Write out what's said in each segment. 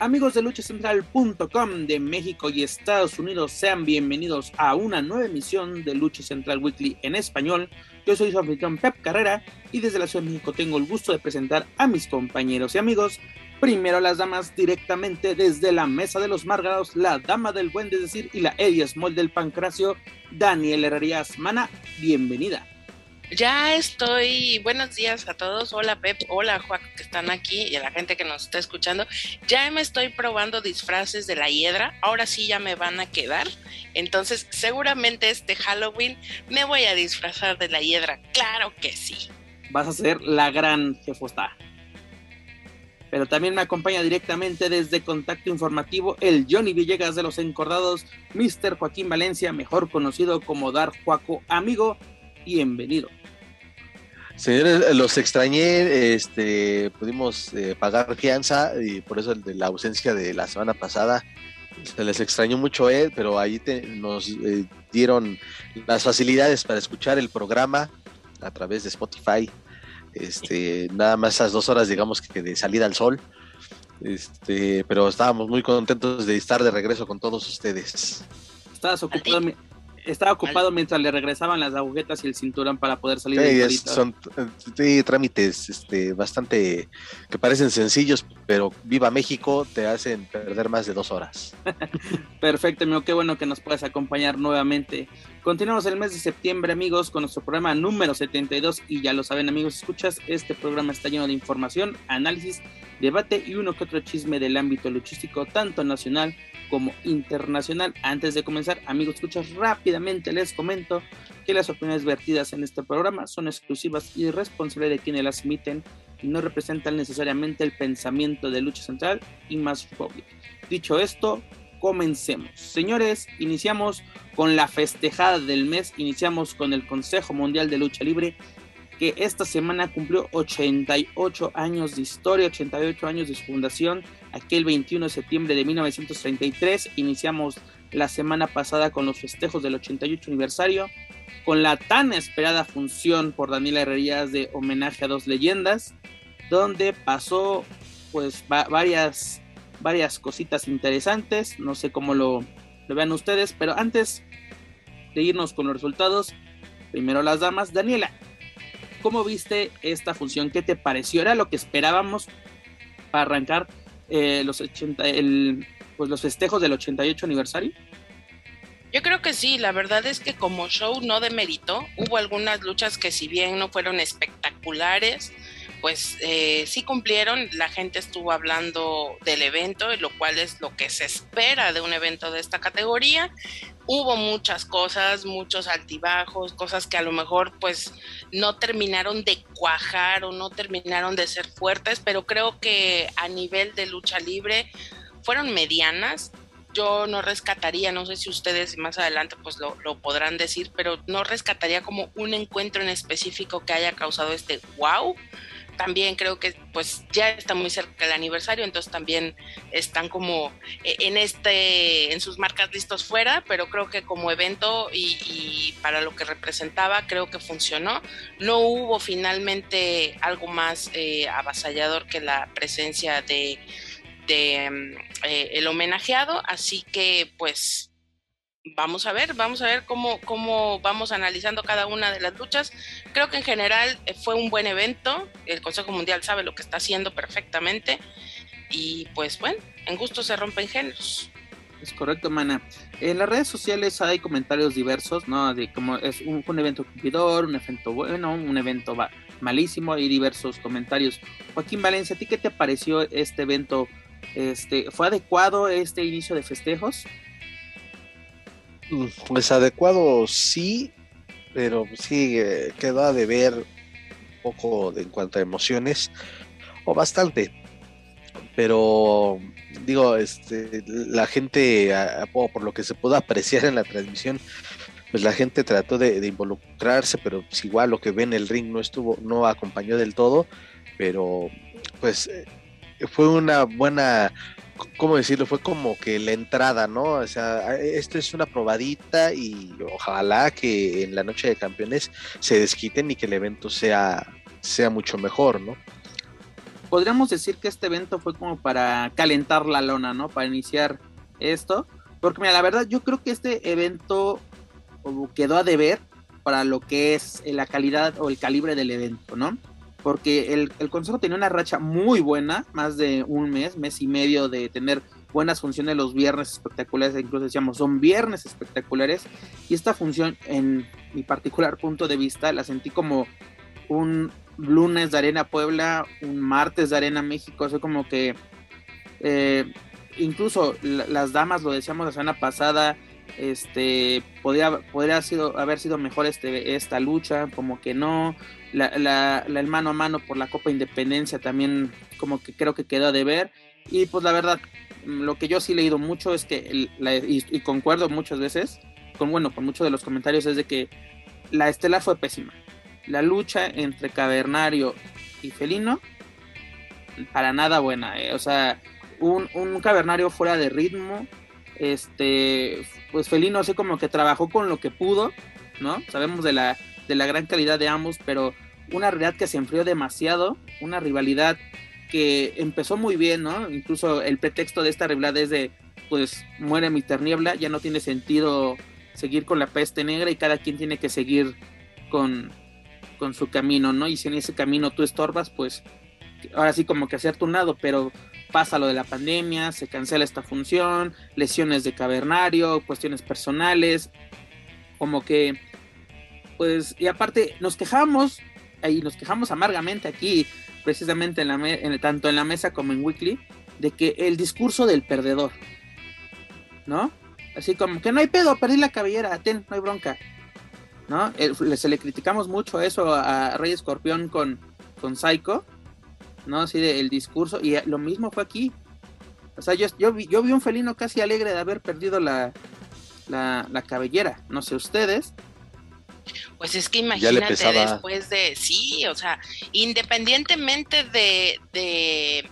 Amigos de luchacentral.com de México y Estados Unidos, sean bienvenidos a una nueva emisión de Lucha Central Weekly en español. Yo soy su anfitrión Pep Carrera y desde la Ciudad de México tengo el gusto de presentar a mis compañeros y amigos. Primero las damas directamente desde la mesa de los Márgaros, la dama del buen de decir y la Eddie Small del Pancracio, Daniel Herrerías Mana, bienvenida. Ya estoy, buenos días a todos, hola Pep, hola Juan que están aquí y a la gente que nos está escuchando. Ya me estoy probando disfraces de la hiedra, ahora sí ya me van a quedar. Entonces seguramente este Halloween me voy a disfrazar de la hiedra, claro que sí. Vas a ser la gran jefosta. Pero también me acompaña directamente desde Contacto Informativo el Johnny Villegas de los Encordados, Mr. Joaquín Valencia, mejor conocido como Dar Juaco. Amigo, bienvenido. Señores, los extrañé, este, pudimos eh, pagar fianza y por eso el de la ausencia de la semana pasada se les extrañó mucho, eh, pero ahí nos eh, dieron las facilidades para escuchar el programa a través de Spotify. Este, nada más esas dos horas, digamos que de salida al sol. Este, pero estábamos muy contentos de estar de regreso con todos ustedes. Estabas ocupado, estaba ocupado mientras le regresaban las agujetas y el cinturón para poder salir sí, son trámites este, bastante que parecen sencillos, pero viva México te hacen perder más de dos horas. Perfecto, amigo, qué bueno que nos puedas acompañar nuevamente. Continuamos el mes de septiembre, amigos, con nuestro programa número 72 y ya lo saben, amigos, escuchas, este programa está lleno de información, análisis, debate y uno que otro chisme del ámbito luchístico, tanto nacional como internacional. Antes de comenzar, amigos, escuchas rápidamente les comento que las opiniones vertidas en este programa son exclusivas y responsables de quienes las emiten y no representan necesariamente el pensamiento de Lucha Central y Más Republic. Dicho esto, comencemos. Señores, iniciamos con la festejada del mes, iniciamos con el Consejo Mundial de Lucha Libre que esta semana cumplió 88 años de historia, 88 años de su fundación. Aquel 21 de septiembre de 1933 iniciamos la semana pasada con los festejos del 88 aniversario, con la tan esperada función por Daniela Herrerías de homenaje a dos leyendas, donde pasó pues varias, varias cositas interesantes, no sé cómo lo, lo vean ustedes, pero antes de irnos con los resultados, primero las damas, Daniela, ¿Cómo viste esta función? ¿Qué te pareció? ¿Era lo que esperábamos para arrancar eh, los, 80, el, pues los festejos del 88 aniversario? Yo creo que sí, la verdad es que como show no demeritó, hubo algunas luchas que si bien no fueron espectaculares, pues eh, sí cumplieron, la gente estuvo hablando del evento, lo cual es lo que se espera de un evento de esta categoría. Hubo muchas cosas, muchos altibajos, cosas que a lo mejor pues no terminaron de cuajar o no terminaron de ser fuertes, pero creo que a nivel de lucha libre fueron medianas. Yo no rescataría, no sé si ustedes más adelante pues lo, lo podrán decir, pero no rescataría como un encuentro en específico que haya causado este wow también creo que pues ya está muy cerca el aniversario, entonces también están como eh, en este, en sus marcas listos fuera, pero creo que como evento y, para lo que representaba, creo que funcionó. No hubo finalmente algo más eh, avasallador que la presencia de, de mm, eh, el homenajeado, así que pues vamos a ver, vamos a ver cómo, cómo vamos analizando cada una de las luchas. Creo que en general eh, fue un buen evento, el Consejo Mundial sabe lo que está haciendo perfectamente y pues bueno, en gusto se rompen géneros. Es correcto, Mana. En las redes sociales hay comentarios diversos, ¿no? De cómo es un, evento cumplidor, un evento bueno, un evento malísimo, hay diversos comentarios. Joaquín Valencia, ¿a ti qué te pareció este evento? Este, ¿Fue adecuado este inicio de festejos? Pues adecuado sí, pero sí eh, quedó a deber un poco en cuanto a emociones, o bastante. Pero digo, este, la gente, por lo que se pudo apreciar en la transmisión, pues la gente trató de, involucrarse, pero pues igual lo que ve en el ring no estuvo, no acompañó del todo, pero pues eh, fue una buena ¿cómo decirlo? Fue como que la entrada, ¿no? O sea, esto es una probadita y ojalá que en la noche de campeones se desquiten y que el evento sea, sea mucho mejor, ¿no? Podríamos decir que este evento fue como para calentar la lona, ¿no? Para iniciar esto. Porque mira, la verdad yo creo que este evento quedó a deber para lo que es la calidad o el calibre del evento, ¿no? Porque el, Consejo tenía una racha muy buena, más de un mes, mes y medio de tener buenas funciones los viernes espectaculares, incluso decíamos, son viernes espectaculares, y esta función, en mi particular punto de vista, la sentí como un lunes de Arena Puebla, un martes de Arena México, o como que eh, incluso las damas, lo decíamos la semana pasada, este podría, podría sido, haber sido mejor este, esta lucha, como que no, la, el mano a mano por la Copa Independencia también como que creo que quedó de ver. Y pues la verdad, lo que yo sí he leído mucho es que, y, concuerdo muchas veces, con bueno, con muchos de los comentarios, es de que la estelar fue pésima. La lucha entre Cavernario y Felino, para nada buena. Eh. O sea, un, un Cavernario fuera de ritmo. Este, pues Felino así como que trabajó con lo que pudo, ¿no? Sabemos de la de la gran calidad de ambos, pero una realidad que se enfrió demasiado, una rivalidad que empezó muy bien, ¿no? Incluso el pretexto de esta rivalidad es de, pues, muere mi terniebla, ya no tiene sentido seguir con la peste negra y cada quien tiene que seguir con, con su camino, ¿no? Y si en ese camino tú estorbas, pues, ahora sí como que hacer tu nado, pero pasa lo de la pandemia, se cancela esta función, lesiones de cavernario, cuestiones personales, como que pues, y aparte nos quejamos, y nos quejamos amargamente aquí, precisamente en la en, tanto en la mesa como en Weekly, de que el discurso del perdedor, ¿no? Así como que no hay pedo, perdí la cabellera, ten, no hay bronca, ¿no? se le criticamos mucho eso a Rey Escorpión con, con Psycho, ¿no? Así de el discurso, y lo mismo fue aquí. O sea, yo, yo, vi, yo vi un felino casi alegre de haber perdido la, la, la cabellera, no sé ustedes, pues es que imagínate después de, sí, o sea, independientemente de, de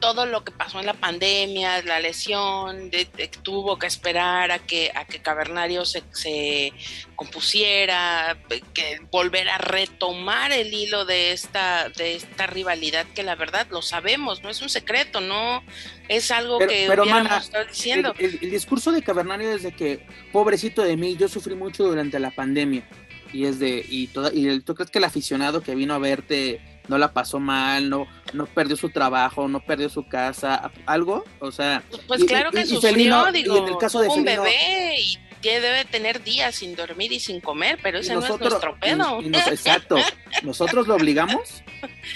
todo lo que pasó en la pandemia, la lesión, de, tuvo que esperar a que, a que Cavernario se, se, compusiera, que volver a retomar el hilo de esta, de esta rivalidad que la verdad lo sabemos, no es un secreto, no es algo que pero diciendo. El, el, discurso de Cavernario desde que, pobrecito de mí, yo sufrí mucho durante la pandemia y es de y toda y tú crees que el aficionado que vino a verte no la pasó mal, no no perdió su trabajo, no perdió su casa, algo, o sea, pues claro que sufrió, digo, en el caso de un bebé y que debe tener días sin dormir y sin comer, pero ese no es nuestro pedo. exacto, nosotros lo obligamos,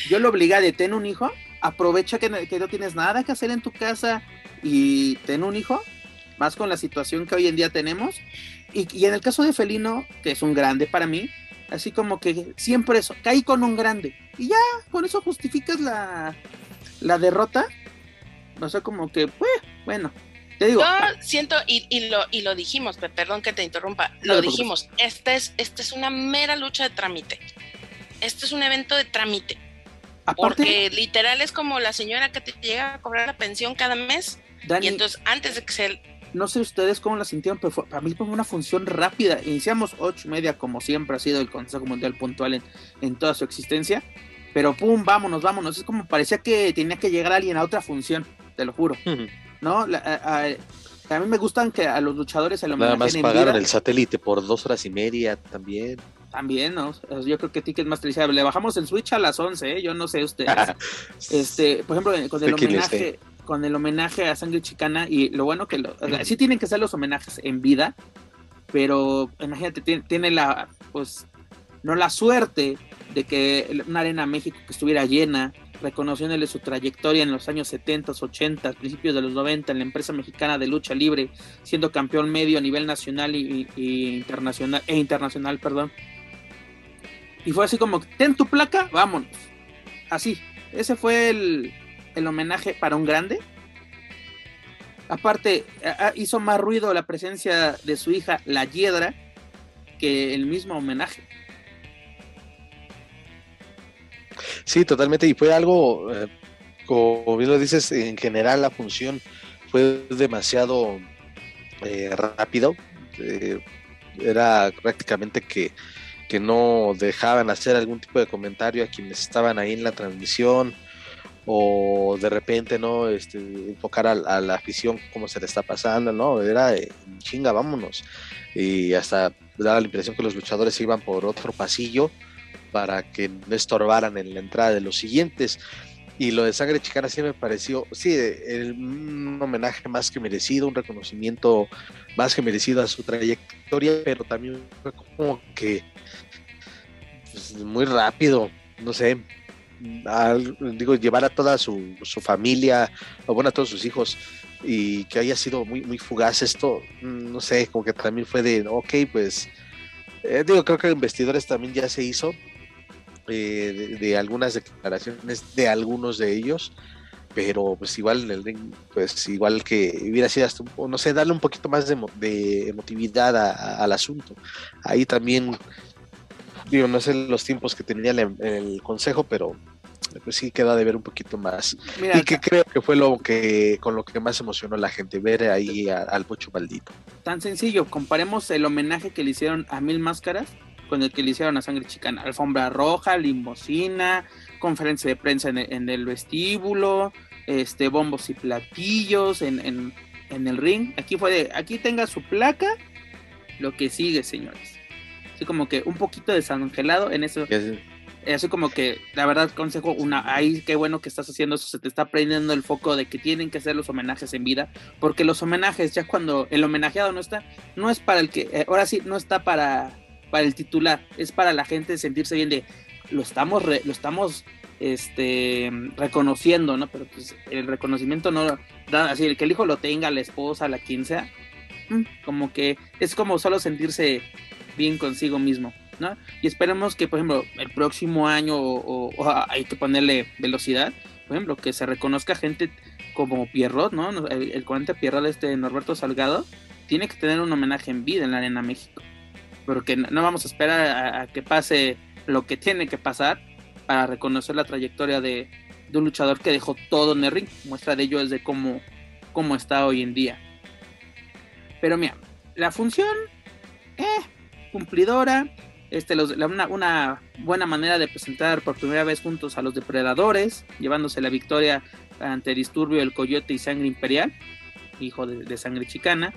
yo lo obliga de ten un hijo, aprovecha que, que no tienes nada que hacer en tu casa y ten un hijo, más con la situación que hoy en día tenemos y, en el caso de Felino, que es un grande para mí, así como que siempre eso, caí con un grande. Y ya, con eso justificas la, la derrota. No sé, como que, pues, bueno, te digo. Yo siento, y, y, lo, y lo dijimos, perdón que te interrumpa, lo dijimos, esta es, esta es una mera lucha de trámite. Este es un evento de trámite. porque literal es como la señora que te llega a cobrar la pensión cada mes. y entonces, antes de que se no sé ustedes cómo la sintieron, pero para mí fue una función rápida. Iniciamos ocho y media, como siempre ha sido el Consejo Mundial puntual en, toda su existencia. Pero pum, vámonos, vámonos. Es como parecía que tenía que llegar alguien a otra función, te lo juro. ¿No? a, mí me gustan que a los luchadores se lo Nada más pagaron el satélite por dos horas y media también. También, ¿no? Yo creo que Ticketmaster le bajamos el Switch a las 11, ¿eh? Yo no sé ustedes. este, por ejemplo, con el homenaje con el homenaje a Sangre Chicana y lo bueno que lo, sí tienen que ser los homenajes en vida, pero imagínate, tiene, la, pues, no la suerte de que una arena México que estuviera llena, reconociéndole su trayectoria en los años 70, 80, principios de los 90 en la empresa mexicana de lucha libre, siendo campeón medio a nivel nacional y, internacional e internacional, perdón. Y fue así como, ten tu placa, vámonos. Así, ese fue el, el homenaje para un grande. Aparte, hizo más ruido la presencia de su hija, la Hiedra, que el mismo homenaje. Sí, totalmente. Y fue algo, eh, como bien lo dices, en general la función fue demasiado eh, rápido. Eh, era prácticamente que, que no dejaban hacer algún tipo de comentario a quienes estaban ahí en la transmisión o de repente no este, enfocar a, la afición cómo se le está pasando, no, era chinga, vámonos. Y hasta daba la impresión que los luchadores iban por otro pasillo para que no estorbaran en la entrada de los siguientes. Y lo de Sangre Chicana sí me pareció, sí, un homenaje más que merecido, un reconocimiento más que merecido a su trayectoria, pero también fue como que pues, muy rápido, no sé, digo, llevar a toda su, su, familia, o bueno, a todos sus hijos, y que haya sido muy, muy fugaz esto, no sé, como que también fue de, ok, pues, eh, digo, creo que en vestidores también ya se hizo, eh, de, algunas declaraciones de algunos de ellos, pero pues igual en el ring, pues igual que hubiera sido hasta, no sé, darle un poquito más de, emotividad al asunto. Ahí también, digo, no sé los tiempos que tenía el, consejo, pero pues sí queda de ver un poquito más. y que creo que fue lo que con lo que más emocionó a la gente, ver ahí al Pocho Maldito. Tan sencillo, comparemos el homenaje que le hicieron a Mil Máscaras con el que le hicieron a Sangre Chicana. Alfombra roja, limosina, conferencia de prensa en el, vestíbulo, este, bombos y platillos en, el ring. Aquí fue de, aquí tenga su placa, lo que sigue, señores. Así como que un poquito desangelado en eso. Así como que, la verdad, consejo, una, ahí qué bueno que estás haciendo eso, se te está prendiendo el foco de que tienen que hacer los homenajes en vida, porque los homenajes, ya cuando el homenajeado no está, no es para el que, eh, ahora sí, no está para para el titular, es para la gente sentirse bien de lo estamos lo estamos este reconociendo, ¿no? Pero pues el reconocimiento no da así el que el hijo lo tenga, la esposa, la quien sea, mm, como que es como solo sentirse bien consigo mismo, ¿no? Y esperemos que, por ejemplo, el próximo año o, hay que ponerle velocidad, por ejemplo, que se reconozca gente como Pierrot, ¿no? El, el 40 Pierrot este Norberto Salgado tiene que tener un homenaje en vida en la Arena México porque no vamos a esperar a, que pase lo que tiene que pasar para reconocer la trayectoria de, un luchador que dejó todo en el ring. Muestra de ello es de cómo, cómo está hoy en día. Pero mira, la función, eh, cumplidora, este, una, buena manera de presentar por primera vez juntos a los depredadores, llevándose la victoria ante Disturbio, el Coyote y Sangre Imperial, hijo de Sangre Chicana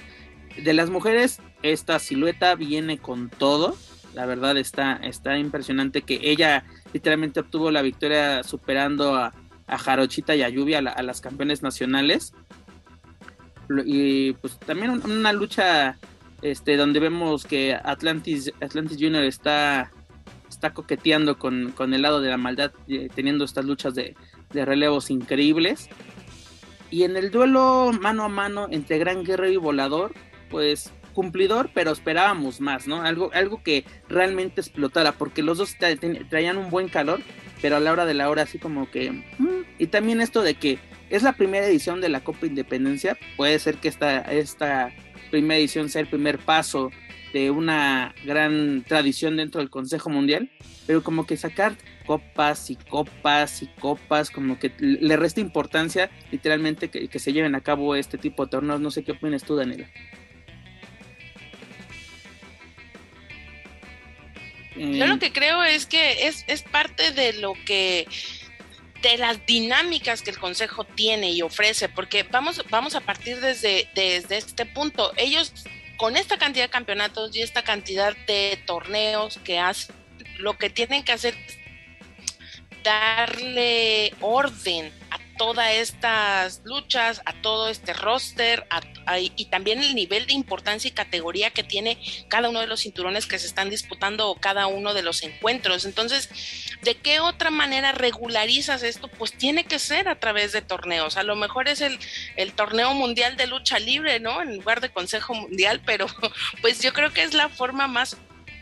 de las mujeres, esta silueta viene con todo. La verdad está, está impresionante que ella literalmente obtuvo la victoria superando a, a Jarochita y a Lluvia, a, las campeones nacionales. Y pues también una lucha este, donde vemos que Atlantis, Atlantis Junior está, está coqueteando con, el lado de la maldad, eh, teniendo estas luchas de, de relevos increíbles. Y en el duelo mano a mano entre Gran Guerrero y Volador, pues cumplidor, pero esperábamos más, ¿no? Algo, algo que realmente explotara, porque los dos traían un buen calor, pero a la hora de la hora así como que... Mm, y también esto de que es la primera edición de la Copa Independencia, puede ser que esta, esta primera edición sea el primer paso de una gran tradición dentro del Consejo Mundial, pero como que sacar copas y copas y copas, como que le resta importancia literalmente que, que se lleven a cabo este tipo de torneos. No sé qué opinas tú, Daniela. Yo lo que creo es que es, parte de lo que de las dinámicas que el consejo tiene y ofrece, porque vamos, vamos a partir desde, desde este punto. Ellos, con esta cantidad de campeonatos y esta cantidad de torneos que hacen, lo que tienen que hacer es darle orden todas estas luchas, a todo este roster, a y también el nivel de importancia y categoría que tiene cada uno de los cinturones que se están disputando o cada uno de los encuentros. Entonces, ¿de qué otra manera regularizas esto? Pues tiene que ser a través de torneos. A lo mejor es el, el torneo mundial de lucha libre, ¿no? En lugar de Consejo Mundial, pero pues yo creo que es la forma más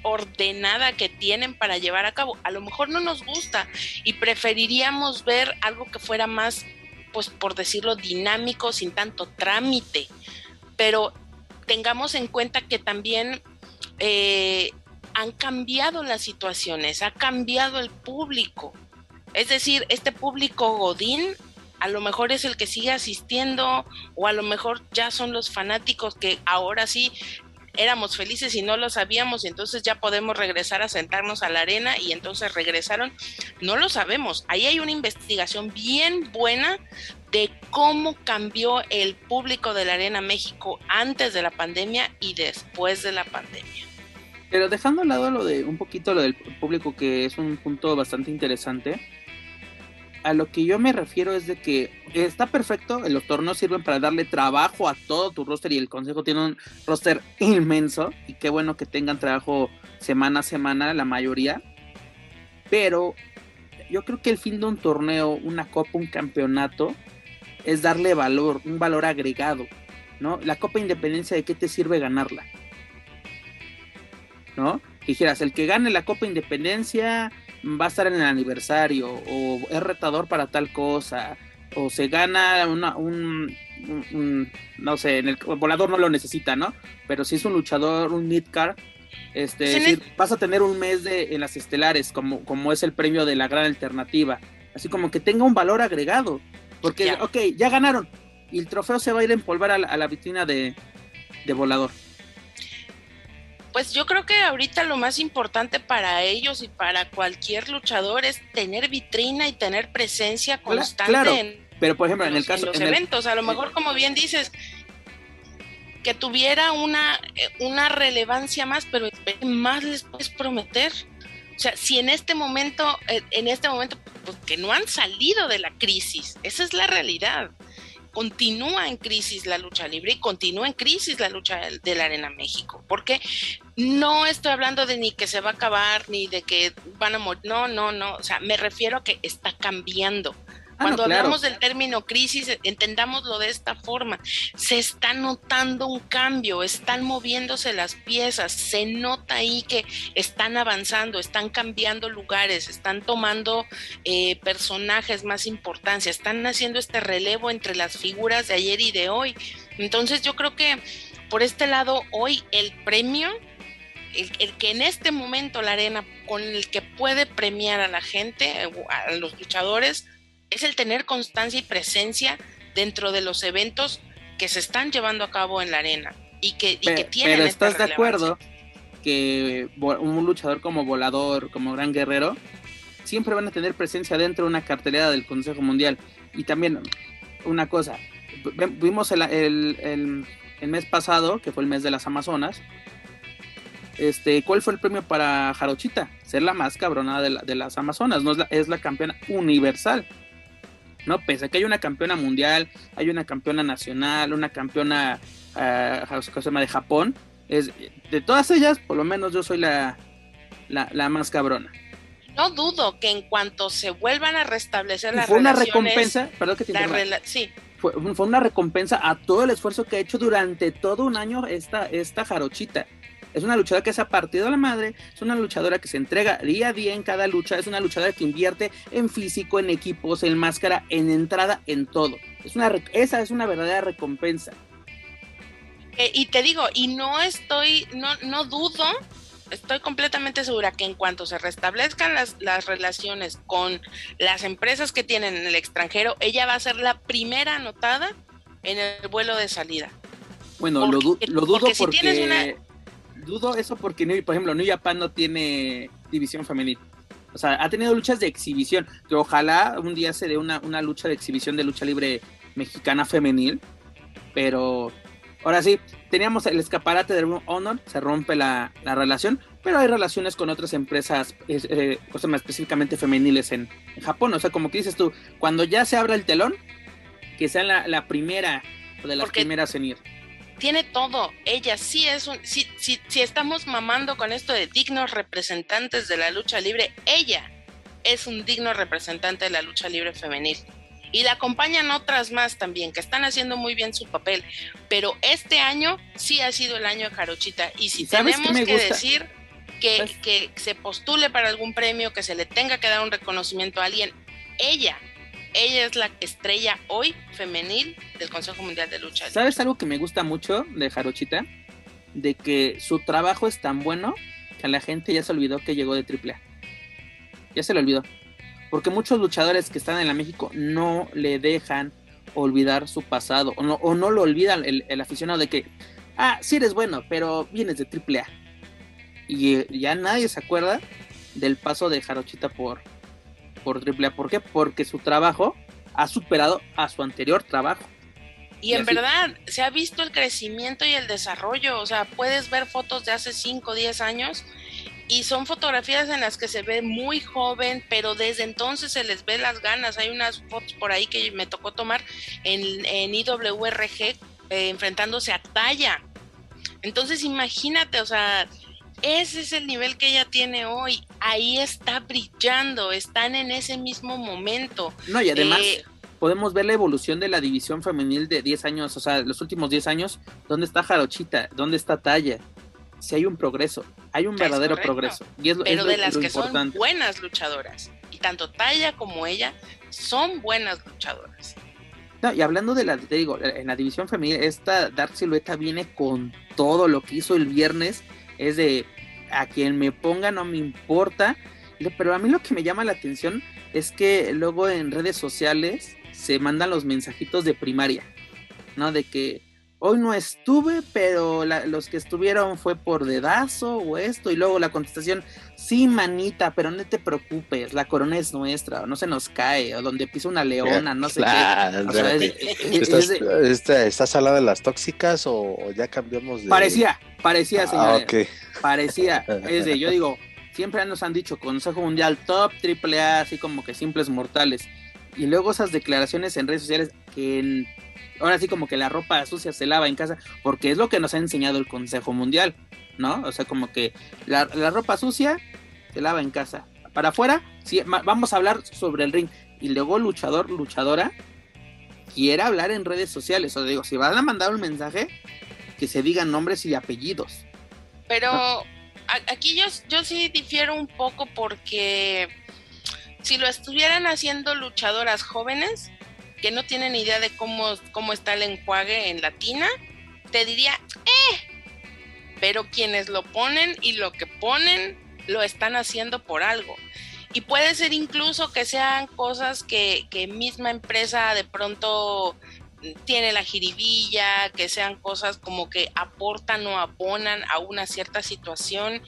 ordenada que tienen para llevar a cabo. A lo mejor no nos gusta y preferiríamos ver algo que fuera más, pues por decirlo, dinámico, sin tanto trámite. Pero tengamos en cuenta que también eh, han cambiado las situaciones, ha cambiado el público. Es decir, este público Godín a lo mejor es el que sigue asistiendo o a lo mejor ya son los fanáticos que ahora sí éramos felices y no lo sabíamos y entonces ya podemos regresar a sentarnos a la arena y entonces regresaron. No lo sabemos. Ahí hay una investigación bien buena de cómo cambió el público de la Arena México antes de la pandemia y después de la pandemia. Pero dejando al lado lo de un poquito lo del público que es un punto bastante interesante a lo que yo me refiero es de que está perfecto, los torneos sirven para darle trabajo a todo tu roster y el consejo tiene un roster inmenso y qué bueno que tengan trabajo semana a semana la mayoría. Pero yo creo que el fin de un torneo, una copa, un campeonato es darle valor, un valor agregado, ¿no? La Copa Independencia de qué te sirve ganarla? ¿No? Dijeras, el que gane la Copa Independencia va a estar en el aniversario o es retador para tal cosa o se gana una, un, no sé, en el, volador no lo necesita, ¿no? Pero si es un luchador, un midcard, este, vas a tener un mes de, en las estelares, como, como es el premio de la gran alternativa. Así como que tenga un valor agregado. Porque, ok, ya ganaron. Y el trofeo se va a ir a empolvar a la, vitrina de, de volador pues yo creo que ahorita lo más importante para ellos y para cualquier luchador es tener vitrina y tener presencia constante en, pero por ejemplo en, el caso de los eventos, a lo mejor como bien dices que tuviera una, una relevancia más, pero más les puedes prometer. O sea, si en este momento, en este momento, pues que no han salido de la crisis, esa es la realidad continúa en crisis la lucha libre y continúa en crisis la lucha de la Arena México, porque no estoy hablando de ni que se va a acabar, ni de que van a morir, no, no, no, o sea, me refiero a que está cambiando. Ah, Cuando hablamos del término crisis, entendámoslo de esta forma. Se está notando un cambio, están moviéndose las piezas, se nota ahí que están avanzando, están cambiando lugares, están tomando eh, personajes más importancia, están haciendo este relevo entre las figuras de ayer y de hoy. Entonces yo creo que por este lado, hoy el premio el, el, que en este momento la arena con el que puede premiar a la gente, a los luchadores, es el tener constancia y presencia dentro de los eventos que se están llevando a cabo en la arena y que, y pero, tienen Pero estás de acuerdo que un luchador como volador, como gran guerrero, siempre van a tener presencia dentro de una cartelera del Consejo Mundial. Y también una cosa, vimos el, el, el, mes pasado, que fue el mes de las Amazonas, este, ¿cuál fue el premio para Jarochita? Ser la más cabrona de, de las Amazonas, no es la, es la campeona universal. ¿No? Pese a que hay una campeona mundial, hay una campeona nacional, una campeona uh, de Japón, es, de todas ellas, por lo menos yo soy la, la, más cabrona. No dudo que en cuanto se vuelvan a restablecer las fue una recompensa, perdón que te sí. Fue, fue, una recompensa a todo el esfuerzo que ha hecho durante todo un año esta, esta jarochita. Es una luchadora que se ha partido la madre, es una luchadora que se entrega día a día en cada lucha, es una luchadora que invierte en físico, en equipos, en máscara, en entrada, en todo. Es una, esa es una verdadera recompensa. Eh, y te digo, y no estoy, no, no dudo, estoy completamente segura que en cuanto se restablezcan las, las relaciones con las empresas que tienen en el extranjero, ella va a ser la primera anotada en el vuelo de salida. Bueno, lo, dudo porque dudo eso porque, por ejemplo, New Japan no tiene división femenil. O sea, ha tenido luchas de exhibición, que ojalá un día se dé una, una lucha de exhibición de lucha libre mexicana femenil, pero ahora sí, teníamos el escaparate de Honor, se rompe la, relación, pero hay relaciones con otras empresas, eh, específicamente femeniles en, Japón. O sea, como que dices tú, cuando ya se abra el telón, que sea la, primera o de las primeras en ir tiene todo. Ella sí es un, si, si, si estamos mamando con esto de dignos representantes de la lucha libre, ella es un digno representante de la lucha libre femenil. Y la acompañan otras más también, que están haciendo muy bien su papel. Pero este año sí ha sido el año de Jarochita. Y si tenemos que decir que, que se postule para algún premio, que se le tenga que dar un reconocimiento a alguien, ella ella es la estrella hoy femenil del Consejo Mundial de Lucha. ¿Sabes algo que me gusta mucho de Jarochita? De que su trabajo es tan bueno que a la gente ya se olvidó que llegó de AAA. Ya se le olvidó. Porque muchos luchadores que están en la México no le dejan olvidar su pasado. O no, lo olvidan el, el aficionado de que, ah, sí eres bueno, pero vienes de AAA. Y ya nadie se acuerda del paso de Jarochita por, por AAA. ¿Por qué? Porque su trabajo ha superado a su anterior trabajo. Y, en verdad, se ha visto el crecimiento y el desarrollo. O sea, puedes ver fotos de hace 5 o 10 años y son fotografías en las que se ve muy joven, pero desde entonces se les ve las ganas. Hay unas fotos por ahí que me tocó tomar en, en IWRG eh, enfrentándose a Talla. Entonces, imagínate, o sea, ese es el nivel que ella tiene hoy. Ahí está brillando, están en ese mismo momento. No, y además eh, podemos ver la evolución de la división femenil de 10 años, o sea, los últimos 10 años. ¿Dónde está Jarochita? ¿Dónde está Talla? Si hay un progreso, hay un verdadero progreso. Y es, Pero de las que son buenas luchadoras. Y tanto Talla como ella son buenas luchadoras. No, y hablando de la, te digo, en la división femenil, esta Dark Silueta viene con todo lo que hizo el viernes es de a quien me ponga no me importa, pero a mí lo que me llama la atención es que luego en redes sociales se mandan los mensajitos de primaria, ¿no? De que hoy no estuve, pero los que estuvieron fue por dedazo o esto, y luego la contestación, sí, manita, pero no te preocupes, la corona es nuestra, o no se nos cae, o donde pisa una leona, no sé qué. ¿Estás, hablando de las tóxicas o, ya cambiamos de...? Parecía, parecía, ah, señor. Parecía, es de, yo digo, siempre nos han dicho Consejo Mundial Top, Triple A, así como que simples mortales. Y luego esas declaraciones en redes sociales que ahora sí como que la ropa sucia se lava en casa, porque es lo que nos ha enseñado el Consejo Mundial, ¿no? O sea, como que la, ropa sucia se lava en casa. Para afuera, sí, vamos a hablar sobre el ring. Y luego luchador, luchadora, quiere hablar en redes sociales. O digo, si van a mandar un mensaje, que se digan nombres y apellidos. Pero aquí yo, yo sí difiero un poco porque si lo estuvieran haciendo luchadoras jóvenes, que no tienen idea de cómo, cómo está el enjuague en latina, te diría, eh, pero quienes lo ponen y lo que ponen lo están haciendo por algo. Y puede ser incluso que sean cosas que, que misma empresa de pronto tiene la jiribilla, que sean cosas como que aportan o abonan a una cierta situación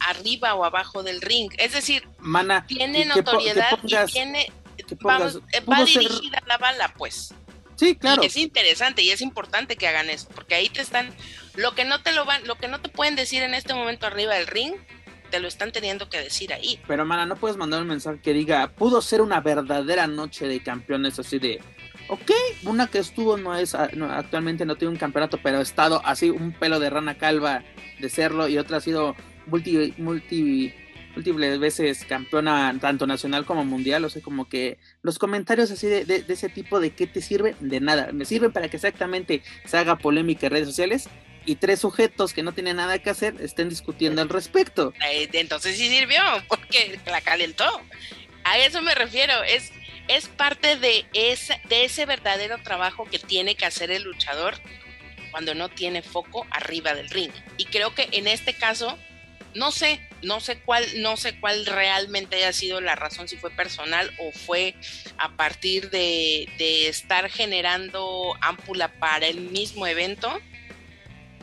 arriba o abajo del ring. Es decir, Mana, tiene notoriedad y tiene vamos, eh, va dirigida la bala, pues. Sí, claro. Y es interesante y es importante que hagan eso, porque ahí te están, lo que no te lo van, lo que no te pueden decir en este momento arriba del ring, te lo están teniendo que decir ahí. Pero mana, no puedes mandar un mensaje que diga, pudo ser una verdadera noche de campeones, así de, ok, una que estuvo no es, ah, actualmente no tiene un campeonato, pero ha estado así un pelo de rana calva de serlo y otra ha sido multi, multi múltiples veces campeona tanto nacional como mundial, o sea, como que los comentarios así de, ese tipo de qué te sirve, de nada, me sirven para que exactamente se haga polémica en redes sociales y tres sujetos que no tienen nada que hacer estén discutiendo al respecto. Eh, entonces sí sirvió, porque la calentó. A eso me refiero, es, es parte de ese, de ese verdadero trabajo que tiene que hacer el luchador cuando no tiene foco arriba del ring. Y creo que en este caso no sé, no sé cuál, no sé cuál realmente haya sido la razón, si fue personal o fue a partir de, estar generando ámpula para el mismo evento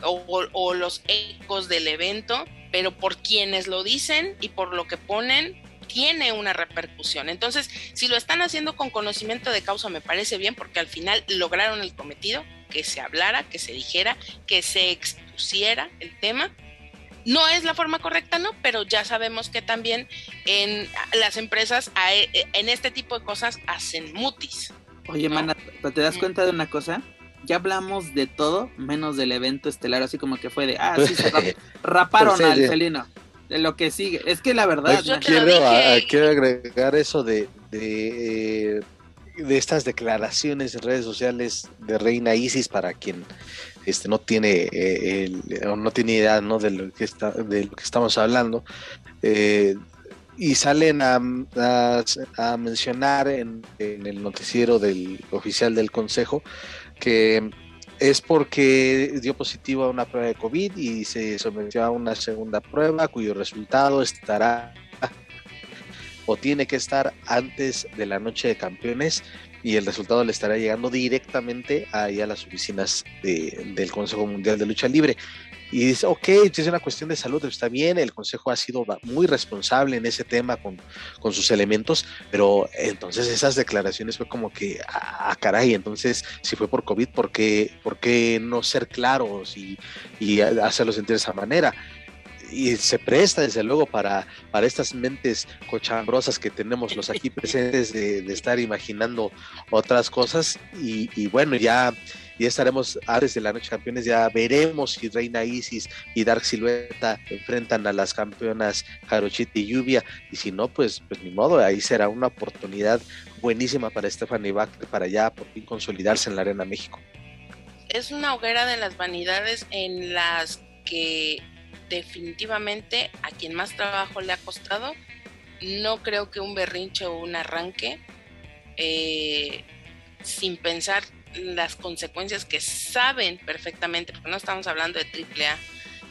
o, o, los ecos del evento, pero por quienes lo dicen y por lo que ponen, tiene una repercusión. Entonces, si lo están haciendo con conocimiento de causa, me parece bien porque al final lograron el cometido, que se hablara, que se dijera, que se expusiera el tema no es la forma correcta, ¿no? Pero ya sabemos que también en las empresas en este tipo de cosas hacen mutis. Oye, mana, ¿te das cuenta de una cosa? ya hablamos de todo menos del evento estelar, así como que fue de, ah, sí, se raparon al felino. De lo que sigue. Es que la verdad. quiero, agregar eso de, de, de, estas declaraciones en redes sociales de Reina Isis para quien este no tiene eh, no tiene idea ¿no? de lo que está de lo que estamos hablando eh, y salen a, a, mencionar en, el noticiero del oficial del consejo que es porque dio positivo a una prueba de COVID y se sometió a una segunda prueba cuyo resultado estará o tiene que estar antes de la noche de campeones y el resultado le estará llegando directamente ahí a las oficinas del Consejo Mundial de Lucha Libre. Y dice, ok, es una cuestión de salud, está bien, el Consejo ha sido muy responsable en ese tema con, con sus elementos, pero entonces esas declaraciones fue como que, ah, caray, entonces si fue por COVID, ¿por qué, por qué no ser claros y, y hacerlo sentir de esa manera? Y se presta desde luego para, para estas mentes cochambrosas que tenemos los aquí presentes de, de estar imaginando otras cosas y, y bueno ya ya estaremos antes de la noche campeones, ya veremos si Reina Isis y Dark Silueta enfrentan a las campeonas Jarochita y Lluvia, y si no, pues, pues ni modo, ahí será una oportunidad buenísima para Stephanie Bach para ya por fin consolidarse en la Arena México. Es una hoguera de las vanidades en las que definitivamente a quien más trabajo le ha costado, no creo que un berrinche o un arranque eh, sin pensar las consecuencias que saben perfectamente, porque no estamos hablando de triple A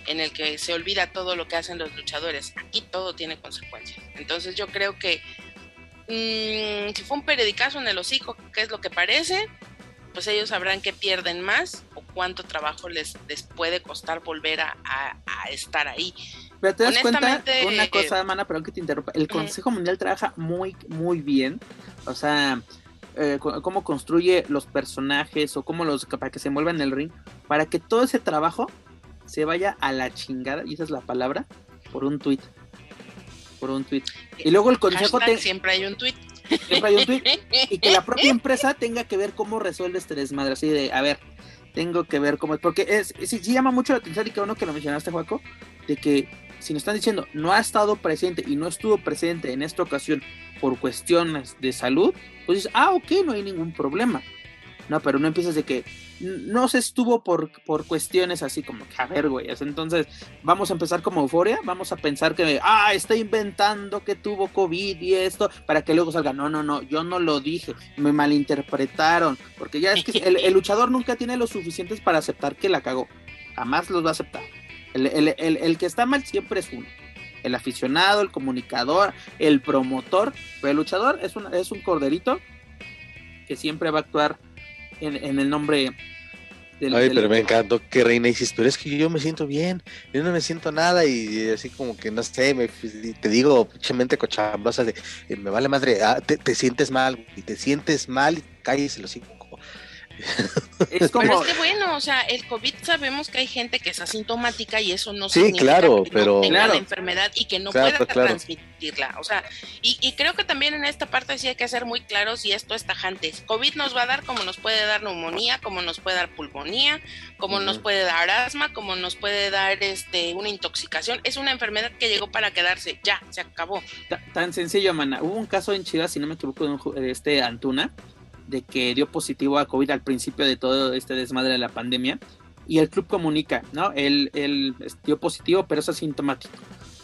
en el que se olvida todo lo que hacen los luchadores. Aquí todo tiene consecuencias. Entonces yo creo que mm, si fue un periodicazo en el hocico, que es lo que parece, pues ellos sabrán que pierden más o cuánto trabajo les, les puede costar volver a, estar ahí. Pero te das cuenta una cosa, Mana, perdón que te interrumpa. El Consejo Mundial trabaja muy, muy bien. O sea, eh, cómo construye los personajes o cómo los para que se muevan en el ring, para que todo ese trabajo se vaya a la chingada, y esa es la palabra, por un tweet. Por un tweet. Y luego el consejo siempre hay un tweet. Siempre hay un tweet. Y que la propia empresa tenga que ver cómo resuelve este desmadre. Así de, a ver, tengo que ver cómo. Porque es, sí, llama mucho la atención y que uno que lo mencionaste, Juaco, de que si nos están diciendo no ha estado presente y no estuvo presente en esta ocasión por cuestiones de salud, pues dices, ah, ok, no hay ningún problema. No, pero no empiezas de que no se estuvo por, por cuestiones así como que, a ver, güey, entonces vamos a empezar como euforia, vamos a pensar que, ah, está inventando que tuvo COVID y esto, para que luego salga, no, no, no, yo no lo dije, me malinterpretaron, porque ya es que el, luchador nunca tiene lo suficientes para aceptar que la cagó, jamás los va a aceptar. El, el, el, que está mal siempre es uno el aficionado, el comunicador, el promotor, pero el luchador es un, es un corderito que siempre va a actuar en, el nombre del, Ay, pero me encantó que Reina dices, pero es que yo me siento bien, yo no me siento nada y así como que no sé, me, te digo, pinchemente cochambrosa de, eh, me vale madre, ah, te, sientes mal y te sientes mal y cállese los cinco es como... Pero es que bueno, o sea, el COVID sabemos que hay gente que es asintomática y eso no sí, significa claro, que pero... no tenga la enfermedad y que no pueda transmitirla. O sea, y, creo que también en esta parte sí hay que ser muy claros y esto es tajante. COVID nos va a dar como nos puede dar neumonía, como nos puede dar pulmonía, como nos puede dar asma, como nos puede dar este una intoxicación. Es una enfermedad que llegó para quedarse, ya, se acabó. Tan sencillo, mana. Hubo un caso en Chivas, si no me equivoco, de este Antuna, de que dio positivo a COVID al principio de todo este desmadre de la pandemia. Y el club comunica, ¿no? Él, él dio positivo, pero es asintomático.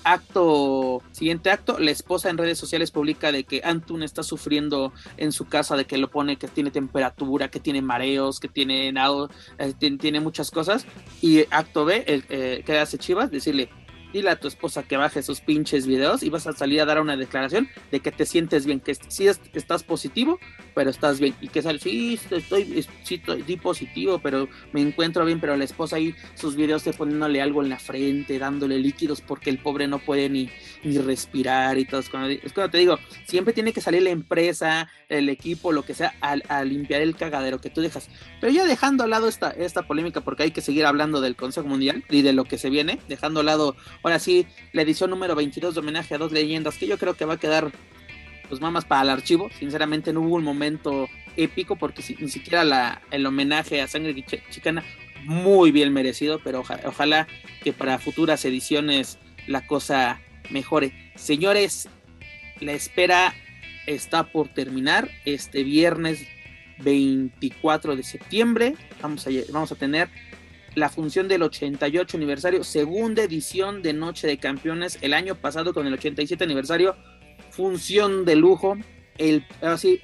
Acto, siguiente acto, la esposa en redes sociales publica de que Antun está sufriendo en su casa, de que lo pone, que tiene temperatura, que tiene mareos, que tiene nado, eh, tiene, muchas cosas. Y acto B, eh, que hace Chivas, decirle, dile a tu esposa que baje sus pinches videos y vas a salir a dar una declaración de que te sientes bien, que sí estás positivo, pero estás bien. Y que sale, sí, estoy, sí, estoy positivo, pero me encuentro bien, pero la esposa ahí sus videos te poniéndole algo en la frente, dándole líquidos porque el pobre no puede ni, ni respirar y todo. Es cuando, te digo, siempre tiene que salir la empresa, el equipo, lo que sea, a, limpiar el cagadero que tú dejas. Pero ya dejando al lado esta, esta polémica, porque hay que seguir hablando del Consejo Mundial y de lo que se viene, dejando al lado Ahora sí, la edición número 22 de homenaje a dos leyendas que yo creo que va a quedar pues mamas para el archivo. Sinceramente no hubo un momento épico porque ni siquiera la, el homenaje a Sangre Chicana muy bien merecido, pero ojalá que para futuras ediciones la cosa mejore. Señores, la espera está por terminar este viernes 24 de septiembre. Vamos a, vamos a tener la función del 88 aniversario, segunda edición de Noche de Campeones. El año pasado con el 87 aniversario, función de lujo. El, así,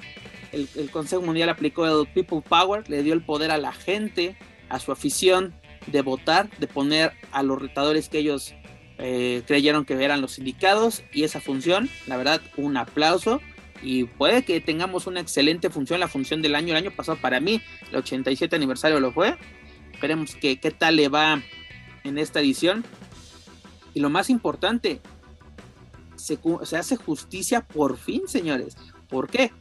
el, Consejo Mundial aplicó el People Power, le dio el poder a la gente, a su afición de votar, de poner a los retadores que ellos eh, creyeron que eran los indicados y esa función, la verdad, un aplauso y puede que tengamos una excelente función, la función del año, el año pasado para mí, el 87 aniversario lo fue, esperemos que qué tal le va en esta edición. Y lo más importante, se, hace justicia por fin, señores, ¿por qué?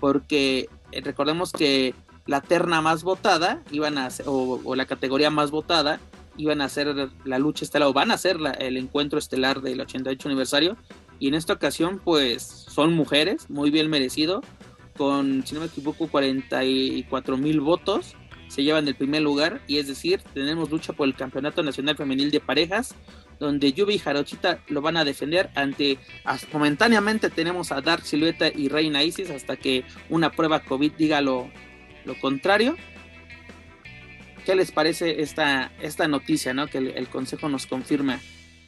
Porque eh, recordemos que la terna más votada iban a o, la categoría más votada iban a ser la lucha estelar o van a ser el encuentro estelar del 88 aniversario. Y en esta ocasión pues son mujeres muy bien merecido con si no me equivoco 44 mil votos se llevan el primer lugar y es decir tenemos lucha por el campeonato nacional femenil de parejas donde Yubi y Jarochita lo van a defender ante momentáneamente tenemos a Dark Silueta y Reina Isis hasta que una prueba COVID diga lo, lo contrario. ¿Qué les parece esta, esta noticia, ¿no? Que el, Consejo nos confirma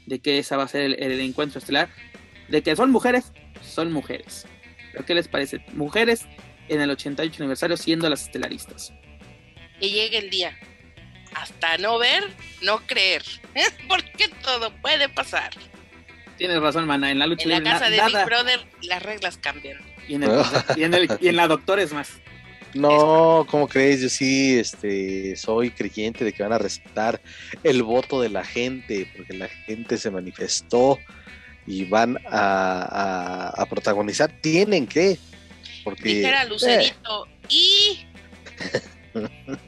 de que esa va a ser el, encuentro estelar. De que son mujeres, son mujeres. ¿Pero qué les parece? Mujeres en el 88 aniversario siendo las estelaristas. Que llegue el día. Hasta no ver, no creer. Porque todo puede pasar. Tienes razón, mana. En la lucha en la casa de Big Brother las reglas cambian. Y en, y en, el, y en la doctor es más. No, ¿cómo crees? Yo sí este, soy creyente de que van a respetar el voto de la gente, porque la gente se manifestó y van a, protagonizar. Tienen que. Porque, Dijera Lucerito, y.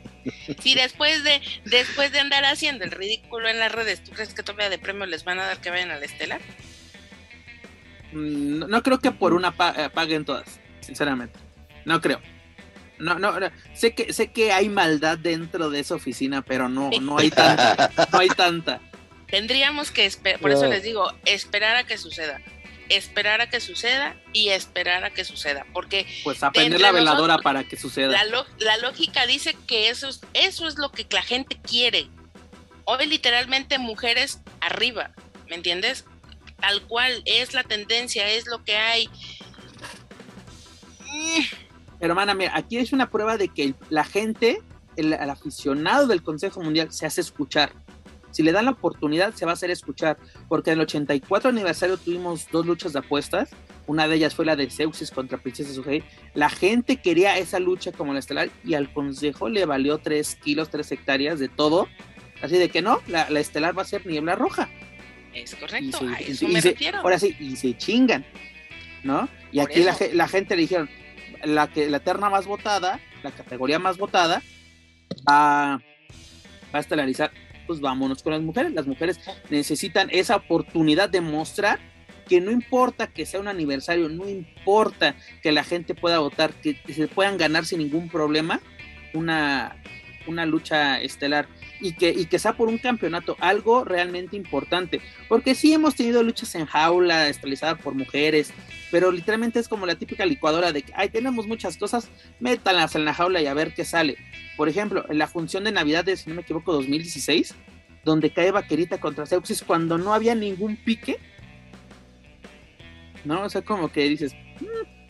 si después de después de andar haciendo el ridículo en las redes, ¿tú crees que todavía de premio les van a dar que vayan a la Estelar? Mm, no, creo que por una eh, paguen todas, sinceramente. No creo. No, no, sé que sé que hay maldad dentro de esa oficina, pero no, no hay tanta, no hay tanta. Tendríamos que esperar, por eso les digo, esperar a que suceda, esperar a que suceda y esperar a que suceda, porque pues aprender la veladora para que suceda. La, lógica dice que eso es, eso es lo que la gente quiere. Hoy literalmente mujeres arriba, ¿me entiendes? Tal cual es la tendencia, es lo que hay. Hermana, mira, aquí es una prueba de que la gente, el, aficionado del Consejo Mundial se hace escuchar. Si le dan la oportunidad, se va a hacer escuchar. Porque en el 84 aniversario tuvimos dos luchas de apuestas. Una de ellas fue la de Zeuxis contra Princesa Sugei. La gente quería esa lucha como la estelar y al Consejo le valió 3 kilos, 3 hectáreas de todo. Así de que no, la, estelar va a ser niebla roja. Es correcto, a eso me refiero. ahora sí, y se chingan, ¿no? Y aquí la, la, gente le dijeron, la, que, la terna más votada, la categoría más votada, va, va a estelarizar. Pues vámonos con las mujeres. Las mujeres necesitan esa oportunidad de mostrar que no importa que sea un aniversario, no importa que la gente pueda votar, que, se puedan ganar sin ningún problema una, una lucha estelar y que, y que sea por un campeonato, algo realmente importante. Porque sí hemos tenido luchas en jaula, estelarizada por mujeres, pero literalmente es como la típica licuadora de que, ay, tenemos muchas cosas, métalas en la jaula y a ver qué sale. Por ejemplo, en la función de Navidad de, si no me equivoco, 2016, donde cae Vaquerita contra Seuxis cuando no había ningún pique. ¿No? O sea, como que dices... Mm".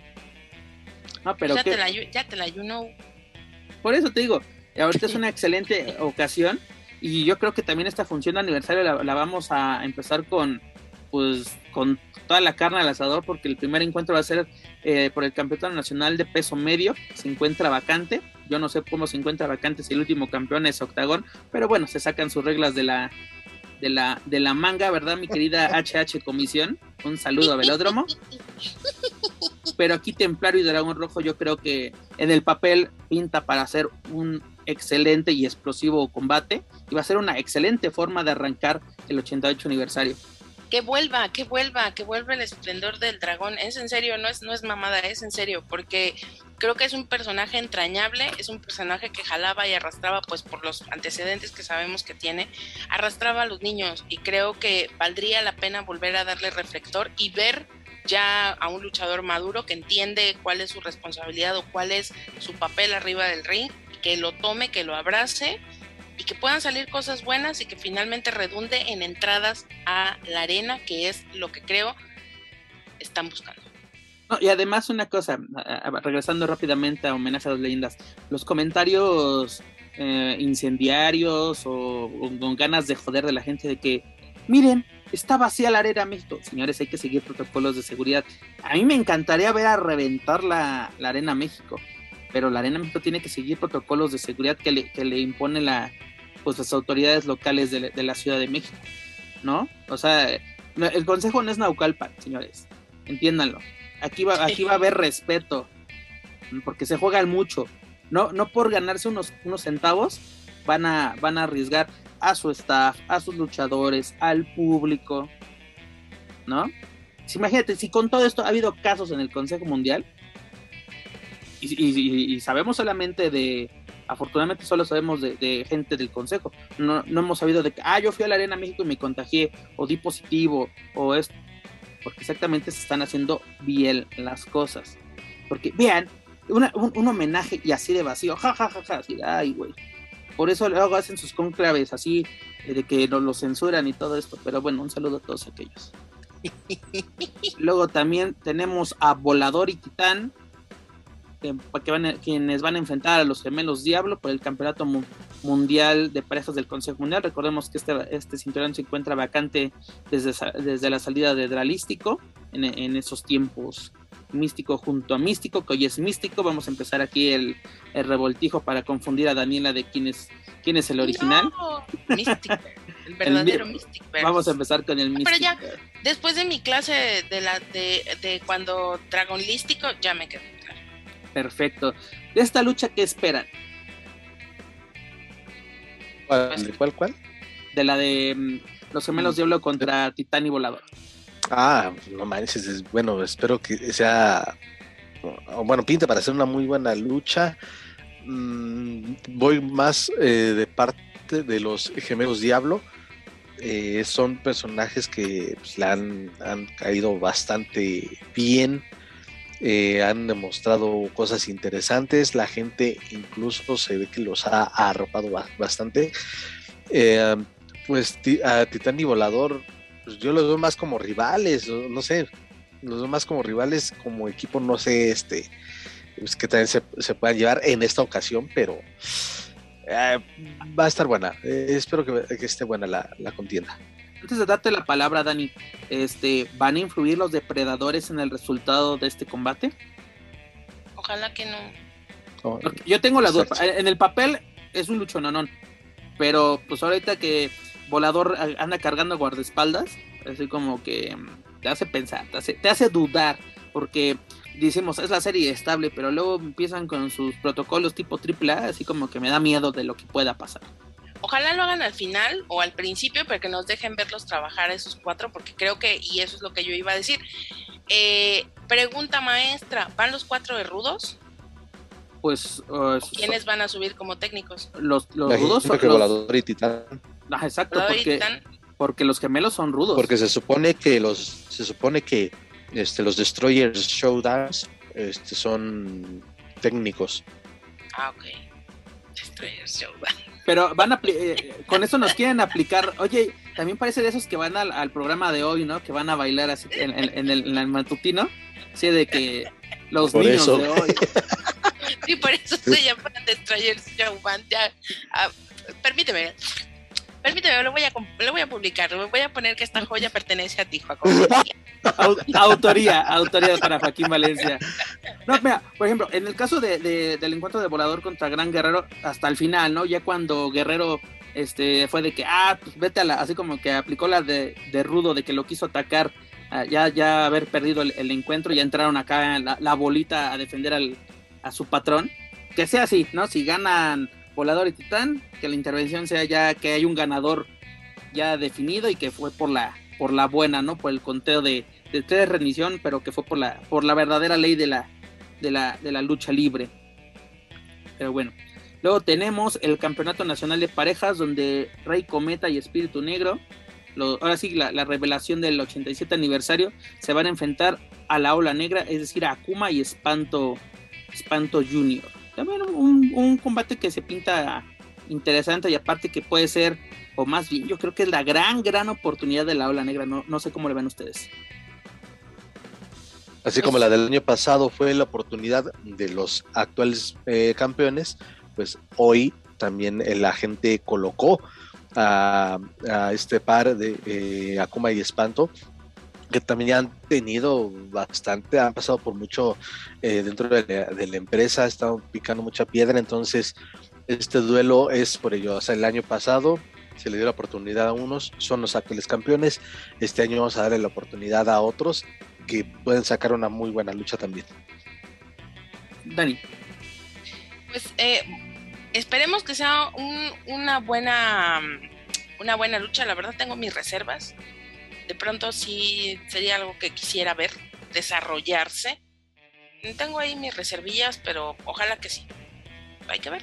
No, pero ya, te la, ya te la you know. Por eso te digo, ahorita es una excelente ocasión y yo creo que también esta función de aniversario la, la vamos a empezar con pues con toda la carne al asador porque el primer encuentro va a ser eh, por el campeonato nacional de peso medio, se encuentra vacante, yo no sé cómo se encuentra vacante si el último campeón es Octagón, pero bueno, se sacan sus reglas de la de la de la manga, ¿verdad, mi querida HH Comisión? Un saludo a Velódromo. Pero aquí Templario y Dragón Rojo yo creo que en el papel pinta para hacer un excelente y explosivo combate y va a ser una excelente forma de arrancar el 88 aniversario que vuelva, que vuelva, que vuelva el esplendor del dragón. Es en serio, no es, no es mamada, es en serio, porque creo que es un personaje entrañable, es un personaje que jalaba y arrastraba, pues por los antecedentes que sabemos que tiene, arrastraba a los niños y creo que valdría la pena volver a darle reflector y ver ya a un luchador maduro que entiende cuál es su responsabilidad o cuál es su papel arriba del ring, que lo tome, que lo abrace y que puedan salir cosas buenas y que finalmente redunde en entradas a la arena, que es lo que creo están buscando. y además una cosa, regresando rápidamente a homenaje a las leyendas, los comentarios eh, incendiarios o, con ganas de joder de la gente de que, miren, está vacía la arena México. Señores, hay que seguir protocolos de seguridad. A mí me encantaría ver a reventar la, arena México, pero la arena México tiene que seguir protocolos de seguridad que le, que le impone la, pues, las autoridades locales de, la Ciudad de México, ¿no? O sea, el consejo no es Naucalpan, señores entiéndanlo. Aquí va, aquí va a haber respeto, porque se juegan mucho. No, no por ganarse unos, unos centavos van a, van a arriesgar a su staff, a sus luchadores, al público, ¿no? imagínate, si con todo esto ha habido casos en el Consejo Mundial, y, sabemos solamente de, afortunadamente solo sabemos de, gente del Consejo, no, no, hemos sabido de que, ah, yo fui a la Arena México y me contagié, o di positivo, o esto porque exactamente se están haciendo bien las cosas. Porque vean, un, homenaje y así de vacío, ja, ja, ja, ja, así, ay, güey. Por eso luego hacen sus conclaves así, eh, de que nos lo censuran y todo esto. Pero bueno, un saludo a todos aquellos. luego también tenemos a Volador y Titán, que, van quienes van a enfrentar a los gemelos Diablo por el campeonato mundial de parejas del Consejo Mundial. Recordemos que este, este cinturón se encuentra vacante desde, desde la salida de Dralístico en, esos tiempos místico junto a místico, que hoy es místico. Vamos a empezar aquí el, revoltijo para confundir a Daniela de quién es, quién es el original. místico. El verdadero místico. Vamos a empezar con el místico. Pero ya, después de mi clase de la de, de cuando Dragonlístico, ya me quedé Perfecto. De esta lucha, ¿qué esperan? ¿Cuál, cuál, cuál? De la de mm, los gemelos Diablo contra Titán y Volador. Ah, no manches, bueno, espero que sea, bueno, pinta para hacer una muy buena lucha. Mm, voy más eh, de parte de los gemelos Diablo. Eh, son personajes que pues, la han, han, caído bastante bien eh, han demostrado cosas interesantes, la gente incluso se ve que los ha arropado bastante. Eh, pues a Titán y Volador, pues yo los veo más como rivales, no sé, los veo más como rivales, como equipo, no sé, este, pues que también se, puedan llevar en esta ocasión, pero eh, va a estar buena. espero que, esté buena la contienda antes de darte la palabra, Dani, este, ¿van a influir los depredadores en el resultado de este combate? Ojalá que no. Oh, yo tengo la duda. En el papel es un luchononón, pero pues ahorita que Volador anda cargando guardaespaldas, así como que te hace pensar, te hace, te hace dudar, porque decimos es la serie estable, pero luego empiezan con sus protocolos tipo AAA, así como que me da miedo de lo que pueda pasar. Ojalá lo hagan al final o al principio, pero que nos dejen verlos trabajar esos cuatro, porque creo que, y eso es lo que yo iba a decir. Eh, pregunta maestra, ¿van los cuatro de rudos? Pues. Uh, ¿Quiénes van a subir como técnicos? Los, los rudos son. los... Volador y Titán. Ah, exacto, porque, porque los gemelos son rudos. Porque se supone que los. Se supone que este, los Destroyers Showdowns este, son técnicos. Ah, ok. Pero van a eh, con eso nos quieren aplicar. Oye, también parece de esos que van al, programa de hoy, ¿no? Que van a bailar así en, el, matutino. Sí, de que los niños de hoy. Sí, por eso se llaman Destroyers Showman. Ya, ah, permíteme. Permíteme, lo voy, a, lo voy a publicar. Voy a poner que esta joya pertenece a ti, Joaquín. autoría, autoría para Joaquín Valencia. No, mira, por ejemplo, en el caso de, del encuentro de Volador contra Gran Guerrero, hasta el final, ¿no? Ya cuando Guerrero este fue de que, ah, pues vete a la, así como que aplicó la de, Rudo, de que lo quiso atacar, ah, ya, ya haber perdido el, encuentro, ya entraron acá la, la bolita a defender al, a su patrón. Que sea así, ¿no? Si ganan Volador y Titán, que la intervención sea ya que hay un ganador ya definido y que fue por la por la buena, ¿no? Por el conteo de, de tres rendición, pero que fue por la por la verdadera ley de la de la, de la lucha libre. Pero bueno, luego tenemos el Campeonato Nacional de Parejas, donde Rey Cometa y Espíritu Negro, ahora sí, la, revelación del 87 aniversario, se van a enfrentar a la Ola Negra, es decir, a Akuma y Espanto, Espanto Junior. También un, un combate que se pinta interesante y aparte que puede ser, o más bien, yo creo que es la gran, gran oportunidad de la Ola Negra. No, no sé cómo le ven ustedes. Así como la del año pasado fue la oportunidad de los actuales eh, campeones, pues hoy también la gente colocó a, este par de eh, Akuma y Espanto, que también ya han tenido bastante, han pasado por mucho eh, dentro de la, de la, empresa, están picando mucha piedra, entonces este duelo es por ello. O sea, el año pasado se le dio la oportunidad a unos, son los actuales campeones. Este año vamos a darle la oportunidad a otros que pueden sacar una muy buena lucha también. Dani. Pues eh, esperemos que sea una buena una buena lucha. La verdad tengo mis reservas. De pronto sí sería algo que quisiera ver desarrollarse. Tengo ahí mis reservillas, pero ojalá que sí. Hay que ver.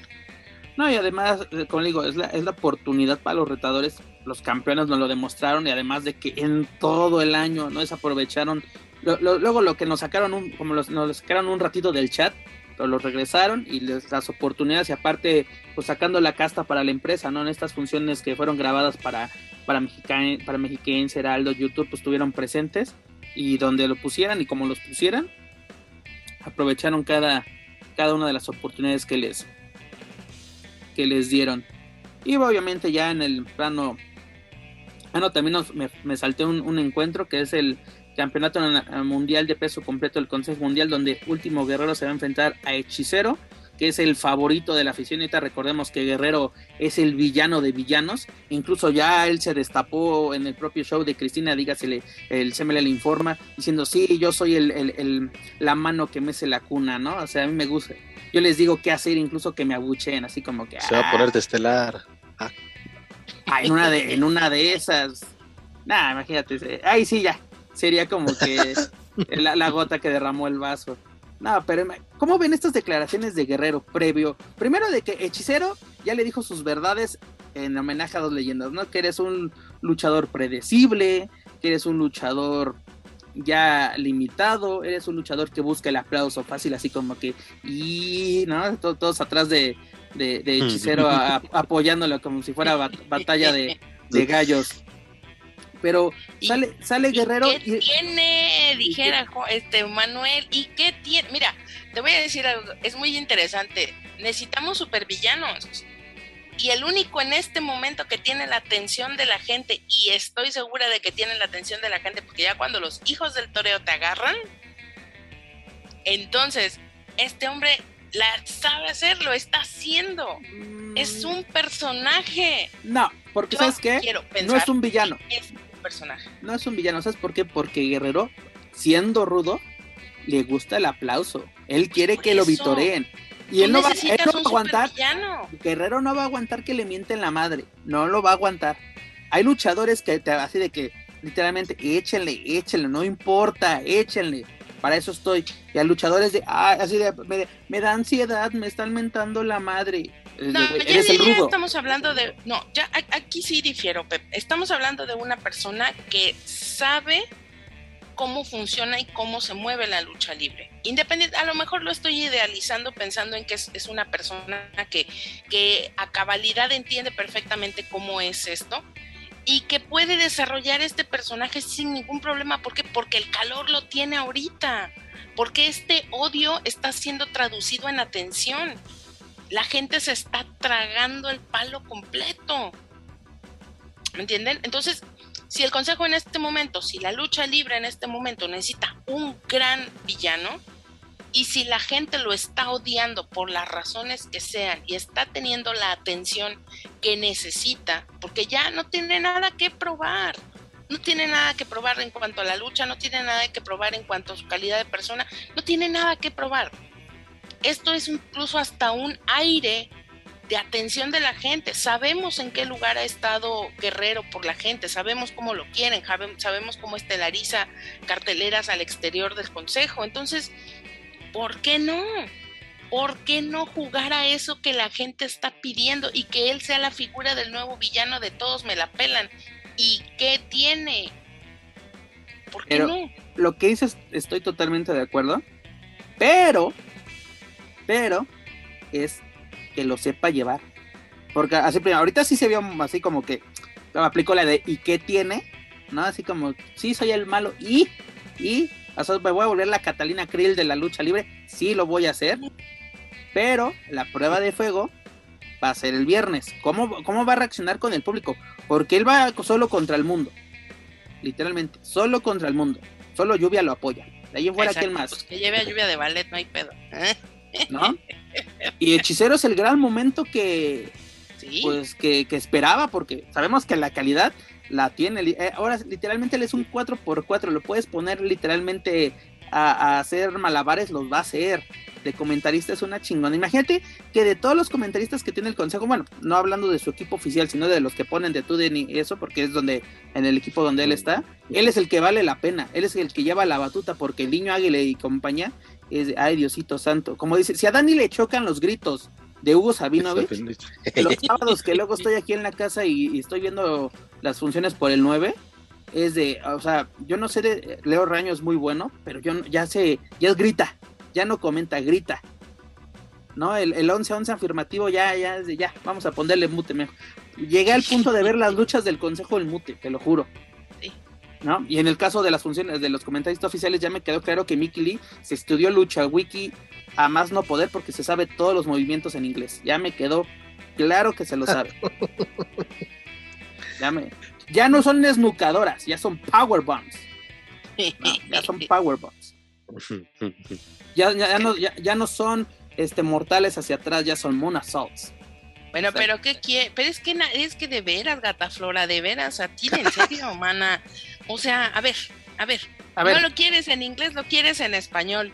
No, y además, eh, como digo, es la, es la oportunidad para los retadores. Los campeones nos lo demostraron y además de que en todo el año no desaprovecharon luego lo que nos sacaron, un, como los, nos sacaron un ratito del chat, los regresaron y las oportunidades y aparte pues sacando la casta para la empresa, ¿no? En estas funciones que fueron grabadas para para Mexican, para Mexiquense, Heraldo, YouTube, pues estuvieron presentes y donde lo pusieran y como los pusieran, aprovecharon cada, cada una de las oportunidades que les que les dieron. Y obviamente ya en el plano Ah, no, también me, me, salté un, encuentro que es el Campeonato Mundial de Peso Completo del Consejo Mundial, donde Último Guerrero se va a enfrentar a Hechicero, que es el favorito de la afición. Ahorita recordemos que Guerrero es el villano de villanos. Incluso ya él se destapó en el propio show de Cristina, dígasele, el CML le informa, diciendo, sí, yo soy el, el, la mano que mece la cuna, ¿no? O sea, a mí me gusta. Yo les digo qué hacer, incluso que me abucheen, así como que... Se va a poner de estelar. Ah. ah. en, una de, en una de esas... Nada, imagínate. Ahí sí, ya sería como que la, gota que derramó el vaso. No, pero ¿cómo ven estas declaraciones de Guerrero previo? Primero de que Hechicero ya le dijo sus verdades en homenaje a dos leyendas, ¿no? Que eres un luchador predecible, que eres un luchador ya limitado, eres un luchador que busca el aplauso fácil, así como que, y, ¿no? Todos, atrás de, de, Hechicero apoyándolo como si fuera batalla de, de gallos. Pero sale, sale Guerrero. ¿Qué tiene? Dijera este Manuel. ¿Y qué tiene? Mira, te voy a decir algo, es muy interesante. Necesitamos supervillanos. Y el único en este momento que tiene la atención de la gente, y estoy segura de que tiene la atención de la gente, porque ya cuando los hijos del toreo te agarran, entonces este hombre la sabe hacer, lo está haciendo. Es mm. un personaje. No, porque ¿sabes qué? No es un villano personaje. No es un villano, ¿sabes por qué? Porque Guerrero, siendo rudo, le gusta el aplauso. Él quiere que lo vitoreen. Y él no, va, a aguantar. Guerrero no va a aguantar que le mienten la madre. No lo va a aguantar. Hay luchadores que te así de que literalmente échenle, échenle, no importa, échenle. Para eso estoy. Y hay luchadores de, ah, así de, me da ansiedad, me están mentando la madre. No, ya, estamos hablando de. No, ya aquí sí difiero, Pep. Estamos hablando de una persona que sabe cómo funciona y cómo se mueve la lucha libre. Independiente, a lo mejor lo estoy idealizando pensando en que es, es, una persona que, que a cabalidad entiende perfectamente cómo es esto y que puede desarrollar este personaje sin ningún problema. ¿Por qué? Porque el calor lo tiene ahorita. Porque este odio está siendo traducido en atención la gente se está tragando el palo completo. ¿Me entienden? Entonces, si el consejo en este momento, si la lucha libre en este momento necesita un gran villano, y si la gente lo está odiando por las razones que sean y está teniendo la atención que necesita, porque ya no tiene nada que probar, no tiene nada que probar en cuanto a la lucha, no tiene nada que probar en cuanto a su calidad de persona, no tiene nada que probar esto es incluso hasta un aire de atención de la gente. Sabemos en qué lugar ha estado Guerrero por la gente, sabemos cómo lo quieren, sabemos cómo estelariza carteleras al exterior del Consejo. Entonces, ¿por qué no? ¿Por qué no jugar a eso que la gente está pidiendo y que él sea la figura del nuevo villano de todos me la pelan? ¿Y qué tiene? ¿Por qué Pero- no? Lo que dices, estoy totalmente de acuerdo. Pero, pero, es que lo sepa llevar. Porque así, primero, ahorita sí se vio así como que aplicó la de ¿y qué tiene? ¿No? Así como, sí, soy el malo. Y, y, o sea, me voy a volver la Catalina Krill de la lucha libre. Sí, lo voy a hacer. Pero la prueba de fuego va a ser el viernes. ¿Cómo, cómo va a reaccionar con el público? Porque él va solo contra el mundo. Literalmente, solo contra el mundo. Solo lluvia lo apoya. De ahí en fuera, Exacto, ¿quién pues más? que lleve a lluvia de ballet, no hay pedo. ¿eh? ¿No? Y Hechicero es el gran momento que, Sí. pues, que, que esperaba, porque sabemos que la calidad la tiene. Eh, ahora, literalmente, él es un 4x4. Lo puedes poner literalmente a, a hacer malabares, los va a hacer. De comentarista es una chingona. Imagínate que de todos los comentaristas que tiene el consejo, bueno, no hablando de su equipo oficial, sino de los que ponen de Tuden y eso, porque es donde, en el equipo donde él está, él es el que vale la pena, él es el que lleva la batuta, porque el niño Águila y compañía es, de, ay Diosito santo, como dice, si a Dani le chocan los gritos de Hugo Sabinovich, los sábados que luego estoy aquí en la casa y, y estoy viendo las funciones por el 9, es de, o sea, yo no sé de Leo Raño es muy bueno, pero yo ya sé, ya grita, ya no comenta, grita. ¿No? El, el 11-11 afirmativo ya, ya, es ya, vamos a ponerle mute mejor. Llegué al punto de ver las luchas del Consejo del Mute, te lo juro. ¿No? Y en el caso de las funciones de los comentaristas oficiales ya me quedó claro que Mickey Lee se estudió lucha wiki a más no poder porque se sabe todos los movimientos en inglés. Ya me quedó claro que se lo sabe. ya, me- ya no son esnucadoras, ya son power bombs. ¿no? Ya son power bombs. Ya, ya, ya no, ya, ya no son este, mortales hacia atrás, ya son moon assaults. Bueno, Exacto. pero ¿qué quiere? Pero es que, es que de veras, gata flora, de veras, a ti, en serio, mana. O sea, a ver, a ver, A ver, no lo quieres en inglés, lo quieres en español.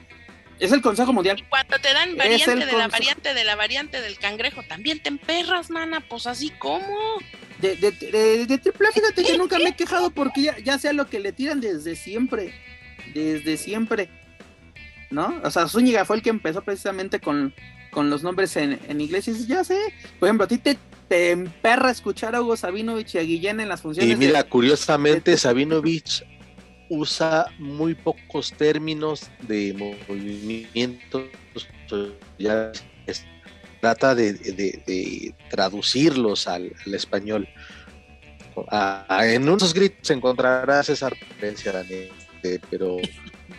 es el Consejo Y Mundial. cuando te dan variante de la variante de la variante del cangrejo, también te emperras, mana, pues así como. De, de, de, de triple fíjate que nunca me he quejado porque ya, ya sea lo que le tiran desde siempre. Desde siempre. ¿No? O sea, Zúñiga fue el que empezó precisamente con, con los nombres en, en inglés. Y dices, ya sé. Por ejemplo, a ti te, te emperra escuchar a Hugo Sabinovich y a Guillén en las funciones. Y mira, de- curiosamente, de- Sabinovich usa muy pocos términos de movimientos. Ya es- trata de, de- traducirlos al, al español. Ah, en unos gritos encontrarás esa referencia, Daniel, eh, pero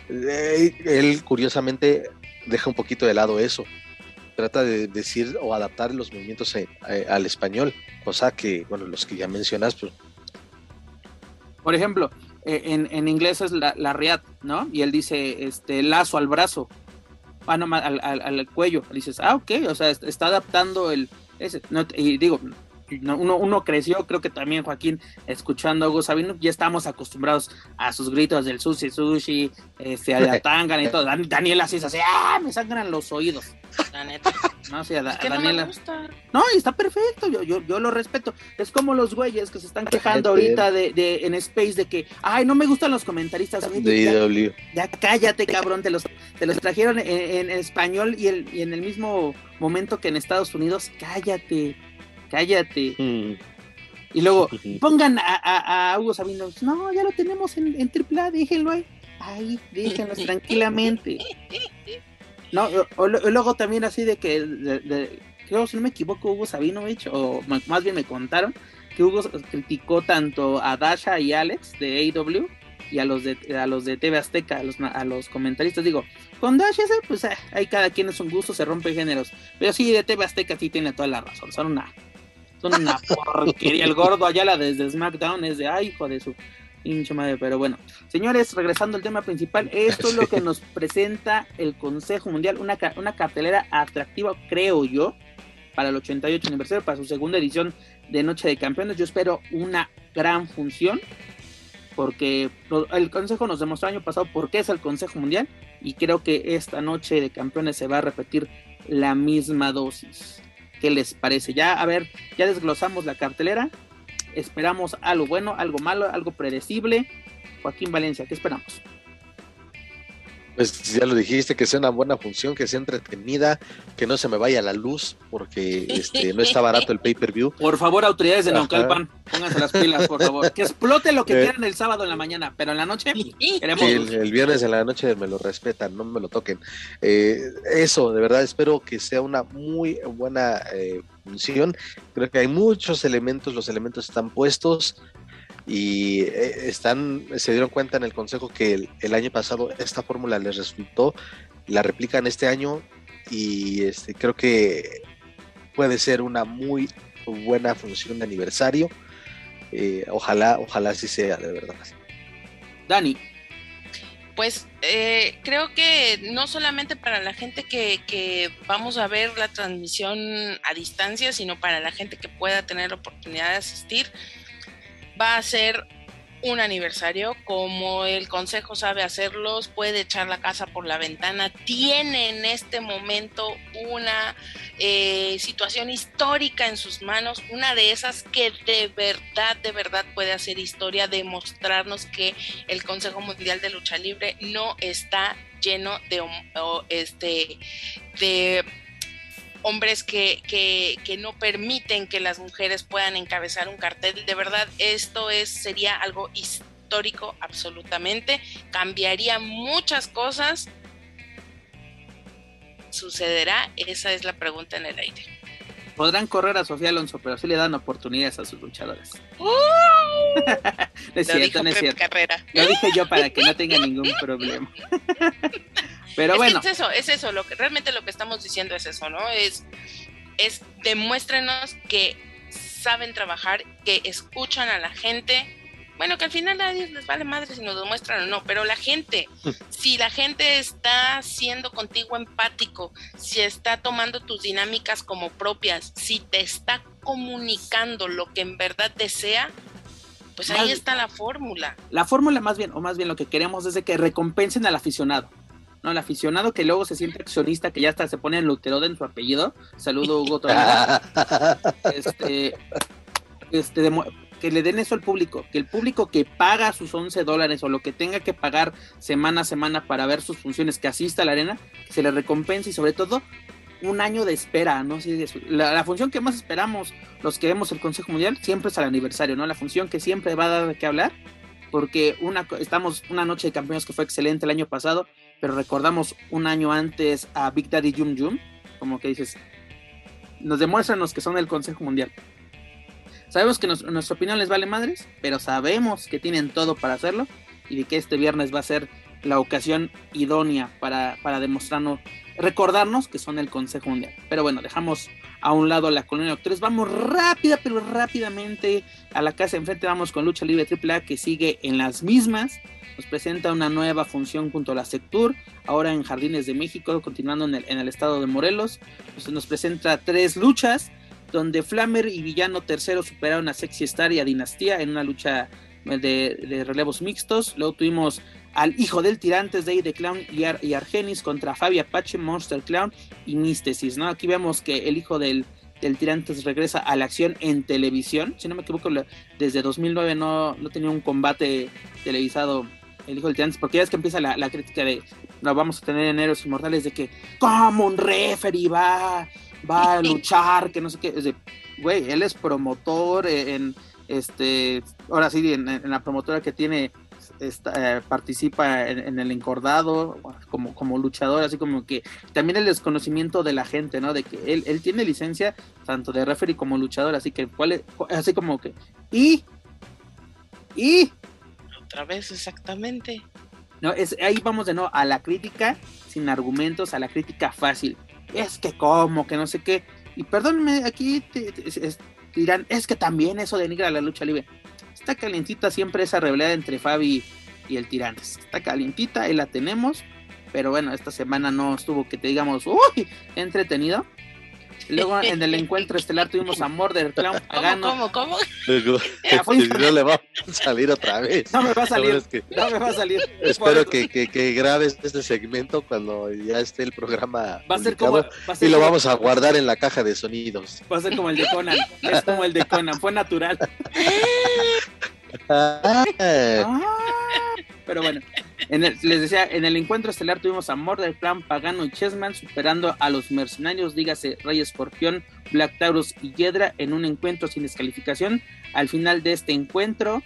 eh, él curiosamente deja un poquito de lado eso. Trata de decir o adaptar los movimientos eh, eh, al español, cosa que, bueno, los que ya mencionas, pues Por ejemplo, eh, en, en inglés es la, la riat, ¿no? Y él dice, este, lazo al brazo. Ah, no, al, al, al cuello. Dices, ah, ok, o sea, est- está adaptando el... Ese, no, y digo, uno, uno creció, creo que también Joaquín, escuchando a Hugo Sabino, ya estamos acostumbrados a sus gritos del sushi, sushi, este, a la tangana y todo. Dan- Daniela así es así, ah, me sangran los oídos. La neta. No, sí, a, Da- Es que a no me Daniela. gusta. No, y está perfecto, yo, yo, yo lo respeto. Es como los güeyes que se están quejando ahorita de, de, en Space de que, ay, no me gustan los comentaristas. De ya, IW. ya cállate, cabrón, te los, te los trajeron en, en español y, el, y en el mismo momento que en Estados Unidos, cállate, cállate. Mm. Y luego, pongan a, a, a Hugo Sabino, no, ya lo tenemos en, en AAA, déjenlo ahí. Ahí, déjenlos tranquilamente. No, o, o luego también así de que, de- de- creo, si no me equivoco, Hugo Sabinovich, o más bien me contaron, que Hugo criticó tanto a Dasha y Alex de AEW y a los de, a los de TV Azteca, a los, a los comentaristas. Digo, con Dasha, pues ah, ahí cada quien es un gusto, se rompe géneros. Pero sí, de TV Azteca sí tiene toda la razón, son una, son una porquería. El gordo Ayala desde SmackDown es de, ay, hijo de su pinche madre. Pero bueno, señores, regresando al tema principal, esto es lo que nos presenta el Consejo Mundial, una, una cartelera atractiva, creo yo, para el 88 aniversario, para su segunda edición de Noche de Campeones. Yo espero una gran función, porque el Consejo nos demostró el año pasado por qué es el Consejo Mundial, y creo que esta Noche de Campeones se va a repetir la misma dosis. ¿Qué les parece? Ya, a ver, ya desglosamos la cartelera. Esperamos algo bueno, algo malo, algo predecible. Joaquín Valencia, ¿qué esperamos? Pues ya lo dijiste, que sea una buena función, que sea entretenida, que no se me vaya la luz, porque este, no está barato el pay-per-view. Por favor, autoridades de Naucalpan, pónganse las pilas, por favor. Que explote lo que Eh. quieran el sábado en la mañana, pero en la noche queremos el, el viernes en la noche me lo respetan, no me lo toquen. Eh, eso, de verdad, espero que sea una muy buena eh, función. Creo que hay muchos elementos, los elementos están puestos y eh, están, se dieron cuenta en el consejo que el, el año pasado esta fórmula les resultó, la replican este año y este, creo que puede ser una muy buena función de aniversario. Eh, ojalá, ojalá así sea, de verdad. Dani, Pues eh, creo que no solamente para la gente que, que vamos a ver la transmisión a distancia, sino para la gente que pueda tener la oportunidad de asistir, va a ser un aniversario, como el consejo sabe hacerlos, puede echar la casa por la ventana, tiene en este momento una eh, situación histórica en sus manos, una de esas que de verdad, de verdad puede hacer historia, demostrarnos que el Consejo Mundial de Lucha Libre no está lleno de, este, de hombres que, que, que no permiten que las mujeres puedan encabezar un cartel. De verdad, esto es, sería algo histórico absolutamente. Cambiaría muchas cosas. ¿Sucederá? Esa es la pregunta en el aire. podrán correr a Sofía Alonso, pero sí le dan oportunidades a sus luchadores. no es Lo cierto, dijo no es cierto. Carrera. Lo dije yo para que no tenga ningún problema. pero es bueno, que es eso, es eso, lo que realmente lo que estamos diciendo es eso, ¿no? Es, es demuéstrenos que saben trabajar, que escuchan a la gente. Bueno, que al final a ellos les vale madre si nos demuestran o no, pero la gente, si la gente está siendo contigo empático, si está tomando tus dinámicas como propias, si te está comunicando lo que en verdad desea, pues ahí Más- está la fórmula. la fórmula más bien, o más bien lo que queremos es de que recompensen al aficionado. ¿No? El aficionado que luego se siente accionista, que ya hasta se pone en luteroda en su apellido. Saludo, Hugo este, este, demo- que le den eso al público, que el público que paga sus 11 dólares o lo que tenga que pagar semana a semana para ver sus funciones, que asista a la arena, que se le recompense y sobre todo un año de espera, ¿no? De la, la función que más esperamos los que vemos el Consejo Mundial siempre es al aniversario, ¿no? La función que siempre va a dar de qué hablar, porque una, estamos una noche de campeones que fue excelente el año pasado, pero recordamos un año antes a Big Daddy Yum Yum, como que dices, nos demuéstranos que son el Consejo Mundial. Sabemos que nos- nuestra opinión les vale madres, pero sabemos que tienen todo para hacerlo y de que este viernes va a ser la ocasión idónea para, para demostrarnos, recordarnos que son el Consejo Mundial. Pero bueno, dejamos a un lado la colonia doctores. Vamos rápida, pero rápidamente a la casa enfrente. Vamos con Lucha Libre AAA que sigue en las mismas. Nos presenta una nueva función junto a la Sectur, ahora en Jardines de México, continuando en el, estado de Morelos. Pues nos presenta tres luchas, donde Flammer y Villano Tercero superaron a Sexy Star y a Dinastía en una lucha de relevos mixtos. Luego tuvimos al hijo del Tirantes, Day de Clown y, Ar- y Argenis contra Fabi Apache, Monster Clown y Místesis, ¿no? Aquí vemos que el hijo del, del Tirantes regresa a la acción en televisión. Si no me equivoco, desde 2009 no, no tenía un combate televisado el hijo del Tirantes, porque ya es que empieza la, la crítica de lo vamos a tener en Héroes Inmortales de que como un referee va, va a luchar, que no sé qué, es de, güey, él es promotor en, este, ahora sí, en, en la promotora que tiene esta, eh, participa en, en el encordado como, como luchador, así como que también el desconocimiento de la gente, ¿no? De que él, él tiene licencia tanto de referee como luchador, así que cuál es, así como que y y Otra vez, exactamente. no es ahí vamos de nuevo a la crítica sin argumentos, a la crítica fácil. Es que como, que no sé qué. Y perdónenme, aquí te- te- dirán, es que también eso denigra la lucha libre. Está calientita siempre esa rivalidad entre Fabi y el Tirantes. Está calientita, ahí la tenemos. Pero bueno, esta semana no estuvo que te digamos, uy, entretenido. Luego en el encuentro estelar tuvimos a Murder Clown ¿Cómo, Pagano. cómo, cómo? Ya fue. no le va a salir otra vez. No me va a salir, verdad es que no me va a salir. Espero que, que, que grabes este segmento cuando ya esté el programa va a ser como, publicado va a ser y lo como- vamos a guardar en la caja de sonidos. Va a ser como el de Conan. Es como el de Conan. Fue natural. Ah, Ah, Pero bueno, En el- les decía, en el encuentro estelar tuvimos a Mordor Clan, Pagano y Chessman superando a los mercenarios, dígase Rey Escorpión, Black Taurus y Hiedra en un encuentro sin descalificación. Al final de este encuentro,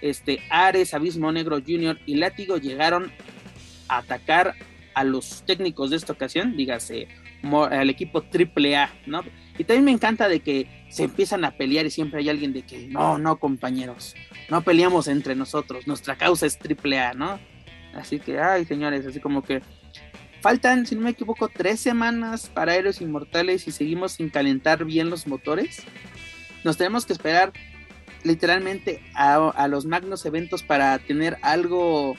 este Ares, Abismo Negro Junior y Látigo llegaron a atacar a los técnicos de esta ocasión, dígase al equipo AAA, ¿no? Y también me encanta de que se empiezan a pelear y siempre hay alguien de que no, no, compañeros, no peleamos entre nosotros, nuestra causa es AAA, ¿no? Así que, ay, señores, así como que faltan, si no me equivoco, tres semanas para Héroes Inmortales y seguimos sin calentar bien los motores. Nos tenemos que esperar literalmente a, a los magnos eventos para tener algo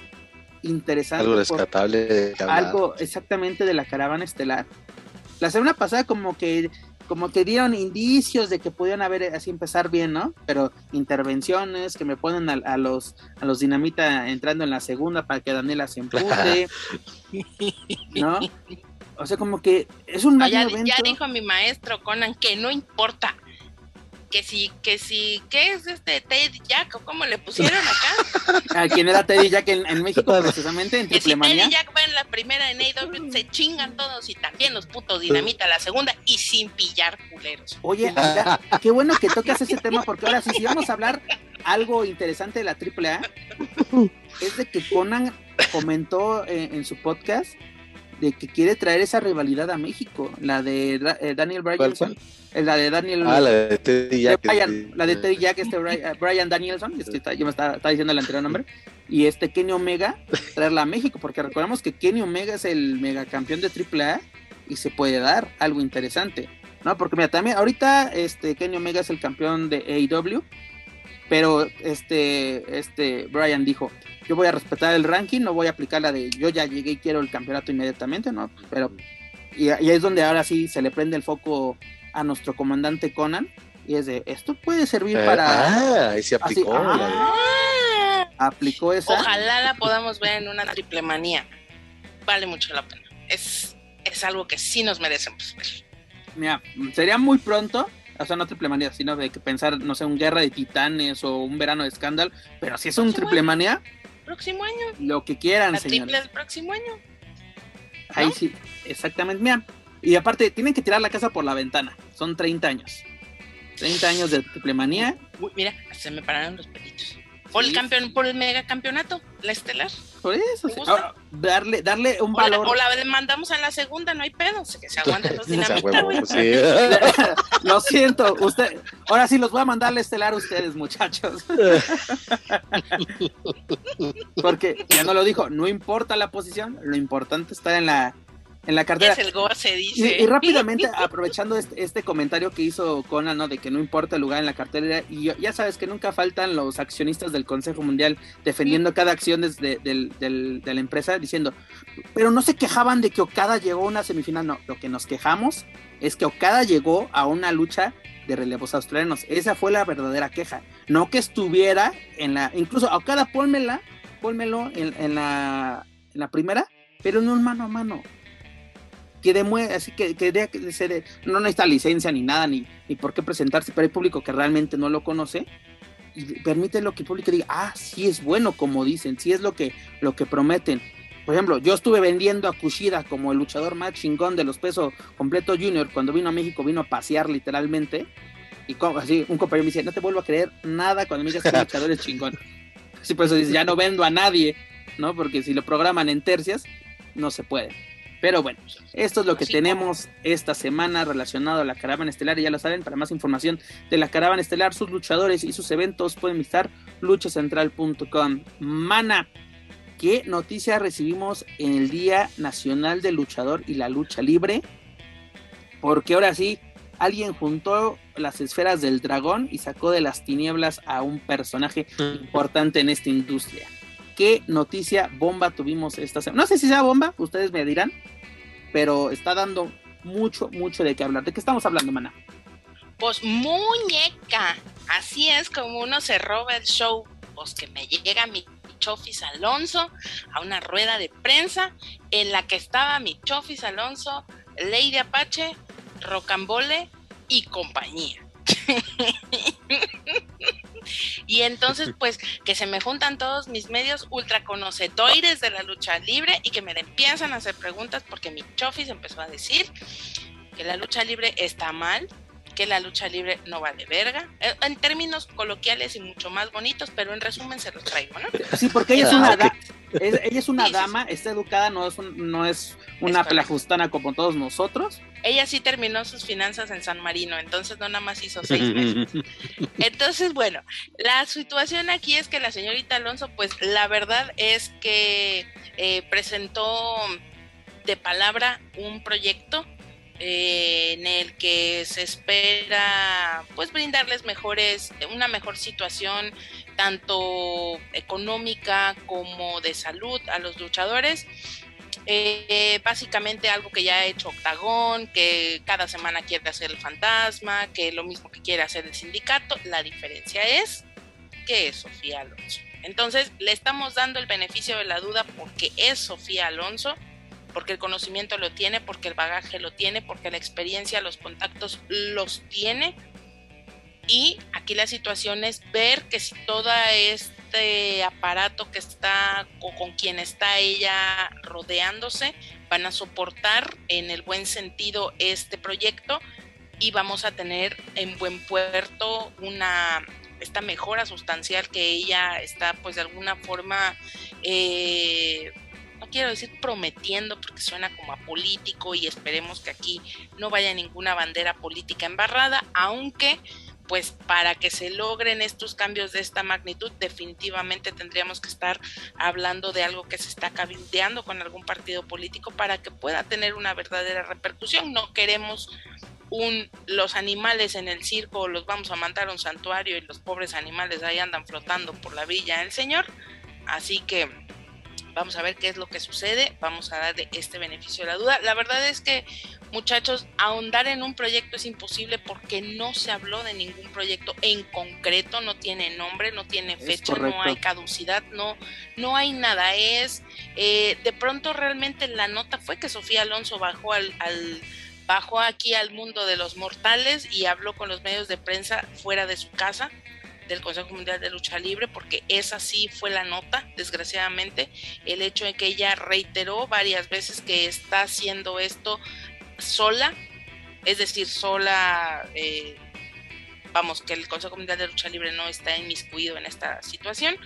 interesante. Algo por- rescatable. hablar. algo exactamente de la caravana estelar. La semana pasada como que como que dieron indicios de que podían haber así empezar bien, ¿no? Pero intervenciones que me ponen a, a los a los dinamita entrando en la segunda para que Daniela se empute, ¿no? O sea, como que es un No, magno ya, evento. ya dijo mi maestro Conan que no importa. Que si, que si, ¿qué es este Ted Jack o cómo le pusieron acá? A quien era Teddy Jack en, en México, precisamente, en que si Triple Manía. Teddy Jack va en la primera en AEW, se chingan todos y también los putos dinamita la segunda y sin pillar culeros. Oye, anda, qué bueno que tocas ese tema porque ahora sí, si vamos a hablar algo interesante de la AAA, es de que Conan comentó eh, en su podcast de que quiere traer esa rivalidad a México, la de eh, Daniel Bryan, cuál? La de Daniel Ah, la de Teddy Jack. Brian, la de Teddy Jack, este Bri- eh, Brian Danielson, es que está- yo me estaba, estaba diciendo el anterior nombre, y este Kenny Omega, traerla a México, porque recordemos que Kenny Omega es el megacampeón de AAA y se puede dar algo interesante, ¿no? Porque mira, también ahorita este Kenny Omega es el campeón de AEW, pero este, este Brian dijo, yo voy a respetar el ranking, no voy a aplicar la de yo ya llegué y quiero el campeonato inmediatamente, ¿no? Pero, y, y ahí es donde ahora sí se le prende el foco a nuestro comandante Conan, y es de, esto puede servir Eh, para... ah, se Así, aplicó. la de- Ah, aplicó esa. Ojalá la podamos ver en una triple manía. Vale mucho la pena. Es, es algo que sí nos merecemos ver. Mira, sería muy pronto, o sea, no triple manía, sino de que pensar, no sé, un guerra de titanes o un verano de escándalo, pero si es un triple año. manía, Próximo año. lo que quieran, La triple señores. del próximo año. Ahí sí, exactamente. Mira, y aparte, tienen que tirar la casa por la ventana. Son 30 años. 30 años de triple manía. Uy, mira, se me pararon los pelitos. Por el Sí. campeón, por el mega campeonato, la estelar. Por eso, sí. Ahora, darle, darle un O la, valor. o la mandamos a la segunda, no hay pedo. Que se aguanten los dinamita, sí. Lo siento, usted. Ahora sí los voy a mandar al estelar a ustedes, muchachos. Porque ya no lo dijo, no importa la posición, lo importante está en la, en la cartera. Es el goce, Y, dice. y rápidamente, aprovechando este, este comentario que hizo Conan, ¿no? De que no importa el lugar en la cartera, y yo- ya sabes que nunca faltan los accionistas del Consejo Mundial defendiendo cada acción desde del- del- de la empresa, diciendo, pero no se quejaban de que Okada llegó a una semifinal, no, lo que nos quejamos es que Okada llegó a una lucha de relevos australianos, esa fue la verdadera queja, no que estuviera en la, incluso a Okada pónmela, pónmelo en, en la, en la primera, pero no en mano a mano que demuestre, así que, que, dé- que se dé- no necesita licencia ni nada, ni, ni por qué presentarse, pero hay público que realmente no lo conoce y permite lo que el público diga, ah, sí es bueno como dicen, sí es lo que, lo que prometen. Por ejemplo, yo estuve vendiendo a Kushida como el luchador más chingón de los pesos completo junior cuando vino a México, vino a pasear literalmente. Y co- así un compañero me dice, no te vuelvo a creer nada cuando me digas que el luchador es chingón. Así por eso dice, ya no vendo a nadie, ¿no? Porque si lo programan en tercias, no se puede. Pero bueno, esto es lo que tenemos esta semana relacionado a la caravana estelar. Y ya lo saben, para más información de la caravana estelar, sus luchadores y sus eventos, pueden visitar luchacentral.com. Mana, ¿qué noticia recibimos en el Día Nacional del Luchador y la Lucha Libre? Porque ahora sí, alguien juntó las esferas del dragón y sacó de las tinieblas a un personaje importante en esta industria. ¿Qué noticia bomba tuvimos esta semana? No sé si sea bomba, ustedes me dirán, pero está dando mucho, mucho de qué hablar. ¿De qué estamos hablando, mana? Pues muñeca. Así es como uno se roba el show. Pues que me llega mi Chofis Alonso a una rueda de prensa en la que estaba mi Chofis Alonso, Lady Apache, Rocambole y compañía. y entonces, pues, que se me juntan todos mis medios ultraconocedores de la lucha libre y que me empiezan a hacer preguntas porque mi chofis empezó a decir que la lucha libre está mal, que la lucha libre no vale verga, eh, en términos coloquiales y mucho más bonitos, pero en resumen se los traigo, ¿no? Sí, porque ella es una, ella es una dama, está educada, no es, no es una plajustana como todos nosotros. Ella sí terminó sus finanzas en San Marino, entonces no nada más hizo seis meses. Entonces, bueno, la situación aquí es que la señorita Alonso, pues la verdad es que eh, presentó de palabra un proyecto eh, en el que se espera pues brindarles mejores una mejor situación tanto económica como de salud a los luchadores eh, básicamente algo que ya ha hecho Octagón, que cada semana quiere hacer el fantasma, que lo mismo que quiere hacer el sindicato. La diferencia es que es Sofía Alonso. Entonces le estamos dando el beneficio de la duda porque es Sofía Alonso porque el conocimiento lo tiene, porque el bagaje lo tiene, porque la experiencia, los contactos los tiene. Y aquí la situación es ver que si todo este aparato que está o con quien está ella rodeándose van a soportar en el buen sentido este proyecto y vamos a tener en buen puerto una esta mejora sustancial que ella está pues de alguna forma eh, quiero decir prometiendo porque suena como a político y esperemos que aquí no vaya ninguna bandera política embarrada, aunque pues para que se logren estos cambios de esta magnitud, definitivamente tendríamos que estar hablando de algo que se está cabildeando con algún partido político para que pueda tener una verdadera repercusión. No queremos un, los animales en el circo los vamos a mandar a un santuario y los pobres animales ahí andan flotando por la villa del Señor. Así que Vamos a ver qué es lo que sucede, vamos a dar este beneficio de la duda. La verdad es que, muchachos, ahondar en un proyecto es imposible porque no se habló de ningún proyecto en concreto, no tiene nombre, no tiene fecha, no hay caducidad, no, no hay nada. Es, eh, de pronto realmente la nota fue que Sofía Alonso bajó al, al bajó aquí al mundo de los mortales y habló con los medios de prensa fuera de su casa del Consejo Mundial de Lucha Libre, porque esa sí fue la nota, desgraciadamente, el hecho de que ella reiteró varias veces que está haciendo esto sola, es decir, sola, eh, vamos, que el Consejo Mundial de Lucha Libre no está inmiscuido en esta situación,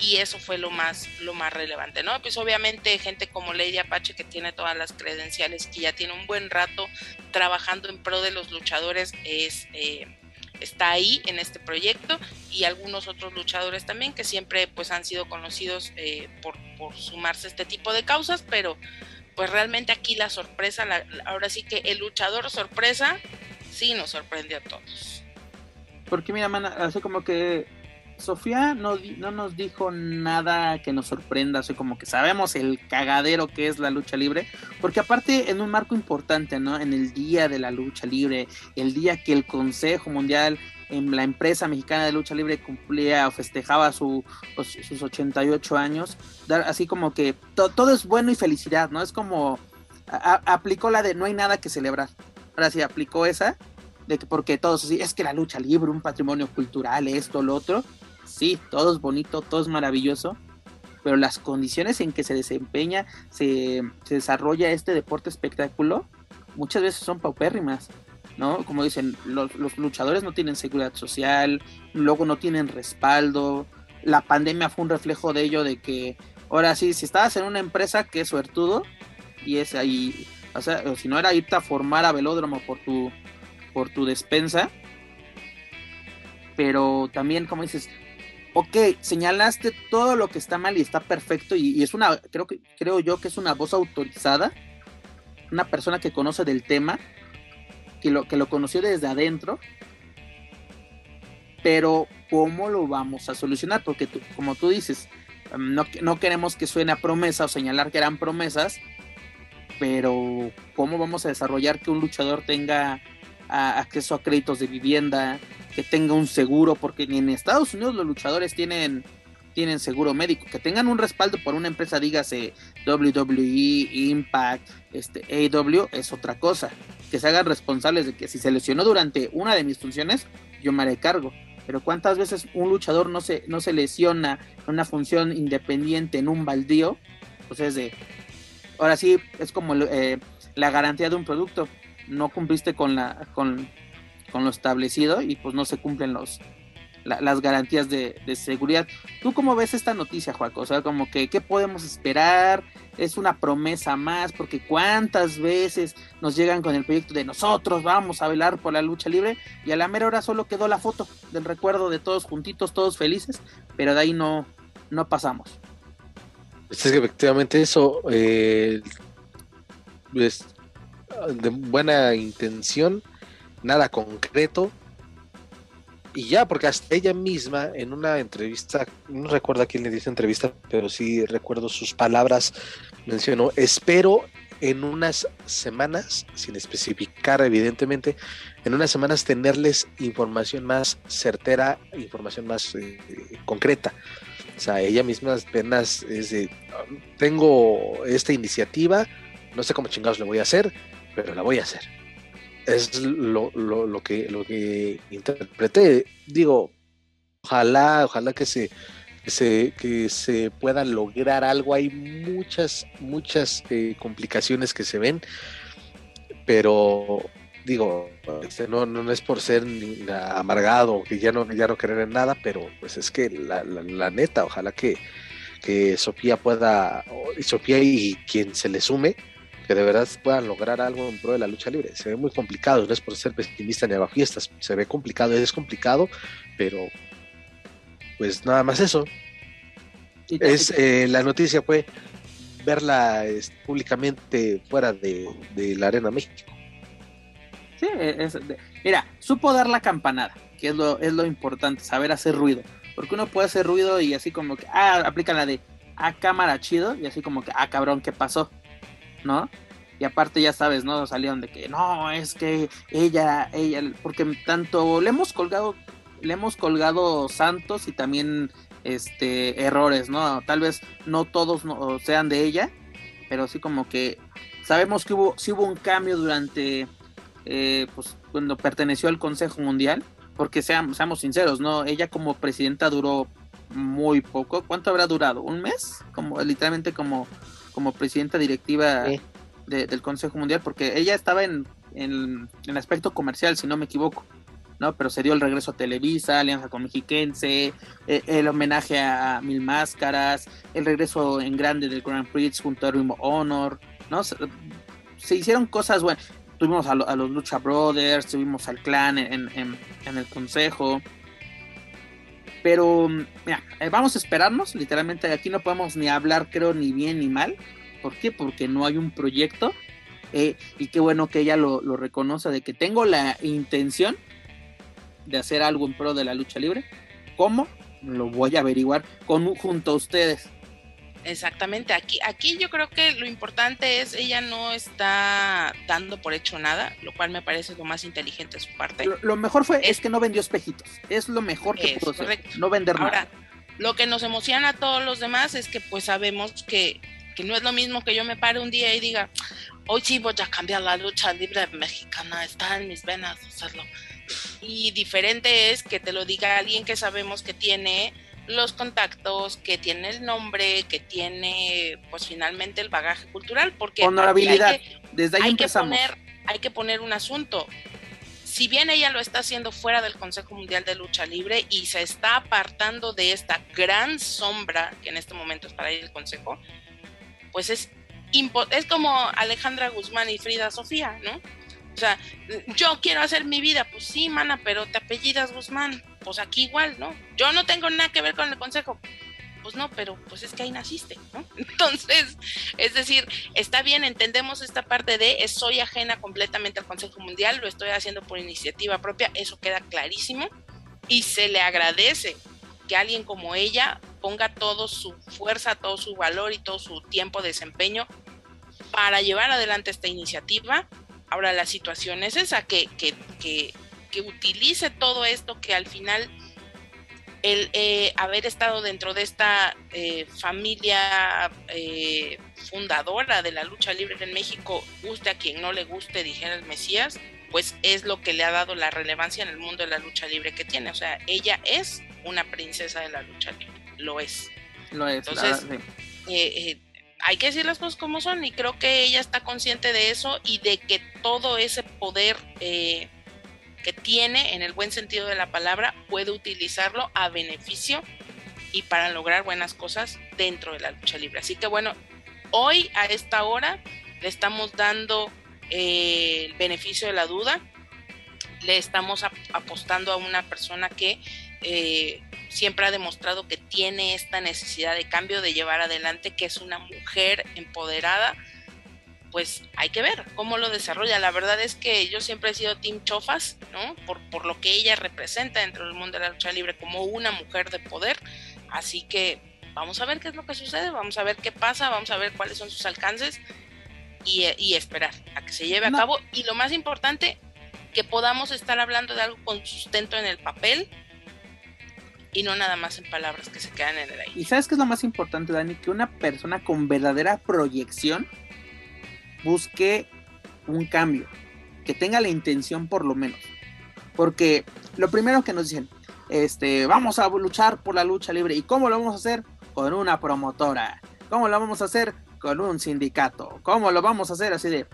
y eso fue lo más lo más relevante, ¿no? Pues obviamente gente como Lady Apache que tiene todas las credenciales, que ya tiene un buen rato trabajando en pro de los luchadores, es eh, está ahí en este proyecto y algunos otros luchadores también que siempre pues han sido conocidos eh, por, sumarse a este tipo de causas, pero pues realmente aquí la sorpresa, ahora sí que el luchador sorpresa sí nos sorprende a todos. Porque mira, man, hace como que Sofía no, no nos dijo nada que nos sorprenda, así como que sabemos el cagadero que es la lucha libre, porque aparte en un marco importante, ¿no? En el día de la lucha libre, el día que el Consejo Mundial en la empresa mexicana de lucha libre cumplía o festejaba su, sus 88 años, así como que todo es bueno y felicidad, ¿no? Es como aplicó la de no hay nada que celebrar. Ahora sí aplicó esa de que porque todos así, es que la lucha libre, un patrimonio cultural, esto, lo otro, sí, todo es bonito, todo es maravilloso, pero las condiciones en que se desempeña, se, desarrolla este deporte espectáculo, muchas veces son paupérrimas, ¿no? Como dicen, los, luchadores no tienen seguridad social, luego no tienen respaldo, la pandemia fue un reflejo de ello, de que ahora sí, si estabas en una empresa que es suertudo, y es ahí, o sea, si no era irte a formar a velódromo por tu, por tu despensa, pero también, como dices, ok, señalaste todo lo que está mal y está perfecto y, es una, creo que, creo yo que es una voz autorizada, una persona que conoce del tema, que lo, que lo conoció desde adentro, pero ¿cómo lo vamos a solucionar? Porque como tú dices, um, no, no queremos que suene a promesa o señalar que eran promesas, pero ¿cómo vamos a desarrollar que un luchador tenga acceso a créditos de vivienda, que tenga un seguro, porque ni en Estados Unidos los luchadores tienen, tienen seguro médico, que tengan un respaldo por una empresa, dígase WWE, Impact, este, AW, es otra cosa, que se hagan responsables de que si se lesionó durante una de mis funciones, yo me haré cargo. pero ¿cuántas veces un luchador no se, no se lesiona en una función independiente en un baldío? Pues es de, ahora sí, es como eh, la garantía de un producto, no cumpliste con, la, con, con lo establecido y pues no se cumplen los, las garantías de, seguridad. ¿Tú cómo ves esta noticia, Juaco? O sea, como que, ¿qué podemos esperar? Es una promesa más, porque cuántas veces nos llegan con el proyecto de nosotros vamos a velar por la lucha libre y a la mera hora solo quedó la foto del recuerdo de todos juntitos, todos felices, pero de ahí no, no pasamos. Es que efectivamente eso eh, de buena intención, nada concreto, y ya, porque hasta ella misma en una entrevista, no recuerdo a quién le dice entrevista, pero sí recuerdo sus palabras, mencionó, espero en unas semanas, sin especificar evidentemente, en unas semanas tenerles información más certera, información más eh, concreta. O sea, ella misma apenas es de, tengo esta iniciativa, no sé cómo chingados lo voy a hacer, pero la voy a hacer es lo, lo, que, lo que interpreté. Digo, ojalá, ojalá que se, se, que se pueda lograr algo. Hay muchas, muchas eh, complicaciones que se ven, pero digo, este, no, no es por ser amargado, que ya no, ya no querer en nada, pero pues es que la, la, neta, ojalá que, que Sofía pueda, Sofía y quien se le sume, que de verdad puedan lograr algo en pro de la lucha libre. Se ve muy complicado, no es por ser pesimista ni fiestas, se ve complicado, es complicado, pero pues nada más eso. Es, eh, la noticia fue verla públicamente fuera de, la Arena México. Sí, mira, supo dar la campanada, que es lo, es lo importante, saber hacer ruido. Porque uno puede hacer ruido y así como que, ah, aplica la de, ah, cámara chido, y así como que, ah, cabrón, ¿qué pasó? ¿No? Y aparte ya sabes, ¿no? Salieron de que no, es que ella, ella, porque tanto le hemos colgado, le hemos colgado santos y también este errores, ¿no? Tal vez no todos sean de ella, pero sí como que sabemos que hubo, sí hubo un cambio durante, eh, pues cuando perteneció al Consejo Mundial, porque seamos, seamos sinceros, ¿no? Ella como presidenta duró muy poco. ¿Cuánto habrá durado? ¿Un mes? Como literalmente como como presidenta directiva del Consejo Mundial, porque ella estaba en, en, en, aspecto comercial, si no me equivoco, ¿no? Pero se dio el regreso a Televisa, alianza con Mexiquense, eh, el homenaje a Mil Máscaras, el regreso en grande del Grand Prix junto a Ring Honor, ¿no? Se, hicieron cosas buenas. Tuvimos a, los Lucha Brothers, tuvimos al clan en, en, en el consejo. Pero, mira, eh, vamos a esperarnos. Literalmente aquí no podemos ni hablar, creo, ni bien ni mal. ¿Por qué? Porque no hay un proyecto. Eh, y qué bueno que ella lo, reconoce de que tengo la intención de hacer algo en pro de la lucha libre. ¿Cómo? Lo voy a averiguar con, junto a ustedes. Exactamente, aquí, aquí yo creo que lo importante es ella no está dando por hecho nada, lo cual me parece lo más inteligente de su parte. Lo, mejor fue es, que no vendió espejitos, es lo mejor que pudo hacer, no vender Ahora, Lo que nos emociona a todos los demás es que pues sabemos que, que no es lo mismo que yo me pare un día y diga, hoy sí voy a cambiar la lucha libre mexicana, está en mis venas hacerlo. Y diferente es que te lo diga alguien que sabemos que tiene los contactos, que tiene el nombre, que tiene pues finalmente el bagaje cultural, porque honorabilidad. Desde ahí hay empezamos. Que poner, hay que poner un asunto. Si bien ella lo está haciendo fuera del Consejo Mundial de Lucha Libre y se está apartando de esta gran sombra que en este momento es para el Consejo, pues es, es como Alejandra Guzmán y Frida Sofía, ¿no? O sea, yo quiero hacer mi vida, pues sí, mana, pero te apellidas Guzmán, pues aquí igual, ¿no? Yo no tengo nada que ver con el consejo. Pues no, pero pues es que ahí naciste, ¿no? Entonces, es decir, está bien, entendemos esta parte de soy ajena completamente al Consejo Mundial, lo estoy haciendo por iniciativa propia, eso queda clarísimo y se le agradece que alguien como ella ponga toda su fuerza, todo su valor y todo su tiempo de desempeño para llevar adelante esta iniciativa Ahora la situación es esa, que, que, que, utilice todo esto que al final el eh, haber estado dentro de esta eh, familia eh, fundadora de la lucha libre en México, guste a quien no le guste, dijera el Mesías, pues es lo que le ha dado la relevancia en el mundo de la lucha libre que tiene. O sea, ella es una princesa de la lucha libre, lo es. Lo es. Entonces, eh, eh, hay que decir las cosas como son y creo que ella está consciente de eso y de que todo ese poder eh, que tiene, en el buen sentido de la palabra, puede utilizarlo a beneficio y para lograr buenas cosas dentro de la lucha libre. Así que bueno, hoy a esta hora le estamos dando eh, el beneficio de la duda, le estamos apostando a una persona que eh, siempre ha demostrado que tiene esta necesidad de cambio, de llevar adelante, que es una mujer empoderada, pues hay que ver cómo lo desarrolla. La verdad es que yo siempre he sido Team Chofas, ¿no? Por, por lo que ella representa dentro del mundo de la lucha libre como una mujer de poder. Así que vamos a ver qué es lo que sucede, vamos a ver qué pasa, vamos a ver cuáles son sus alcances y, esperar a que se lleve a cabo. Y lo más importante, que podamos estar hablando de algo con sustento en el papel y no nada más en palabras que se quedan en el aire. Y sabes qué es lo más importante, Dani, que una persona con verdadera proyección busque un cambio, que tenga la intención por lo menos. Porque lo primero que nos dicen, este, vamos a luchar por la lucha libre. ¿Y cómo lo vamos a hacer? Con una promotora. ¿Cómo lo vamos a hacer? Con un sindicato. ¿Cómo lo vamos a hacer? Así de,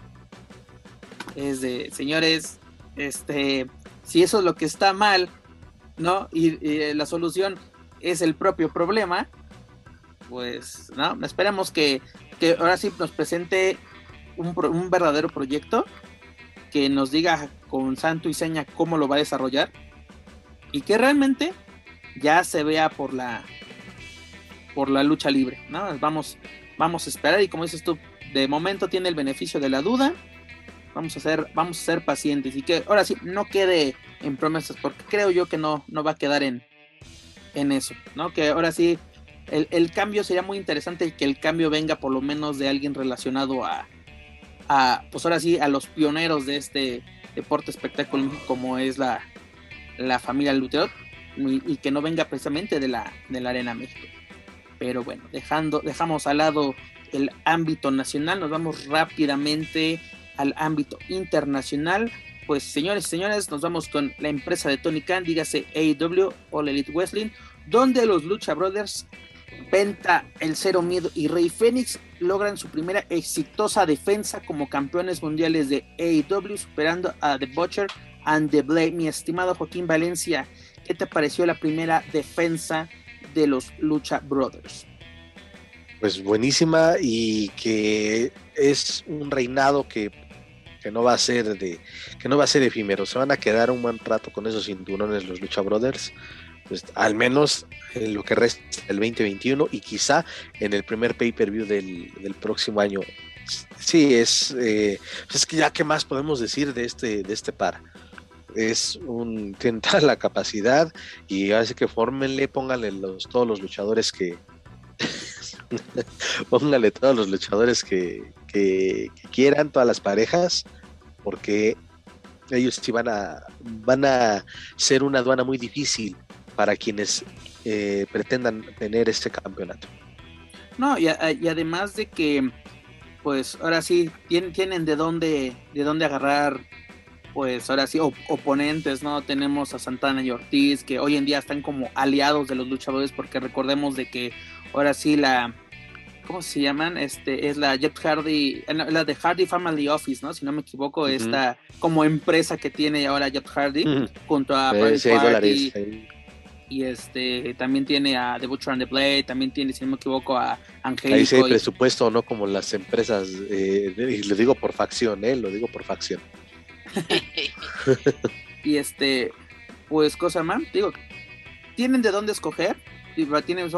es de, señores, este, si eso es lo que está mal, ¿no? Y, la solución es el propio problema, pues, ¿no? Esperamos que, que ahora sí nos presente un, verdadero proyecto, que nos diga con santo y seña cómo lo va a desarrollar y que realmente ya se vea por la por la lucha libre. Vamos, vamos a esperar y como dices tú, de momento tiene el beneficio de la duda, vamos a ser, vamos a ser pacientes y que ahora sí no quede en promesas, porque creo yo que no, no va a quedar en, en eso, ¿no? Que ahora sí el, cambio sería muy interesante que el cambio venga por lo menos de alguien relacionado a, a pues ahora sí, a los pioneros de este deporte espectáculo como es la, la familia Luteot y, que no venga precisamente de la, de la Arena México. Pero bueno, dejando, dejamos al lado el ámbito nacional, nos vamos rápidamente al ámbito internacional. Pues señores y señores, nos vamos con la empresa de Tony Khan, dígase AEW All Elite Wrestling, donde los Lucha Brothers, Penta, El Cero Miedo y Rey Fénix logran su primera exitosa defensa como campeones mundiales de AEW, superando a The Butcher and the Blade. Mi estimado Joaquín Valencia, ¿qué te pareció la primera defensa de los Lucha Brothers? Pues buenísima y que es un reinado que que no va a ser de que no va a ser efímero, se van a quedar un buen rato con esos cinturones los Lucha Brothers, pues, al menos lo que resta del 2021 y quizá en el primer pay-per-view del, próximo año. Sí, es, eh, pues es que ya qué más podemos decir de este, de este par. Es un, tiene toda la capacidad y así que fórmenle, pónganle los, todos los luchadores que, póngale todos los luchadores que, quieran, todas las parejas, porque ellos sí van a, van a ser una aduana muy difícil para quienes eh, pretendan tener este campeonato. No, y, además de que, pues ahora sí, tienen, tienen de dónde, de dónde agarrar, pues ahora sí, oponentes, ¿no? Tenemos a Santana y Ortiz, que hoy en día están como aliados de los luchadores, porque recordemos de que ahora sí la ¿cómo se llaman? Este es la Jeff Hardy, eh, la de Hardy Family Office, ¿no? Si no me equivoco, esta como empresa que tiene ahora Jeff Hardy junto a y este también tiene a The Butcher and the Blade, también tiene, si no me equivoco, a Angelico. Ahí sí hay presupuesto, no como las empresas, eh, y lo digo por facción, ¿eh? Lo digo por facción. y este, pues cosa más, digo, tienen de dónde escoger,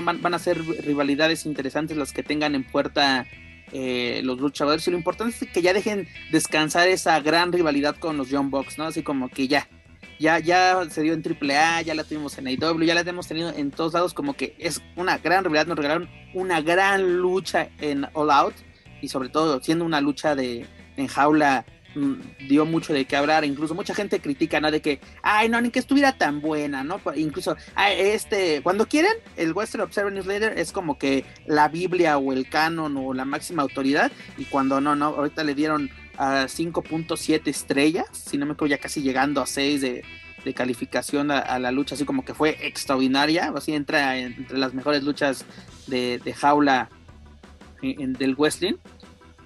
van, a ser rivalidades interesantes las que tengan en puerta eh, los luchadores. Y lo importante es que ya dejen descansar esa gran rivalidad con los Young Bucks, ¿no? Así como que ya, ya, ya se dio en AAA, ya la tuvimos en AEW, ya la hemos tenido en todos lados, como que es una gran rivalidad. Nos regalaron una gran lucha en All Out y sobre todo siendo una lucha de en jaula Mm, dio mucho de qué hablar, incluso mucha gente critica, ¿no? De que, ay, no, ni que estuviera tan buena, ¿no? Incluso, este, cuando quieren, el Western Observer Newsletter es como que la Biblia o el canon o la máxima autoridad, y cuando no, no, ahorita le dieron a 5.7 estrellas, si no me equivoco, ya casi llegando a 6 de, de calificación a, la lucha, así como que fue extraordinaria, así entra entre las mejores luchas de, de jaula del wrestling.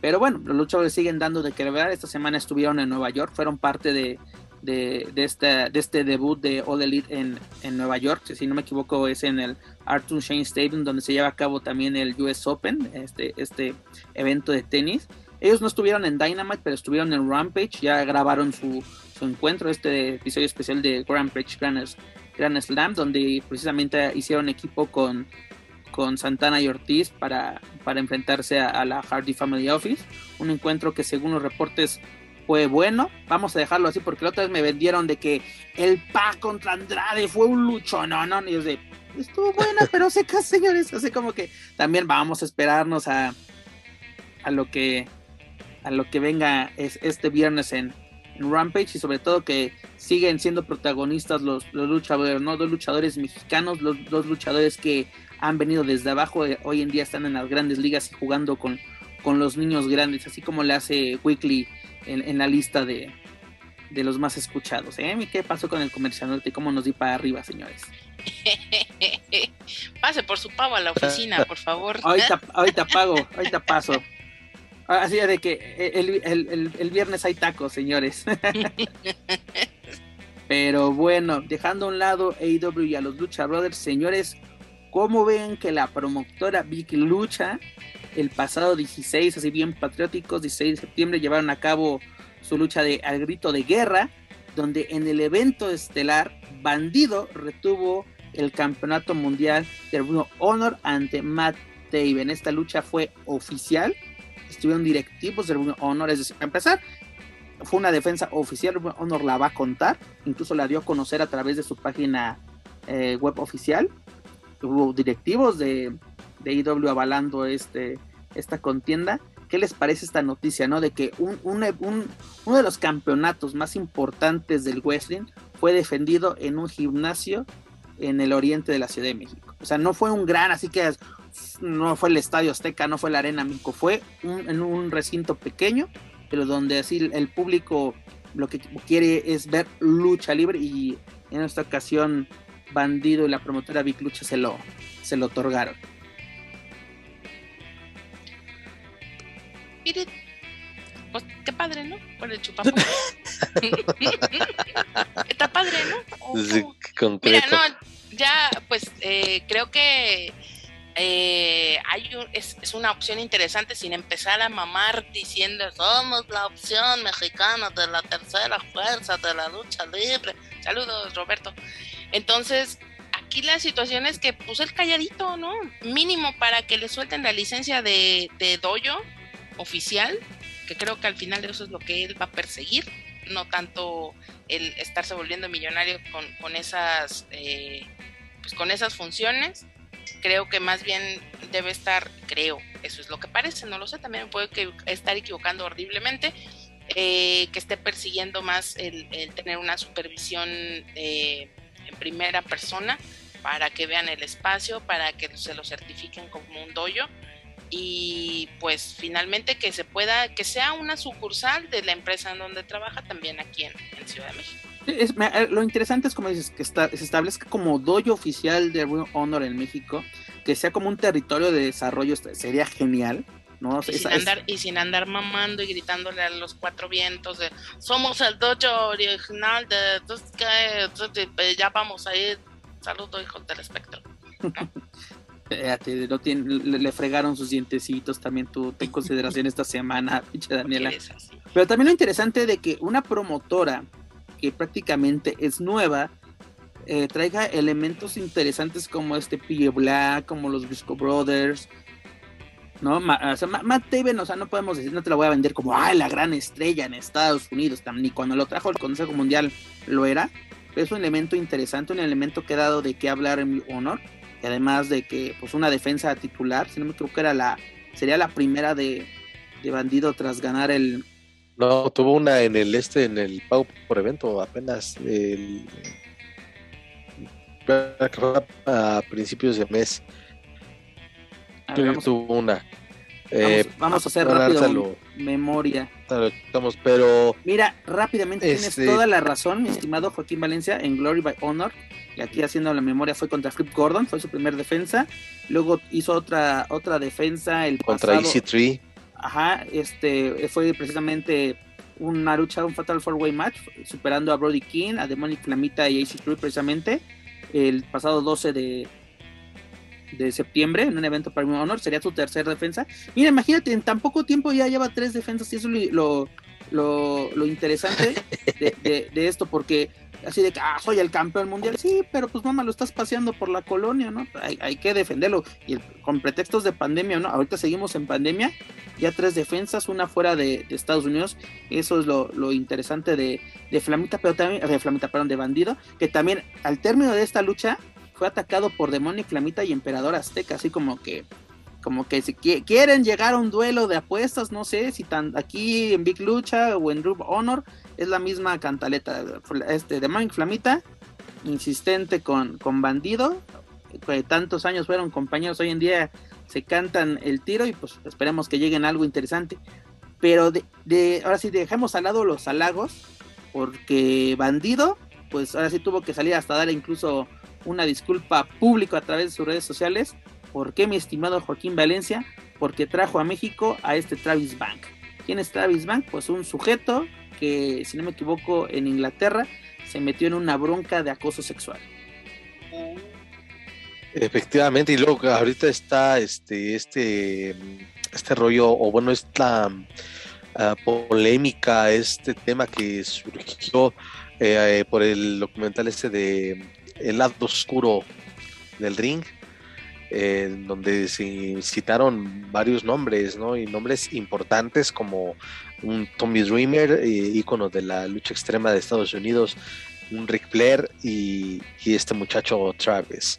Pero bueno, los luchadores siguen dando de que ver. Esta semana estuvieron en Nueva York, fueron parte de, de, de, este, de este debut de All Elite en, en Nueva York. Si no me equivoco, es en el Arthur Shane Stadium, donde se lleva a cabo también el US Open, este, este evento de tenis. Ellos no estuvieron en Dynamite, pero estuvieron en Rampage. Ya grabaron su, su encuentro, este episodio especial de Rampage Grand, Grand Slam, donde precisamente hicieron equipo con con Santana y Ortiz para, para enfrentarse a, la Hardy Family Office. Un encuentro que según los reportes fue bueno. Vamos a dejarlo así porque la otra vez me vendieron de que el Pa contra Andrade fue un lucho. No, no, y yo de, estuvo buena, pero seca, señores. Así como que también vamos a esperarnos a, a lo que a lo que venga es, este viernes en, Rampage y sobre todo que siguen siendo protagonistas los, los luchadores, ¿no? Dos luchadores mexicanos, los dos luchadores que han venido desde abajo, eh, hoy en día están en las grandes ligas y jugando con, con los niños grandes, así como le hace Weekly en, la lista de, de, los más escuchados. ¿eh? ¿Qué pasó con el comercial norte? ¿Cómo nos di para arriba, señores? Pase por su pavo a la oficina, por favor. ahorita, ahorita pago, ahorita paso. Así de que el, el viernes hay tacos, señores. Pero bueno, dejando a un lado AEW y a los Lucha Brothers, señores, ¿Cómo ven que la promotora Big Lucha el pasado 16, así bien patrióticos, 16 de septiembre, llevaron a cabo su lucha de al grito de guerra, donde en el evento estelar Bandido retuvo el campeonato mundial de Honor ante Matt Taven. Esta lucha fue oficial, estuvieron directivos de Ring Honor, es decir, para empezar, fue una defensa oficial, Honor la va a contar, incluso la dio a conocer a través de su página eh, web oficial hubo directivos de, de IW avalando este, esta contienda. ¿Qué les parece esta noticia, no? De que un, uno de los campeonatos más importantes del wrestling fue defendido en un gimnasio en el oriente de la Ciudad de México. O sea, no fue un gran, así que no fue el Estadio Azteca, no fue la Arena México, fue en un recinto pequeño, pero donde así el público lo que quiere es ver lucha libre y en esta ocasión Bandido y la promotora Big Lucha se lo, se lo otorgaron. Mire, pues qué padre, ¿no? Por el chupapón. Está padre, ¿no? Mira, no, ya, pues eh, creo que eh, hay es, es, una opción interesante sin empezar a mamar diciendo somos la opción mexicana de la tercera fuerza de la lucha libre. Saludos, Roberto. Entonces, aquí la situación es que puse el calladito, ¿no? Mínimo para que le suelten la licencia de, de doyo oficial, que creo que al final eso es lo que él va a perseguir, no tanto el estarse volviendo millonario con, con esas eh, pues con esas funciones. Creo que más bien debe estar, creo, eso es lo que parece, no lo sé, también puede que estar equivocando horriblemente, eh, que esté persiguiendo más el, tener una supervisión eh, en primera persona para que vean el espacio, para que se lo certifiquen como un doyo y pues finalmente que se pueda, que sea una sucursal de la empresa en donde trabaja también aquí en, Ciudad de México. Eh, lo interesante es como dices, que se establezca como doyo oficial de Ring Honor en México, que sea como un territorio de desarrollo, sería genial. ¿no? Y, sin andar, y sin andar mamando y gritándole a los cuatro vientos de somos el dojo original de, ya vamos a ir. Saludos, hijos del espectro. le, fregaron sus dientecitos también tú ten consideración esta semana, pinche Daniela. Pero también lo interesante de que una promotora que prácticamente es nueva eh, traiga elementos interesantes como este P. Black, como los Briscoe Brothers, ¿no? o sea, Matt Taven, o sea, no podemos decir, no te la voy a vender como, ay, la gran estrella en Estados Unidos, ni cuando lo trajo el Consejo Mundial lo era, pero es un elemento interesante, un elemento que ha dado de qué hablar en mi honor, y además de que, pues, una defensa titular, si no me equivoco, era la, sería la primera de Bandido tras ganar el... No, tuvo una en el este, en el pago por evento, apenas el, a principios de mes tuvo una. Eh, vamos, a hacer a rápido memoria. Estamos, pero Mira, rápidamente Este- tienes toda la razón, mi estimado Joaquín Valencia, en Glory by Honor. Y aquí haciendo la memoria fue contra Flip Gordon, fue su primer defensa. Luego hizo otra otra defensa el contra pasado. EC3. Ajá, este fue precisamente una lucha, un Fatal Four Way Match, superando a Brody King, a Demonic Flamita y AC Crew precisamente el pasado 12 de, de septiembre en un evento para of Honor. Sería su tercer defensa. Mira, imagínate, en tan poco tiempo ya lleva tres defensas y eso es lo, lo, lo interesante de, esto, porque así de que, ah, soy el campeón mundial. Sí, pero pues mamá, lo estás paseando por la colonia, ¿no? Hay, hay que defenderlo. Y con pretextos de pandemia, ¿no? Ahorita seguimos en pandemia, ya tres defensas, una fuera de, Estados Unidos. Eso es lo, lo interesante de, de Flamita, pero también, de Flamita, perdón, de Bandido, que también al término de esta lucha fue atacado por Demonic Flamita y Emperador Azteca, así como que como que si qui- quieren llegar a un duelo de apuestas, no sé si tan aquí en Big Lucha o en Group Honor es la misma cantaleta, este Demonic Flamita insistente con, con Bandido, que tantos años fueron compañeros, hoy en día se cantan el tiro y pues esperemos que lleguen a algo interesante. Pero de, de- ahora sí dejemos al lado los halagos, porque Bandido, pues ahora sí tuvo que salir hasta dar incluso una disculpa pública a través de sus redes sociales. ¿Por qué, mi estimado Joaquín Valencia? Porque trajo a México a este Travis Bank. ¿Quién es Travis Bank? Pues un sujeto que, si no me equivoco, en Inglaterra se metió en una bronca de acoso sexual. Efectivamente, y luego ahorita está este, este, este rollo, o bueno, esta ah, polémica, este tema que surgió eh, eh, por el documental este de El lado oscuro del ring, eh, donde se citaron varios nombres, ¿no? Y nombres importantes como un Tommy Dreamer, eh, ícono de la lucha extrema de Estados Unidos, un Ric Flair y, este muchacho Travis.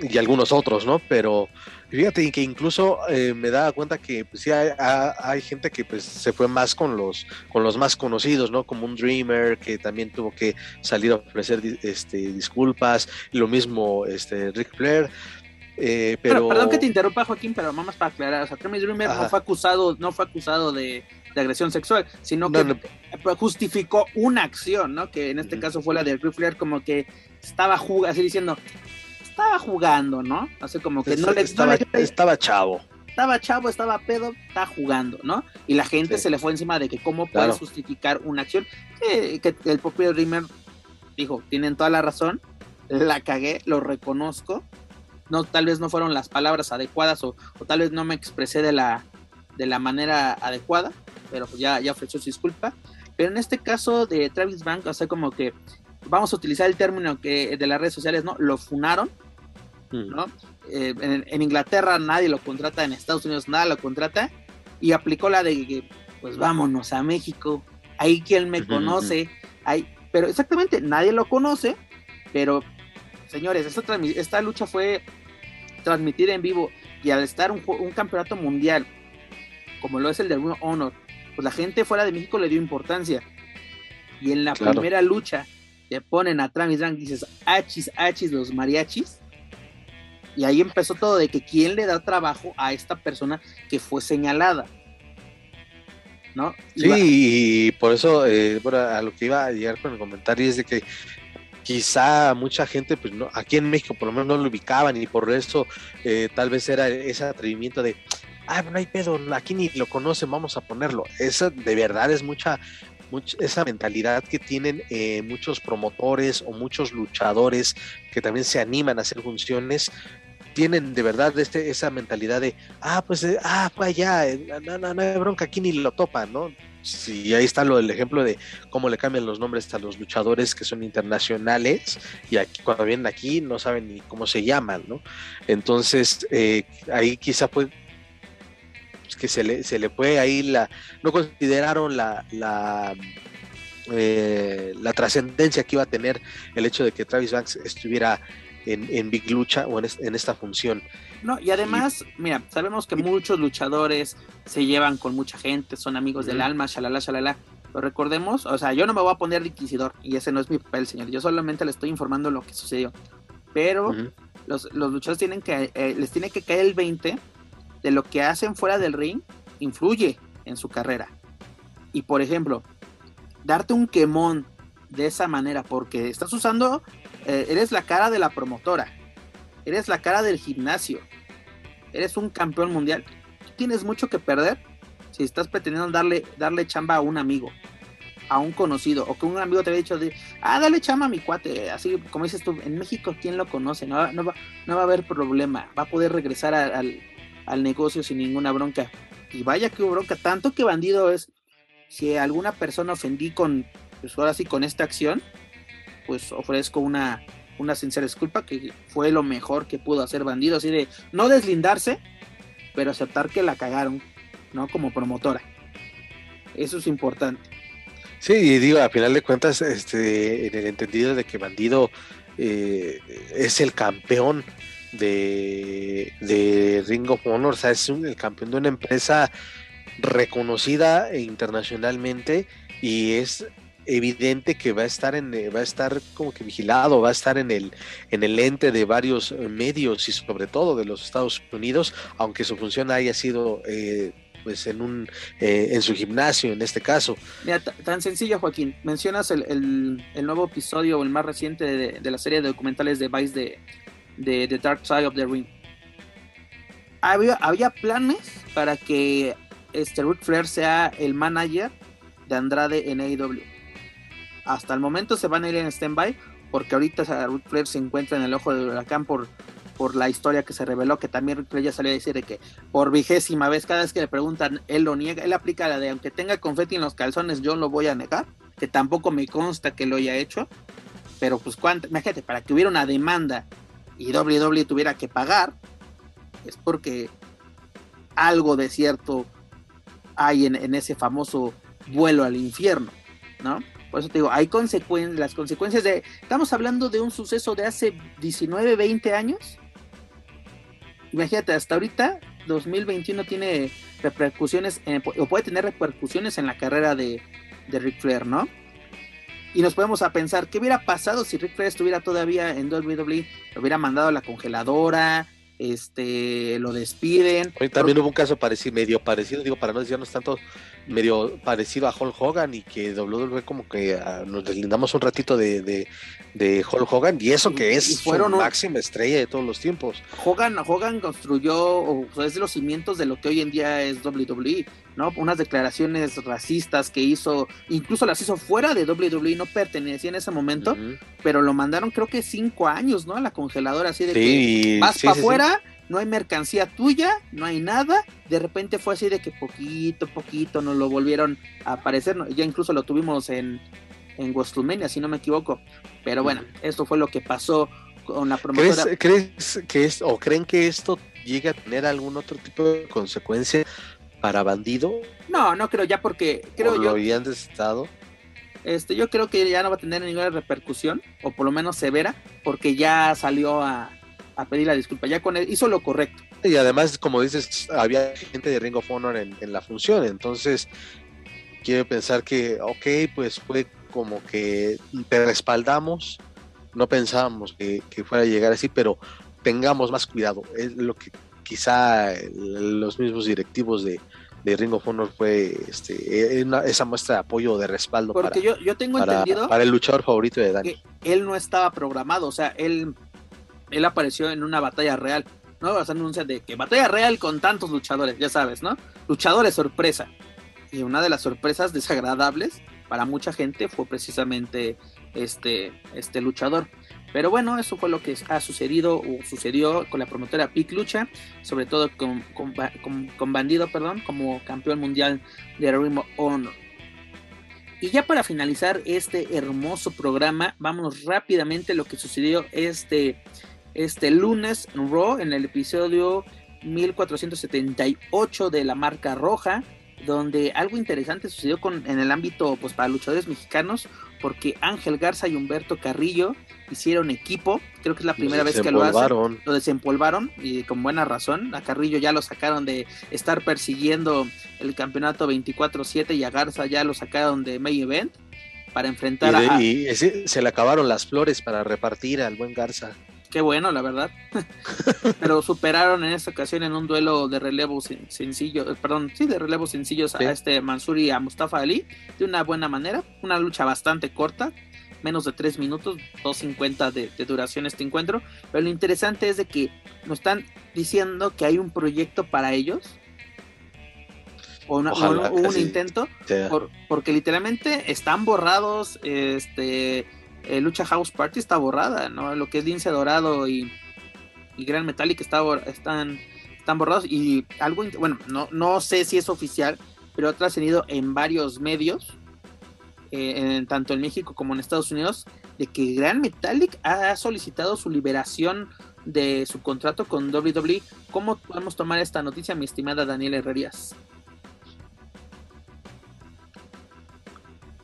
Y algunos otros, ¿no? Pero fíjate que incluso eh, me daba cuenta que pues, sí hay, ha- hay gente que pues se fue más con los con los más conocidos, ¿no? Como un Dreamer que también tuvo que salir a ofrecer este, disculpas, lo mismo este Ric Flair. eh, Pero, pero perdón que te interrumpa, Joaquín, pero vamos para aclarar. O sea, Travis Dreamer no fue acusado, no fue acusado de, de agresión sexual, sino No, que no. justificó una acción, ¿no? Que en este caso fue la de Ric Flair, como que estaba jugando, así diciendo, estaba jugando, ¿no? Así como que no le, no estaba, le- estaba chavo. estaba chavo, estaba pedo, está jugando, ¿no? Y la gente Sí. se le fue encima de que cómo Claro. justificar una acción. Que el propio Dreamer dijo, tienen toda la razón, la cagué, lo reconozco. No, tal vez no fueron las palabras adecuadas o, o tal vez no me expresé de la, de la manera adecuada, pero pues ya, ya ofreció su disculpa. Pero en este caso de Travis Bank, o sea, como que vamos a utilizar el término que de las redes sociales, ¿no? Lo funaron, ¿no? Eh, en, en Inglaterra nadie lo contrata, en Estados Unidos nada lo contrata, y aplicó la de que, pues vámonos a México, ahí quien me conoce, ahí, pero exactamente, nadie lo conoce, pero señores, esta, lucha fue transmitida en vivo, y al estar un, campeonato mundial, como lo es el de Honor, pues la gente fuera de México le dio importancia, y en la Claro. primera lucha te ponen a Travis Bank y dices, achis, achis, los mariachis, y ahí empezó todo de que quién le da trabajo a esta persona que fue señalada. ¿No? Sí, Iba- y por eso, eh, bueno, a lo que iba a llegar con el comentario es de que quizá mucha gente, pues no, aquí en México por lo menos no lo ubicaban y por eso eh, tal vez era ese atrevimiento de, ah, no hay pedo, aquí ni lo conocen, vamos a ponerlo. Esa de verdad es mucha, esa mentalidad que tienen eh, muchos promotores o muchos luchadores que también se animan a hacer funciones. Tienen de verdad este, esa mentalidad de, ah, pues, eh, ah, fue allá, eh, no, no, no hay bronca, aquí ni lo topan, ¿no? Sí, ahí está lo del ejemplo de cómo le cambian los nombres a los luchadores que son internacionales y aquí, cuando vienen aquí no saben ni cómo se llaman, ¿no? Entonces, eh, ahí quizá pues, que se le, se le fue ahí la, no consideraron la, la, eh, la trascendencia que iba a tener el hecho de que Travis Banks estuviera en, en Big Lucha o en, es- en esta función. No, y además, mira, sabemos que muchos luchadores se llevan con mucha gente, son amigos del alma, shalala, shalala. Pero recordemos, o sea, yo no me voy a poner de inquisidor, y ese no es mi papel, señor. Yo solamente le estoy informando lo que sucedió. Pero los, los luchadores tienen que, eh, les tiene que caer el 20 de lo que hacen fuera del ring influye en su carrera. Y por ejemplo, darte un quemón de esa manera porque estás usando, eh, eres la cara de la promotora, eres la cara del gimnasio, eres un campeón mundial, tienes mucho que perder si estás pretendiendo darle, darle chamba a un amigo, a un conocido, o que un amigo te haya dicho, de, ah, dale chamba a mi cuate, así como dices tú, en México, ¿quién lo conoce? No, no, va, no va a haber problema, va a poder regresar al, al negocio sin ninguna bronca. Y vaya que hubo bronca, tanto que bandido es, si alguna persona ofendí con, pues ahora sí, con esta acción, pues ofrezco una, una sincera disculpa, que fue lo mejor que pudo hacer bandido, así de no deslindarse, pero aceptar que la cagaron, ¿no? Como promotora. Eso es importante. Sí, y digo, a final de cuentas, este, en el entendido de que Bandido eh, es el campeón de, de Ring of Honor, o sea, es el campeón de una empresa reconocida internacionalmente y es evidente que va a estar en va a estar como que vigilado va a estar en el en el ente de varios medios y sobre todo de los Estados Unidos aunque su función haya sido eh, pues en un eh, en su gimnasio en este caso. Mira, tan sencillo Joaquín. Mencionas el, el, nuevo episodio o el más reciente de la serie de documentales de Vice de, de The Dark Side of the Ring. Había, había planes para que este Ric Flair sea el manager de Andrade en AEW. Hasta el momento se van a ir en stand-by porque ahorita Ric Flair se encuentra en el ojo del huracán por, por la historia que se reveló, que también Ric Flair ya salió a decir de que por vigésima vez, cada vez que le preguntan, él lo niega, él aplica la de aunque tenga confeti en los calzones, yo lo voy a negar, que tampoco me consta que lo haya hecho, pero pues cuánto, imagínate, para que hubiera una demanda y WWE tuviera que pagar, es porque algo de cierto hay en, ese famoso vuelo al infierno, ¿no? Por eso te digo, hay consecuencias, las consecuencias de, estamos hablando de un suceso de hace 19, 20 años. Imagínate, hasta ahorita, 2021 tiene repercusiones, o puede tener repercusiones en la carrera de, de Ric Flair, ¿no? Y nos podemos a pensar, ¿qué hubiera pasado si Ric Flair estuviera todavía en WWE? Lo hubiera mandado a la congeladora, este lo despiden. Hoy también hubo un caso parecido, medio parecido, digo, para no decirnos tanto, medio parecido a Hulk Hogan y que WWE como que uh, nos deslindamos un ratito de, de, de, Hulk Hogan y eso que es y fueron su máxima estrella de todos los tiempos. Hogan, Hogan construyó, o sea, es de los cimientos de lo que hoy en día es WWE, ¿no? Unas declaraciones racistas que hizo, incluso las hizo fuera de WWE, no pertenecía en ese momento, uh -huh. pero lo mandaron creo que cinco años, ¿no? A la congeladora, así de sí, que vas sí, para afuera. Sí no hay mercancía tuya, no hay nada. De repente fue así de que poquito, poquito nos lo volvieron a aparecer. Ya incluso lo tuvimos en, en WrestleMania, si no me equivoco. Pero bueno, esto fue lo que pasó con la promotora. ¿Crees, ¿crees que es, o creen que esto llegue a tener algún otro tipo de consecuencia para Bandido? No, no creo ya porque creo ¿O yo. lo habían desestado? Este, yo creo que ya no va a tener ninguna repercusión, o por lo menos severa, porque ya salió a, a pedir la disculpa, ya con él hizo lo correcto. Y además, como dices, había gente de Ring of Honor en, en la función, entonces quiero pensar que, ok, pues fue como que te respaldamos, no pensábamos que, que, fuera a llegar así, pero tengamos más cuidado, es lo que quizá los mismos directivos de, de Ring of Honor fue este, una, esa muestra de apoyo, de respaldo Porque para, yo, yo tengo para, entendido para el luchador favorito de Dani. Que él no estaba programado, o sea, él él apareció en una batalla real, ¿no? O de que batalla real con tantos luchadores, ya sabes, ¿no? Luchadores sorpresa. Y una de las sorpresas desagradables para mucha gente fue precisamente este, este luchador. Pero bueno, eso fue lo que ha sucedido o sucedió con la promotora Pic Lucha, sobre todo con, con, con, Bandido, perdón, como campeón mundial de Ring of Honor. Y ya para finalizar este hermoso programa, vámonos rápidamente a lo que sucedió este, este lunes en Raw, en el episodio 1478 de la marca roja, donde algo interesante sucedió con, en el ámbito pues para luchadores mexicanos, porque Ángel Garza y Humberto Carrillo hicieron equipo, creo que es la primera vez que lo hacen, lo desempolvaron y con buena razón, a Carrillo ya lo sacaron de estar persiguiendo el campeonato 24-7 y a Garza ya lo sacaron de May Event para enfrentar y de, a... Y ese, se le acabaron las flores para repartir al buen Garza. Qué bueno, la verdad. Pero superaron en esta ocasión en un duelo de relevo sencillo, eh, perdón, sí, de relevos sencillos a este Mansuri y a Mustafa Ali de una buena manera. Una lucha bastante corta, menos de 3 minutos, 2.50 de, de duración este encuentro. Pero lo interesante es de que nos están diciendo que hay un proyecto para ellos. O, un intento, porque literalmente están borrados, este, eh, Lucha House Party está borrada, ¿no? Lo que es Lince Dorado y, y Gran Metallic está, están, están borrados y algo, bueno, no, no sé si es oficial, pero ha trascendido en varios medios, eh, tanto en México como en Estados Unidos, de que Gran Metallic ha solicitado su liberación de su contrato con WWE. ¿Cómo podemos tomar esta noticia, mi estimada Daniela Herrerías?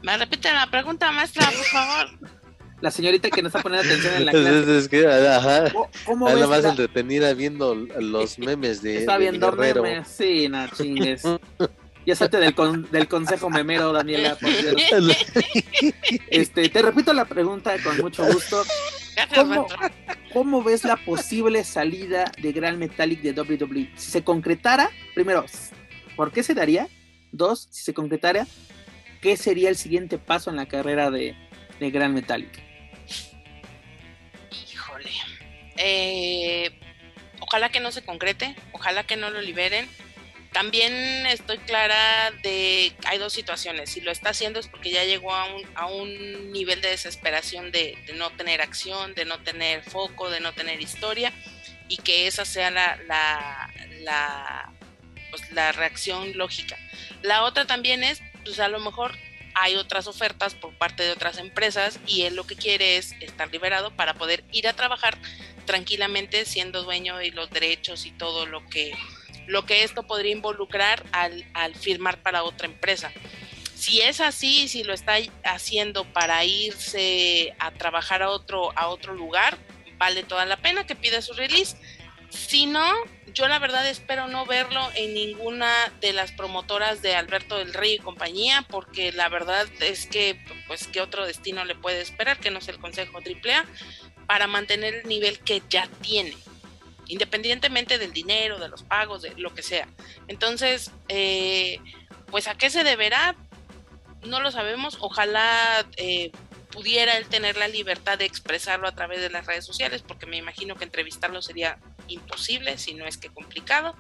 Me repite la pregunta, maestra, por favor la señorita que no está poniendo atención en la clase. Es que, ajá. ¿Cómo, es más entretenida viendo los memes de. Está viendo memes, sí, no chingues. Ya salte del, del consejo memero, Daniela, por Este, te repito la pregunta con mucho gusto. ¿Cómo, ¿Cómo, ves la posible salida de Gran Metallic de WWE? Si se concretara, primero, ¿por qué se daría? Dos, si se concretara, ¿qué sería el siguiente paso en la carrera de, de Gran Metallic? Eh, ojalá que no se concrete, ojalá que no lo liberen. También estoy clara de hay dos situaciones. Si lo está haciendo es porque ya llegó a un, a un nivel de desesperación de, no tener acción, de no tener foco, de no tener historia y que esa sea la, la, la, pues, reacción lógica. La otra también es, pues a lo mejor hay otras ofertas por parte de otras empresas y él lo que quiere es estar liberado para poder ir a trabajar tranquilamente siendo dueño de los derechos y todo lo que, lo que esto podría involucrar al, al firmar para otra empresa. Si es así, si lo está haciendo para irse a trabajar a otro, a otro lugar, vale toda la pena que pida su release. Si no, yo la verdad espero no verlo en ninguna de las promotoras de Alberto del Rey y compañía, porque la verdad es que, pues, ¿qué otro destino le puede esperar que no sea el Consejo AAA? para mantener el nivel que ya tiene, independientemente del dinero, de los pagos, de lo que sea. Entonces, eh, pues a qué se deberá, no lo sabemos. Ojalá eh, pudiera él tener la libertad de expresarlo a través de las redes sociales, porque me imagino que entrevistarlo sería imposible, si no es que complicado.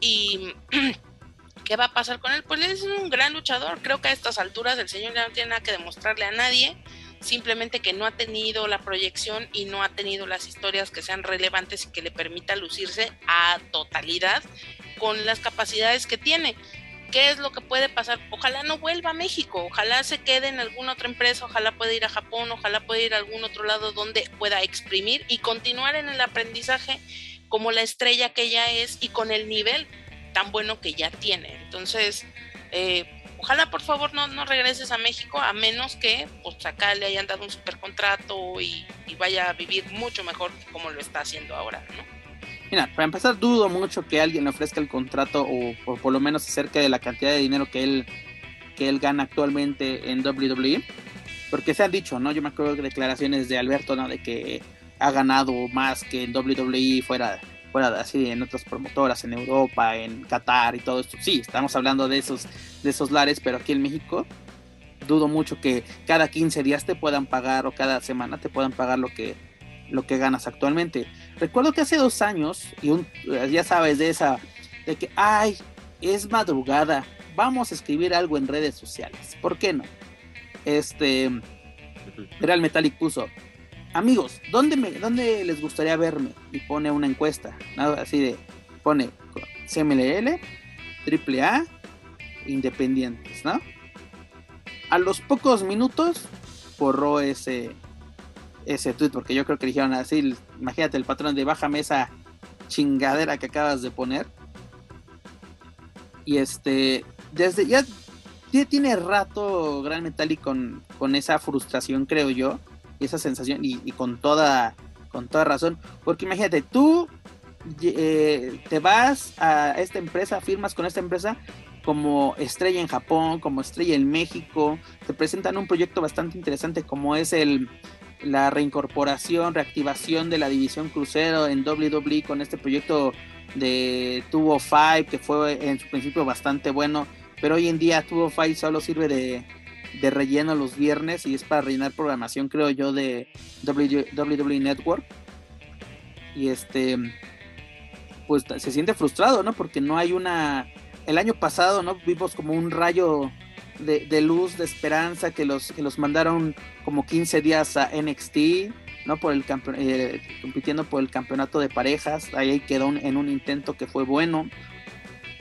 Y ¿qué va a pasar con él? Pues es un gran luchador. Creo que a estas alturas el señor ya no tiene nada que demostrarle a nadie simplemente que no ha tenido la proyección y no ha tenido las historias que sean relevantes y que le permita lucirse a totalidad con las capacidades que tiene. ¿Qué es lo que puede pasar? Ojalá no vuelva a México, ojalá se quede en alguna otra empresa, ojalá pueda ir a Japón, ojalá pueda ir a algún otro lado donde pueda exprimir y continuar en el aprendizaje como la estrella que ya es y con el nivel tan bueno que ya tiene. Entonces, eh, ojalá por favor no, no regreses a México a menos que pues acá le hayan dado un super contrato y, vaya a vivir mucho mejor como lo está haciendo ahora, ¿no? Mira, para empezar dudo mucho que alguien le ofrezca el contrato o, por lo menos acerca de la cantidad de dinero que él que él gana actualmente en WWE, porque se han dicho, ¿no? Yo me acuerdo de declaraciones de Alberto, ¿no? De que ha ganado más que en WWE fuera fuera así en otras promotoras, en Europa, en Qatar y todo esto. Sí, estamos hablando de esos, de esos lares, pero aquí en México dudo mucho que cada 15 días te puedan pagar o cada semana te puedan pagar lo que, lo que ganas actualmente. Recuerdo que hace dos años, y un, ya sabes de esa, de que, ay, es madrugada, vamos a escribir algo en redes sociales. ¿Por qué no? Este, Real Metallic puso, amigos, ¿dónde, me, ¿dónde les gustaría verme? Y pone una encuesta, así de, pone CMLL, AAA, independientes, ¿no? A los pocos minutos borró ese, ese tweet, porque yo creo que dijeron así, imagínate el patrón de bájame esa chingadera que acabas de poner. Y este, desde ya, tiene rato Gran Metallic con, con esa frustración, creo yo esa sensación y, con toda con toda razón porque imagínate tú eh, te vas a esta empresa firmas con esta empresa como estrella en Japón como estrella en México te presentan un proyecto bastante interesante como es el la reincorporación, reactivación de la división crucero en WWE con este proyecto de Tubo Five que fue en su principio bastante bueno, pero hoy en día Tubo Five solo sirve de, de relleno los viernes y es para rellenar programación, creo yo, de WWE Network. Y este, pues se siente frustrado, ¿no? Porque no hay una. El año pasado, ¿no? Vimos como un rayo de, luz, de esperanza, que los, que los mandaron como 15 días a NXT, ¿no? Por el eh, compitiendo por el campeonato de parejas. Ahí quedó en un intento que fue bueno.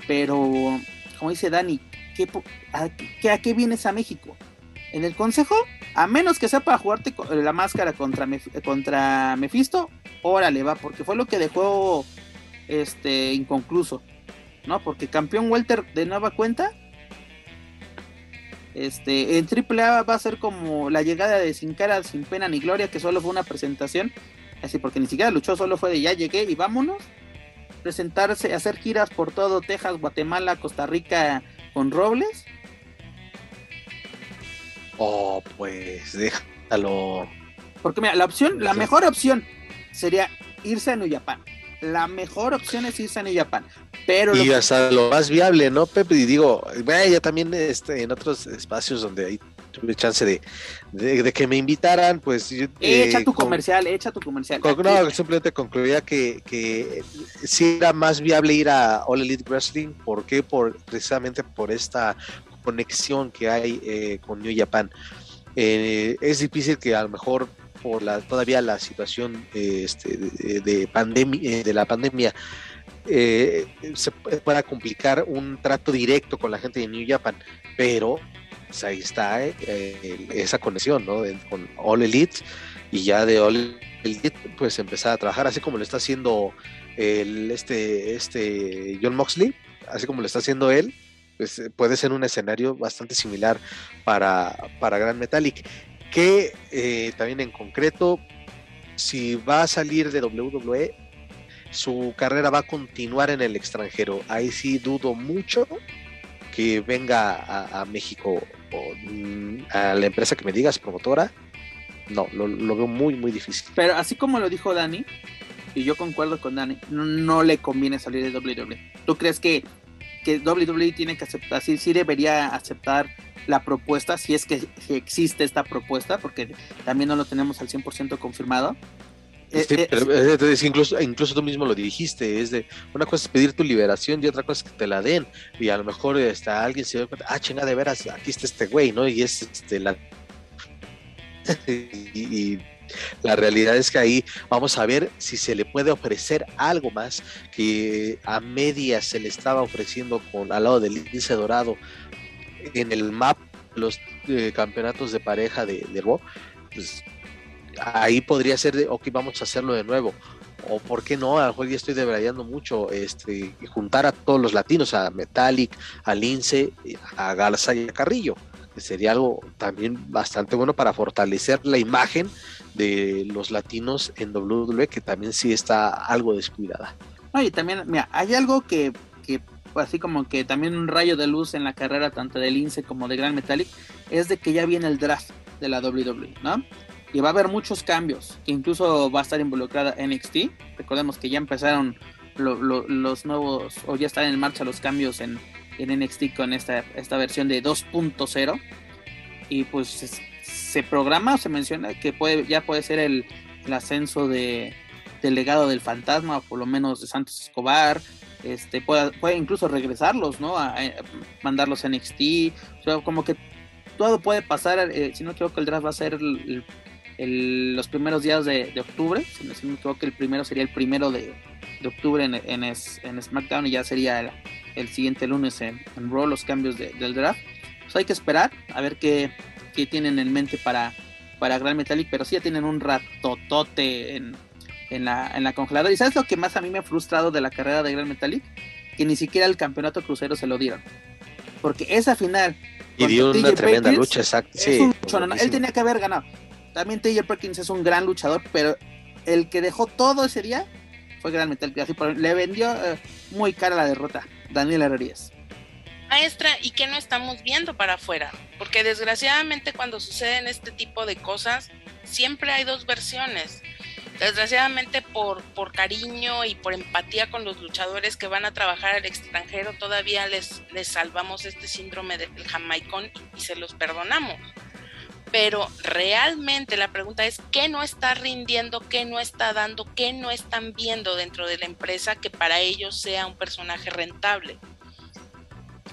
Pero, como dice Dani, ¿qué, a, ¿qué, ¿a qué vienes a México? En el consejo, a menos que sea para jugarte la máscara contra, contra Mephisto, órale, va, porque fue lo que dejó este inconcluso, ¿no? Porque campeón Welter de nueva cuenta, este, en AAA va a ser como la llegada de Sin Cara, Sin Pena ni Gloria, que solo fue una presentación, así porque ni siquiera luchó, solo fue de ya llegué y vámonos. Presentarse, hacer giras por todo Texas, Guatemala, Costa Rica con Robles. Oh, pues déjalo. Porque mira, la opción, la mejor opción sería irse a New Japan. La mejor opción es irse a New Japan. Pero y hasta lo más viable, ¿no, Pepe? Y digo, ya también este, en otros espacios donde hay tuve chance de, de, que me invitaran, pues... echa eh, tu comercial, echa tu comercial. no, simplemente concluía que, que sí era más viable ir a All Elite Wrestling, ¿por qué? Por, precisamente por esta conexión que hay eh, con New Japan. Eh, es difícil que a lo mejor por la todavía la situación este, de, pandemia de la pandemia eh, se pueda complicar un trato directo con la gente de New Japan, pero pues, ahí está eh, esa conexión con All Elite y ya de All Elite pues empezar a trabajar así como lo está haciendo el, este, este John Moxley, así como lo está haciendo él, pues puede ser un escenario bastante similar para, para Grand Metallic que eh, también en concreto, si va a salir de WWE, su carrera va a continuar en el extranjero. Ahí sí dudo mucho que venga a, México o mm, a la empresa que me digas, promotora. No, lo, veo muy, muy difícil. Pero así como lo dijo Dani, y yo concuerdo con Dani, no, le conviene salir de WWE. ¿Tú crees que, que WWE tiene que aceptar, sí, sí debería aceptar la propuesta, si es que existe esta propuesta, porque también no lo tenemos al 100% confirmado. Eh, eh, eh, incluso, incluso tú mismo lo dijiste, es de una cosa es pedir tu liberación y otra cosa es que te la den. Y a lo mejor está alguien se da cuenta, ah, chinga, de veras, aquí está este güey, ¿no? Y es este, la. y, la realidad es que ahí vamos a ver si se le puede ofrecer algo más que a media se le estaba ofreciendo con al lado del índice dorado en el map los eh, campeonatos de pareja de, de pues ahí podría ser de, ok, vamos a hacerlo de nuevo. O por qué no, a lo ya estoy debrayando mucho, este, juntar a todos los latinos, a Metallic, a Lince, a Garza y a Carrillo, que sería algo también bastante bueno para fortalecer la imagen de los latinos en WWE, que también sí está algo descuidada. No, y también, mira, hay algo que, que así como que también un rayo de luz en la carrera tanto de Lince como de Grand Metallic, es de que ya viene el draft de la WWE, ¿no? Y va a haber muchos cambios, que incluso va a estar involucrada NXT. Recordemos que ya empezaron los nuevos, o ya están en marcha los cambios en, en NXT con esta, esta versión de 2.0. Y pues se, programa o se menciona que puede, ya puede ser el, ascenso de, del legado del fantasma, o por lo menos de Santos Escobar, este puede, puede incluso regresarlos, ¿no? A, mandarlos a NXT, o como que todo puede pasar, eh, si no creo que el draft va a ser los primeros días de, octubre, si no, me equivoco el primero sería el primero de, octubre en, en, SmackDown y ya sería el, siguiente lunes en, Raw los cambios del draft. Pues hay que esperar a ver qué, qué tienen en mente para, para Grand Metallic, pero sí ya tienen un ratotote en en la, en la congeladora. ¿Y sabes lo que más a mí me ha frustrado de la carrera de Gran Metallic? Que ni siquiera el campeonato crucero se lo dieron. Porque esa final. Y dio una tremenda lucha, exacto. él tenía que haber ganado. También TJ Perkins es un gran luchador, pero el que dejó todo ese día fue Gran Metallic. Así le vendió eh, muy cara la derrota. Daniel Herrerías. Maestra, ¿y qué no estamos viendo para afuera? Porque desgraciadamente cuando suceden este tipo de cosas, siempre hay dos versiones. Desgraciadamente por, por cariño y por empatía con los luchadores que van a trabajar al extranjero, todavía les, les salvamos este síndrome del jamaicón y se los perdonamos pero realmente la pregunta es qué no está rindiendo, qué no está dando, qué no están viendo dentro de la empresa que para ellos sea un personaje rentable.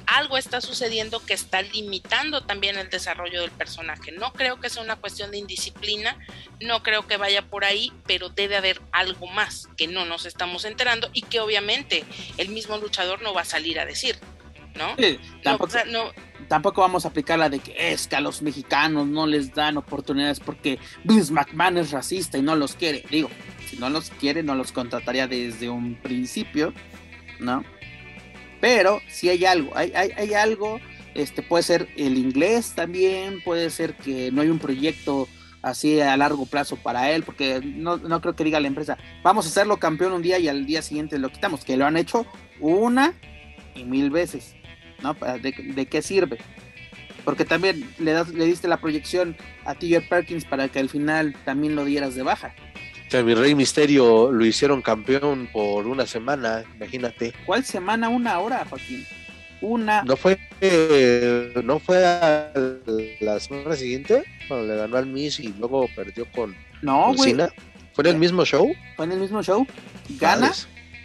Algo está sucediendo que está limitando también el desarrollo del personaje. No creo que sea una cuestión de indisciplina, no creo que vaya por ahí, pero debe haber algo más que no nos estamos enterando y que obviamente el mismo luchador no va a salir a decir. ¿No? no, tampoco vamos a aplicar la de que es que a los mexicanos no les dan oportunidades porque Vince McMahon es racista y no los quiere. Digo, si no los quiere, no los contrataría desde un principio, ¿no? Pero si hay algo, hay, hay, algo, este puede ser el inglés también, puede ser que no hay un proyecto así a largo plazo para él, porque no, no creo que diga la empresa, vamos a hacerlo campeón un día y al día siguiente lo quitamos, que lo han hecho una y mil veces. ¿No? ¿De, qué sirve? Porque también le, das, le diste la proyección a TJ Perkins para que al final también lo dieras de baja. O sea, mi Rey Misterio lo hicieron campeón por una semana, imagínate. ¿Cuál semana? Una hora, Joaquín. Una. ¿No fue, eh, no fue a la semana siguiente? Cuando le ganó al Miss y luego perdió con, no, ¿Fue en el mismo show? Fue en el mismo show. Gana.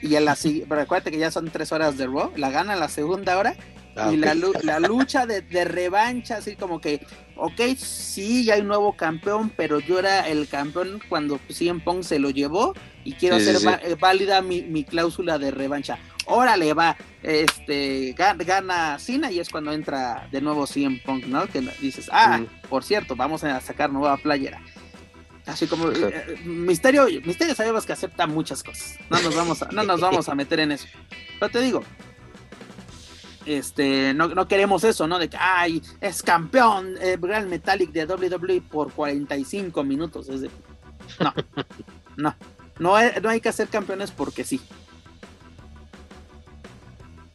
Y en la pero recuerda que ya son tres horas de Raw. La gana en la segunda hora Ah, y la, la, lucha de, revancha, así como que, ok, sí, ya hay un nuevo campeón, pero yo era el campeón cuando CM Punk se lo llevó y quiero hacer eh, válida mi, cláusula de revancha. Órale, va, este, gana, Cena y es cuando entra de nuevo CM Punk, ¿no? Que dices, ah, por cierto, vamos a sacar nueva playera. Así como eh, eh, Misterio, Misterio sabemos que acepta muchas cosas. No nos vamos a, no nos vamos a meter en eso. Pero te digo, este, no, queremos eso, ¿no? De que, ay, es campeón eh, Real Metallic de WWE por 45 minutos. Es no, no, no hay, no hay que hacer campeones porque sí.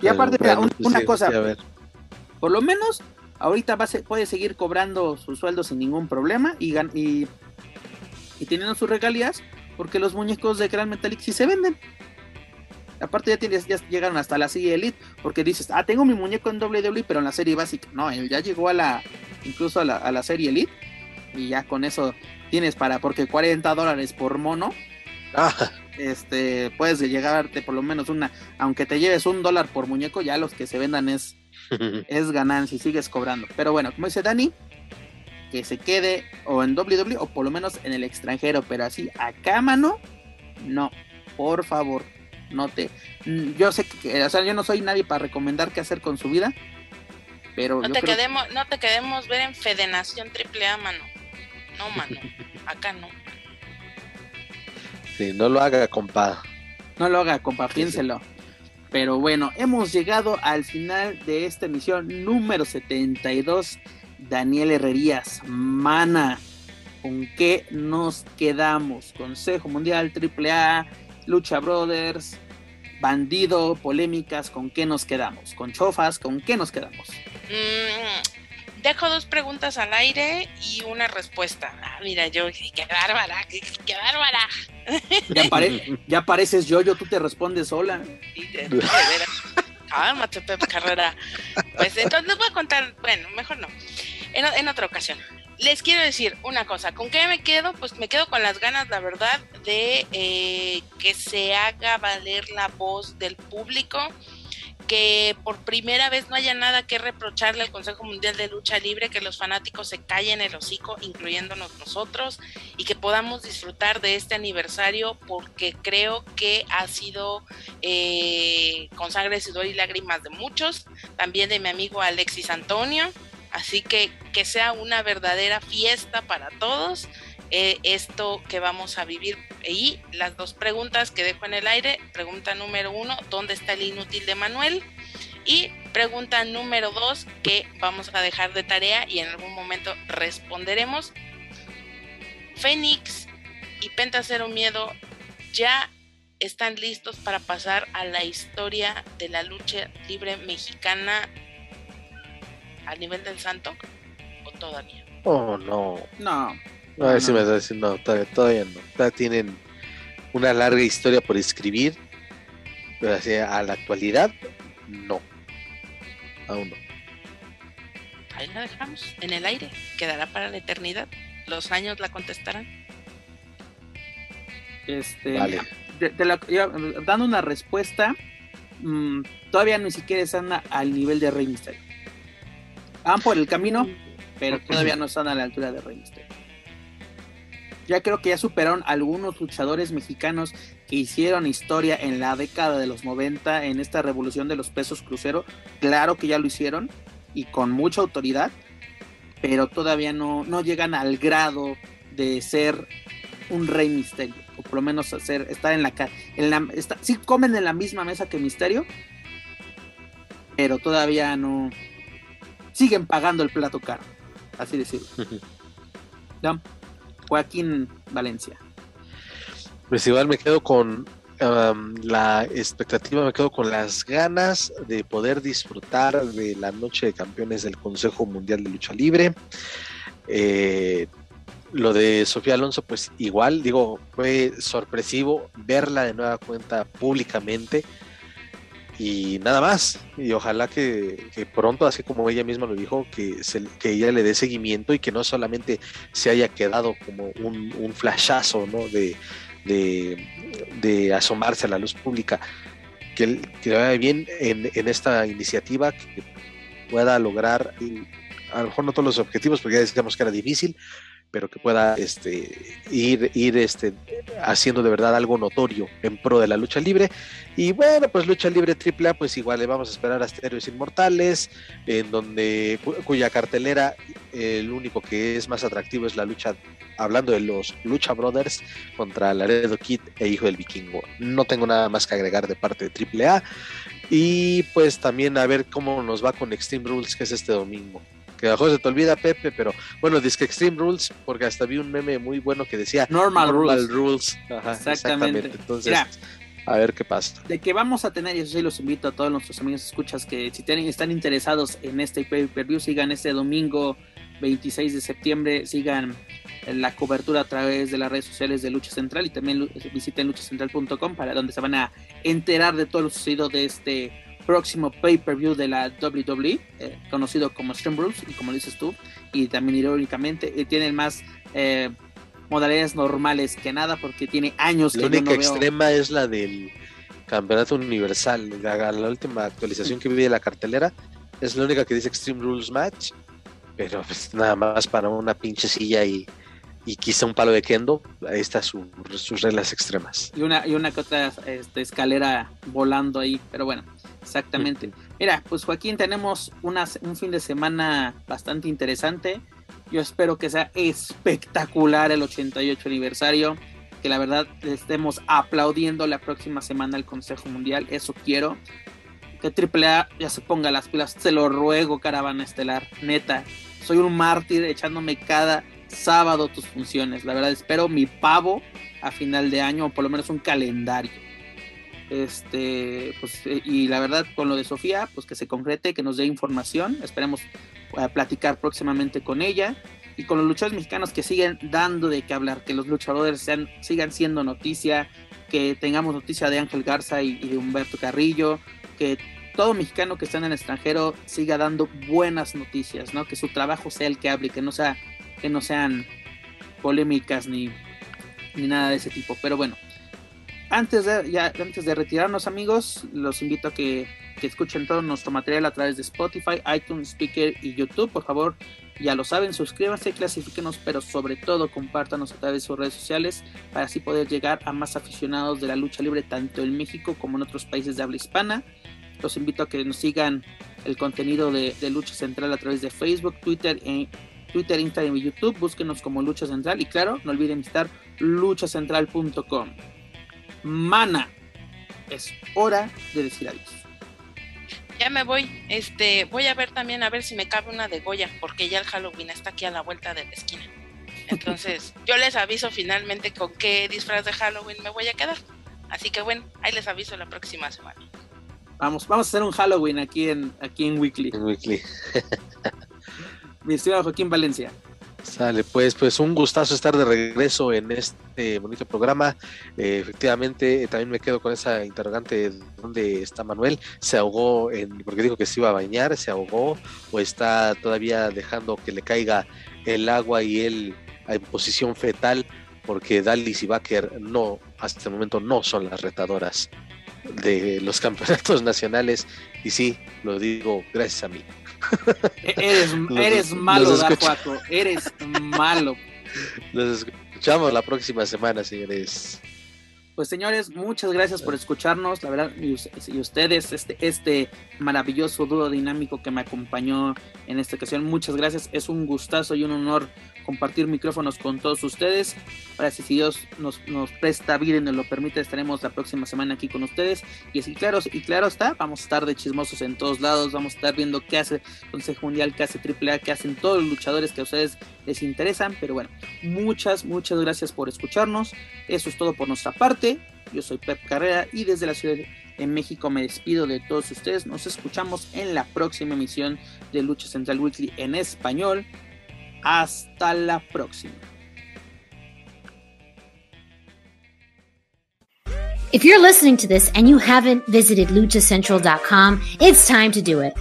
Y aparte, una cosa, por lo menos ahorita va puede seguir cobrando su sueldo sin ningún problema y, y, y teniendo sus regalías, porque los muñecos de Real Metallic sí se venden. Aparte ya, tienes, ya llegaron hasta la serie Elite, porque dices, ah, tengo mi muñeco en WWE, pero en la serie básica. No, él ya llegó a la, incluso a la, a la serie Elite, y ya con eso tienes para, porque 40 dólares por mono, ah. este, puedes llegarte por lo menos una, aunque te lleves un dólar por muñeco, ya los que se vendan es, es ganancia y sigues cobrando. Pero bueno, como dice Dani, que se quede o en WWE o por lo menos en el extranjero, pero así acá mano, no, por favor no te yo sé que o sea yo no soy nadie para recomendar qué hacer con su vida pero no te quedemos no te quedemos ver en Fedenación Triple A mano. No mano. Acá no. Sí no lo haga compa. No lo haga compa piénselo. Pero bueno hemos llegado al final de esta emisión número 72 Daniel Herrerías mana. Con qué nos quedamos Consejo Mundial Triple A Lucha Brothers, Bandido, polémicas, ¿con qué nos quedamos? ¿Con chofas? ¿Con qué nos quedamos? Mm, dejo dos preguntas al aire y una respuesta. Ah, mira, yo, qué bárbara, qué, bárbara. Ya, pareces yo, yo tú te respondes sola. Cálmate, Pepe Carrera. Pues entonces les voy a contar, bueno, mejor no, en otra ocasión les quiero decir una cosa, ¿con qué me quedo? Pues me quedo con las ganas, la verdad, de eh, que se haga valer la voz del público, que por primera vez no haya nada que reprocharle al Consejo Mundial de Lucha Libre, que los fanáticos se callen el hocico, incluyéndonos nosotros, y que podamos disfrutar de este aniversario, porque creo que ha sido eh, con sangre, sudor y lágrimas de muchos, también de mi amigo Alexis Antonio Así que que sea una verdadera fiesta para todos eh, esto que vamos a vivir. Y las dos preguntas que dejo en el aire. Pregunta número uno, ¿dónde está el inútil de Manuel? Y pregunta número dos, que vamos a dejar de tarea y en algún momento responderemos. Fénix y Penta Cero Miedo ya están listos para pasar a la historia de la lucha libre mexicana a nivel del santo o todavía? Oh, no. No, A ver si me estás diciendo, no, todavía, todavía no. Todavía tienen una larga historia por escribir, pero así a la actualidad, no. Aún no. Ahí la dejamos, en el aire, quedará para la eternidad. Los años la contestarán. Este, Vale. de- de la- ya, dando una respuesta, mm, todavía ni siquiera están a- al nivel de Rey Mysterio. Van por el camino, pero todavía no están a la altura de Rey Mysterio. Ya creo que ya superaron algunos luchadores mexicanos que hicieron historia en la década de los 90 en esta revolución de los pesos crucero. Claro que ya lo hicieron y con mucha autoridad, pero todavía no, no llegan al grado de ser un rey misterio, o por lo menos hacer, estar en la ca- en la, está- sí comen en la misma mesa que Misterio, pero todavía no siguen pagando el plato caro, así decirlo. ¿No? Joaquín Valencia. Pues igual me quedo con um, la expectativa, me quedo con las ganas de poder disfrutar de la noche de campeones del Consejo Mundial de Lucha Libre. Eh, lo de Sofía Alonso, pues igual, digo, fue sorpresivo verla de nueva cuenta públicamente y nada más. Y ojalá que, pronto, así como ella misma lo dijo, que, se- que ella le dé seguimiento y que no solamente se haya quedado como un, un flashazo, ¿no? De, de, asomarse a la luz pública, que, que vaya bien en, en esta iniciativa, que pueda lograr, a lo mejor no todos los objetivos, porque ya decíamos que era difícil, pero que pueda este, ir, ir este, haciendo de verdad algo notorio en pro de la lucha libre. Y bueno, pues lucha libre AAA, pues igual le vamos a esperar hasta Héroes Inmortales, en donde cu- cuya cartelera, el único que es más atractivo es la lucha, hablando de los Lucha Brothers contra Laredo Kid e Hijo del Vikingo. No tengo nada más que agregar de parte de AAA. Y pues también a ver cómo nos va con Extreme Rules, que es este domingo. Que a se te olvida, Pepe, pero bueno, dice Extreme Rules, porque hasta vi un meme muy bueno que decía Normal, Rules. Rules. Ajá, Exactamente. exactamente. Entonces, Mira. a ver qué pasa. de que vamos a tener, y eso sí los invito a todos nuestros amigos escuchas que si tienen, están interesados en este pay-per-view, sigan este domingo 26 de septiembre, sigan la cobertura a través de las redes sociales de Lucha Central y también visiten luchacentral.com para donde se van a enterar de todo lo sucedido de este próximo pay-per-view de la WWE, eh, conocido como Extreme Rules, y como dices tú, y también irónicamente eh, tienen más eh, modalidades normales que nada porque tiene años La que yo única no veo. extrema es la del campeonato universal. La, la última actualización que vi de la cartelera es la única que dice Extreme Rules Match, pero pues nada más para una pinche silla y, y quizá un palo de kendo. Ahí está su- sus reglas extremas. y una y una que otra este, escalera volando ahí, pero bueno, exactamente. Mira, pues Joaquín, tenemos un fin de semana bastante interesante. Yo espero que sea espectacular el 88 aniversario, que la verdad estemos aplaudiendo la próxima semana al Consejo Mundial, eso quiero. Que AAA ya se ponga las pilas, se lo ruego, caravana estelar, neta. Soy un mártir echándome cada sábado tus funciones. La verdad, espero mi pavo a final de año, o por lo menos un calendario. Este, pues, eh, y la verdad, con lo de Sofía, pues que se concrete, que nos dé información. Esperemos eh, platicar próximamente con ella. Y con los luchadores mexicanos que siguen dando de qué hablar, que los luchadores sean, sigan siendo noticia, que tengamos noticia de Ángel Garza y, y de Humberto Carrillo, que todo mexicano que está en el extranjero siga dando buenas noticias, ¿no? Que su trabajo sea el que hable, que no sea, que no sean polémicas ni, ni nada de ese tipo. Pero bueno, antes de, ya, antes de retirarnos, amigos, los invito a que, que escuchen todo nuestro material a través de Spotify, iTunes, Speaker y YouTube. Por favor, ya lo saben, suscríbanse, clasifíquenos, pero sobre todo compártanos a través de sus redes sociales para así poder llegar a más aficionados de la lucha libre, tanto en México como en otros países de habla hispana. Los invito a que nos sigan el contenido de, de Lucha Central a través de Facebook, Twitter, eh, Twitter, Instagram y YouTube. Búsquenos como Lucha Central y claro, no olviden visitar luchacentral.com. Mana, es hora de decir adiós. Ya me voy, este, voy a ver también a ver si me cabe una de Goya, porque ya el Halloween está aquí a la vuelta de la esquina. Entonces, yo les aviso finalmente con qué disfraz de Halloween me voy a quedar. Así que bueno, ahí les aviso la próxima semana. Vamos, vamos a hacer un Halloween aquí en, aquí en Weekly. En Weekly. Mi estimado Joaquín Valencia. Sale, pues, pues un gustazo estar de regreso en este bonito programa. Eh, efectivamente, también me quedo con esa interrogante de dónde está Manuel. Se ahogó en, porque dijo que se iba a bañar, se ahogó, o está todavía dejando que le caiga el agua y él en posición fetal, porque Dalis y Baker no, hasta el momento no son las retadoras de los campeonatos nacionales. Y sí, lo digo gracias a mí. Eres, eres malo, Dajuaco. Eres malo. Los escuchamos la próxima semana, señores. Pues señores, muchas gracias por escucharnos, la verdad, y, ustedes, este, este maravilloso dúo dinámico que me acompañó en esta ocasión, muchas gracias, es un gustazo y un honor compartir micrófonos con todos ustedes. Ahora si Dios nos, nos presta vida y nos lo permite, estaremos la próxima semana aquí con ustedes. Y así claro, y claro está, vamos a estar de chismosos en todos lados, vamos a estar viendo qué hace Consejo Mundial, qué hace AAA, qué hacen todos los luchadores que a ustedes les interesan. Pero bueno, muchas, muchas gracias por escucharnos. Eso es todo por nuestra parte. Yo soy Pep Carrera y desde la ciudad de México me despido de todos ustedes. Nos escuchamos en la próxima emisión de Lucha Central Weekly en español. Hasta la próxima. If you're listening to this and you haven't visited luchacentral.com, it's time to do it.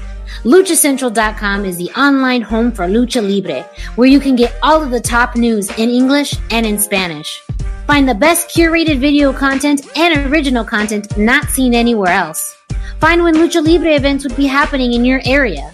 LuchaCentral.com is the online home for Lucha Libre, where you can get all of the top news in English and in Spanish. Find the best curated video content and original content not seen anywhere else. Find when Lucha Libre events would be happening in your area.